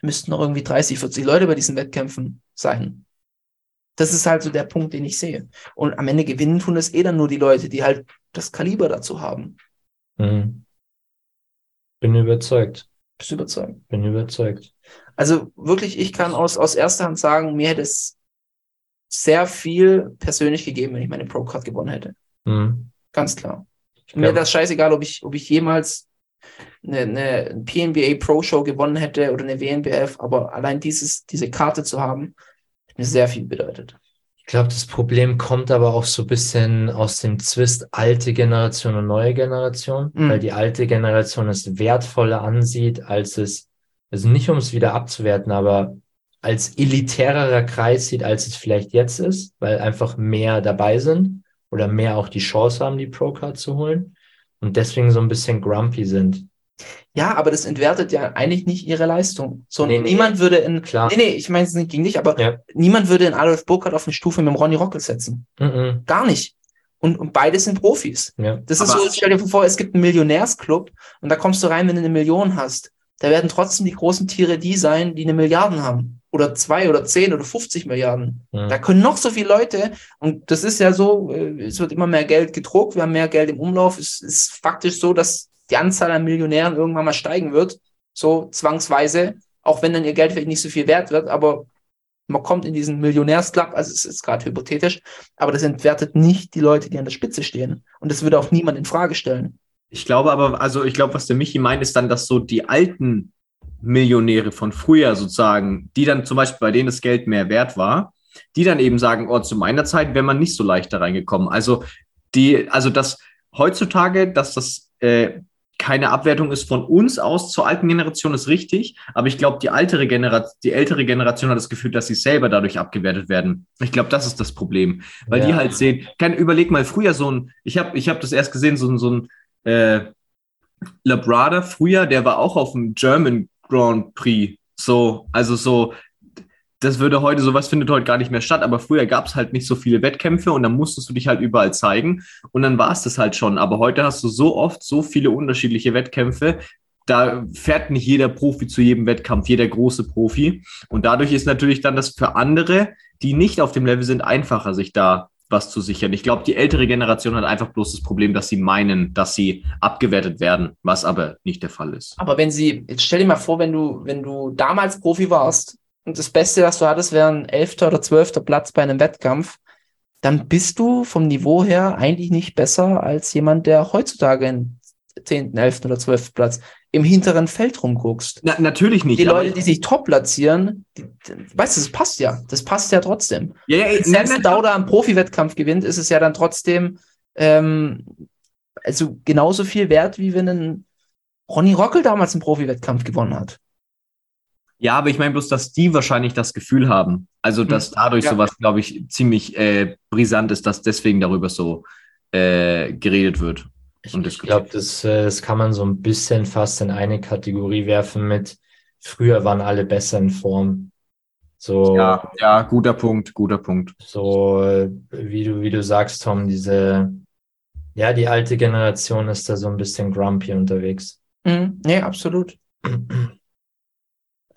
müssten noch irgendwie 30, 40 Leute bei diesen Wettkämpfen sein. Das ist halt so der Punkt, den ich sehe. Und am Ende gewinnen tun es eh dann nur die Leute, die halt das Kaliber dazu haben. Mhm. Bin überzeugt. Bist du überzeugt? Bin überzeugt. Also wirklich, ich kann aus, aus erster Hand sagen, mir hätte es sehr viel persönlich gegeben, wenn ich meine Pro-Card gewonnen hätte. Mhm. Ganz klar. Mir wäre das scheißegal, ob ich, ob ich jemals eine, eine PNBA Pro Show gewonnen hätte oder eine WNBF, aber allein dieses, diese Karte zu haben, mir sehr viel bedeutet. Ich glaube, das Problem kommt aber auch so ein bisschen aus dem Zwist alte Generation und neue Generation, Mhm. weil die alte Generation es wertvoller ansieht, als es, also nicht um es wieder abzuwerten, aber als elitärerer Kreis sieht, als es vielleicht jetzt ist, weil einfach mehr dabei sind oder mehr auch die Chance haben, die Pro-Card zu holen und deswegen so ein bisschen grumpy sind. Ja, aber das entwertet ja eigentlich nicht ihre Leistung. So, Nee, nee. niemand würde in, Klar. nee, nee, ich meine es nicht gegen dich, aber Ja. niemand würde in Adolf Burkhardt auf eine Stufe mit dem Ronny Rockel setzen. Mhm. Gar nicht. Und, und beide sind Profis. Ja. Das ist Aber- so, stell dir vor, es gibt einen Millionärsclub und da kommst du rein, wenn du eine Million hast. Da werden trotzdem die großen Tiere die sein, die eine Milliarden haben. Oder zwei oder zehn oder 50 Milliarden. Mhm. Da können noch so viele Leute, und das ist ja so, äh, es wird immer mehr Geld gedruckt, wir haben mehr Geld im Umlauf. Es ist faktisch so, dass die Anzahl an Millionären irgendwann mal steigen wird. So zwangsweise, auch wenn dann ihr Geld vielleicht nicht so viel wert wird, aber man kommt in diesen Millionärsclub, also es ist gerade hypothetisch, aber das entwertet nicht die Leute, die an der Spitze stehen. Und das würde auch niemand in Frage stellen. Ich glaube aber, also ich glaube, was der Michi meint, ist dann, dass so die alten Millionäre von früher sozusagen, die dann zum Beispiel bei denen das Geld mehr wert war, die dann eben sagen, oh, zu meiner Zeit wäre man nicht so leicht da reingekommen. Also die, also dass heutzutage, dass das äh, keine Abwertung ist von uns aus zur alten Generation, ist richtig. Aber ich glaube, die ältere Generation, die ältere Generation hat das Gefühl, dass sie selber dadurch abgewertet werden. Ich glaube, das ist das Problem, weil die Ja. halt sehen. Kein, überleg mal früher so ein. Ich habe, ich habe das erst gesehen, so ein, so ein äh, Labrada früher, der war auch auf dem German Grand Prix. So, also so, das würde heute, sowas findet heute gar nicht mehr statt, aber früher gab es halt nicht so viele Wettkämpfe und dann musstest du dich halt überall zeigen und dann war es das halt schon. Aber heute hast du so oft so viele unterschiedliche Wettkämpfe. Da fährt nicht jeder Profi zu jedem Wettkampf, jeder große Profi. Und dadurch ist natürlich dann das für andere, die nicht auf dem Level sind, einfacher, sich da was zu sichern. Ich glaube, die ältere Generation hat einfach bloß das Problem, dass sie meinen, dass sie abgewertet werden, was aber nicht der Fall ist. Aber wenn sie, jetzt stell dir mal vor, wenn du, wenn du damals Profi warst und das Beste, was du hattest, wäre ein elfter oder zwölfter Platz bei einem Wettkampf, dann bist du vom Niveau her eigentlich nicht besser als jemand, der heutzutage einen 10., 11. oder 12. Platz im hinteren Feld rumguckst. Na, natürlich nicht. Die Leute, die sich top platzieren, die, die, weißt du, das passt ja. Das passt ja trotzdem. ja, ja, Wenn nein, nein, Dauda am Profi-Wettkampf gewinnt, ist es ja dann trotzdem ähm, also genauso viel wert, wie wenn ein Ronny Rockel damals einen Profi-Wettkampf gewonnen hat. Ja, aber ich meine bloß, dass die wahrscheinlich das Gefühl haben. Also, dass dadurch Ja. sowas, glaube ich, ziemlich äh, brisant ist, dass deswegen darüber so äh, geredet wird. Und Ich glaube, das, äh, das kann man so ein bisschen fast in eine Kategorie werfen mit früher waren alle besser in Form. So, Ja, ja, guter Punkt, guter Punkt. so äh, wie du, wie du sagst, Tom, diese, ja, die alte Generation ist da so ein bisschen grumpy unterwegs. Mhm. Nee, absolut.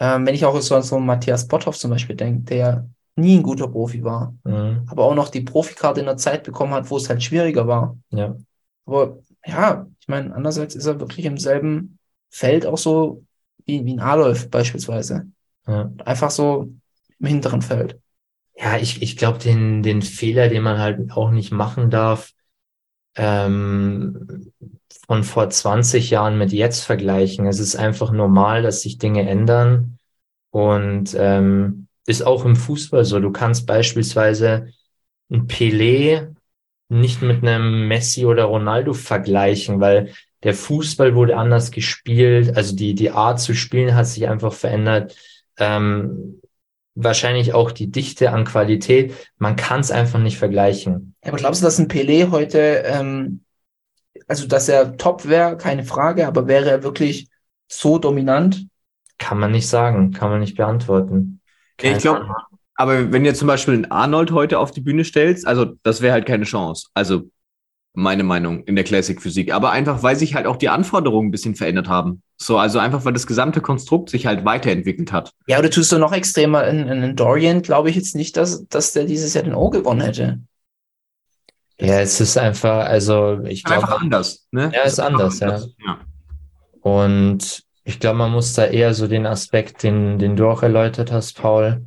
Ähm, wenn ich auch so an so Matthias Botthoff zum Beispiel denke, der nie ein guter Profi war, Mhm. aber auch noch die Profikarte in der Zeit bekommen hat, wo es halt schwieriger war. Ja. Aber ja, ich meine, andererseits ist er wirklich im selben Feld auch so wie, wie ein Adolf beispielsweise. Ja. Einfach so im hinteren Feld. Ja, ich, ich glaube, den, den Fehler, den man halt auch nicht machen darf, ähm, von vor 20 Jahren mit jetzt vergleichen. Es ist einfach normal, dass sich Dinge ändern und ähm, ist auch im Fußball so. Du kannst beispielsweise ein Pelé nicht mit einem Messi oder Ronaldo vergleichen, weil der Fußball wurde anders gespielt, also die, die Art zu spielen hat sich einfach verändert. Ähm, wahrscheinlich auch die Dichte an Qualität. Man kann es einfach nicht vergleichen. Aber glaubst du, dass ein Pelé heute, ähm, also dass er top wäre, keine Frage, aber wäre er wirklich so dominant? Kann man nicht sagen, kann man nicht beantworten. Ja, ich glaube, aber wenn ihr zum Beispiel einen Arnold heute auf die Bühne stellst, also das wäre halt keine Chance. Also meine Meinung in der Classic Physik. Aber einfach, weil sich halt auch die Anforderungen ein bisschen verändert haben. So, also einfach, weil das gesamte Konstrukt sich halt weiterentwickelt hat. Ja, oder tust du noch extremer in, in, in Dorian, glaube ich jetzt nicht, dass, dass der dieses Jahr den O gewonnen hätte. Ja, es ist einfach, also ich glaube, Einfach anders, ne? Ja, ist anders, ja. ja. Und ich glaube, man muss da eher so den Aspekt, den, den du auch erläutert hast, Paul,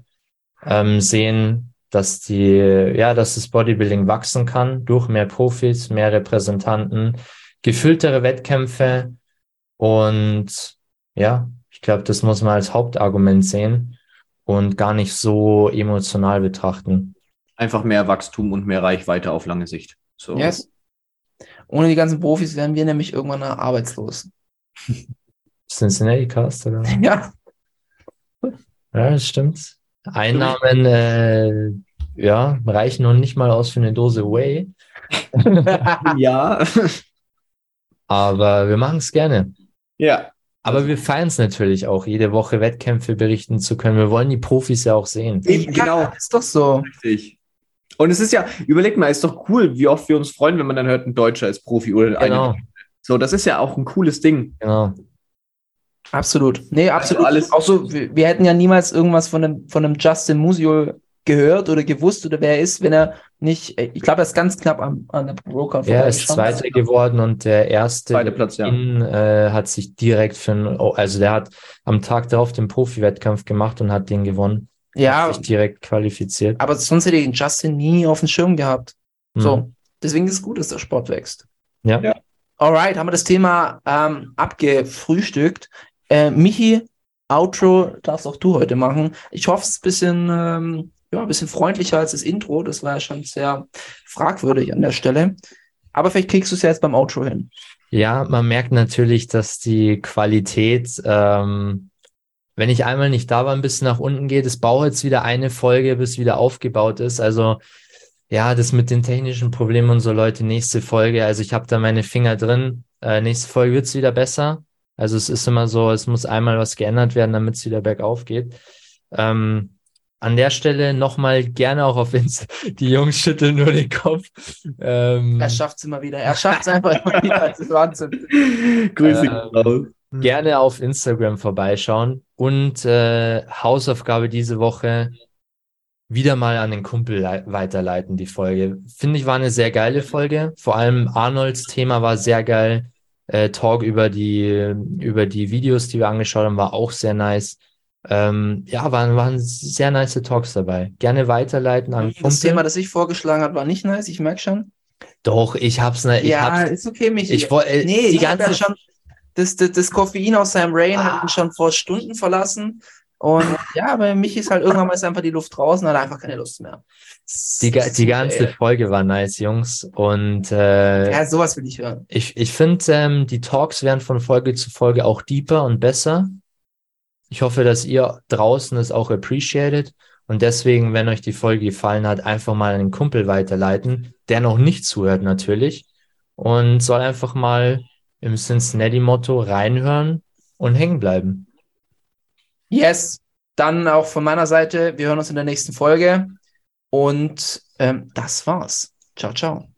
ähm, sehen, dass die, ja, dass das Bodybuilding wachsen kann durch mehr Profis, mehr Repräsentanten, gefülltere Wettkämpfe und ja, ich glaube, das muss man als Hauptargument sehen und gar nicht so emotional betrachten. Einfach mehr Wachstum und mehr Reichweite auf lange Sicht. So. Yes. Ohne die ganzen Profis wären wir nämlich irgendwann arbeitslos. Cincinnati Cast, oder? Ja. Ja, das stimmt. Einnahmen, äh, ja, reichen noch nicht mal aus für eine Dose Whey. ja. Aber wir machen es gerne. ja. Aber wir feiern es natürlich auch, jede Woche Wettkämpfe berichten zu können. Wir wollen die Profis ja auch sehen. Eben, genau. Ja, ist doch so. Richtig. Und es ist ja, überleg mal, ist doch cool, wie oft wir uns freuen, wenn man dann hört, ein Deutscher ist Profi oder Genau, eine. So, das ist ja auch ein cooles Ding. genau. Absolut. Nee, absolut. alles- Auch so, wir, wir hätten ja niemals irgendwas von einem, von einem Justin Musial gehört oder gewusst oder wer er ist, wenn er nicht, ich glaube, er ist ganz knapp an, an der Pro-Card Er ist. Zweiter geworden und der erste Platz, ja. Beginn, äh, hat sich direkt für einen, oh, also der hat am Tag darauf den Profi-Wettkampf gemacht und hat den gewonnen. Ja, sich direkt qualifiziert. aber sonst hätte ich den Justin nie auf dem Schirm gehabt. Mhm. So, deswegen ist es gut, dass der Sport wächst. Ja. Ja. Alright, haben wir das Thema ähm, abgefrühstückt. Äh, Michi, Outro darfst auch du heute machen. Ich hoffe, es ist ein bisschen, ähm, ja, ein bisschen freundlicher als das Intro. Das war ja schon sehr fragwürdig an der Stelle. Aber vielleicht kriegst du es ja jetzt beim Outro hin. Ja, man merkt natürlich, dass die Qualität, ähm, wenn ich einmal nicht da war, ein bisschen nach unten geht. Es braucht jetzt wieder eine Folge, bis wieder aufgebaut ist. Also ja, das mit den technischen Problemen und so, Leute, nächste Folge. Also ich habe da meine Finger drin. Äh, nächste Folge wird's wieder besser. Also es ist immer so, es muss einmal was geändert werden, damit es wieder bergauf geht. Ähm, an der Stelle nochmal gerne auch auf Insta. Die Jungs schütteln nur den Kopf. Ähm, Er schafft es immer wieder. Er schafft es einfach immer wieder. Das ist Wahnsinn. Grüße Ähm, raus. gerne auf Instagram vorbeischauen. Und äh, Hausaufgabe diese Woche, wieder mal an den Kumpel lei- weiterleiten, die Folge. Finde ich, war eine sehr geile Folge. Vor allem Arnolds Thema war sehr geil. Äh, Talk über die, über die Videos, die wir angeschaut haben, war auch sehr nice. Ähm, ja, waren, waren sehr nice Talks dabei. Gerne weiterleiten an Das Kumpel. Thema, das ich vorgeschlagen habe, war nicht nice, ich merke schon. Doch, ich hab's, ne, ich ja, hab's, ist okay, Michi. ich äh, nee, die ich ganze- ja schon, das, das, das Koffein aus seinem Rain hat Ah. ihn schon vor Stunden verlassen. Und ja, bei Michi ist halt irgendwann mal ist einfach die Luft draußen, hat einfach keine Lust mehr. die, die ganze. Folge war nice, Jungs. Und äh, Ja, sowas will ich hören. Ich, ich finde, ähm, die Talks werden von Folge zu Folge auch deeper und besser. Ich hoffe, dass ihr draußen es auch appreciated. Und deswegen, wenn euch die Folge gefallen hat, einfach mal den Kumpel weiterleiten, der noch nicht zuhört natürlich. Und soll einfach mal im Cincinnati-Motto reinhören und hängen bleiben. Yes, dann auch von meiner Seite. Wir hören uns in der nächsten Folge. Und ähm, das war's. Ciao, ciao.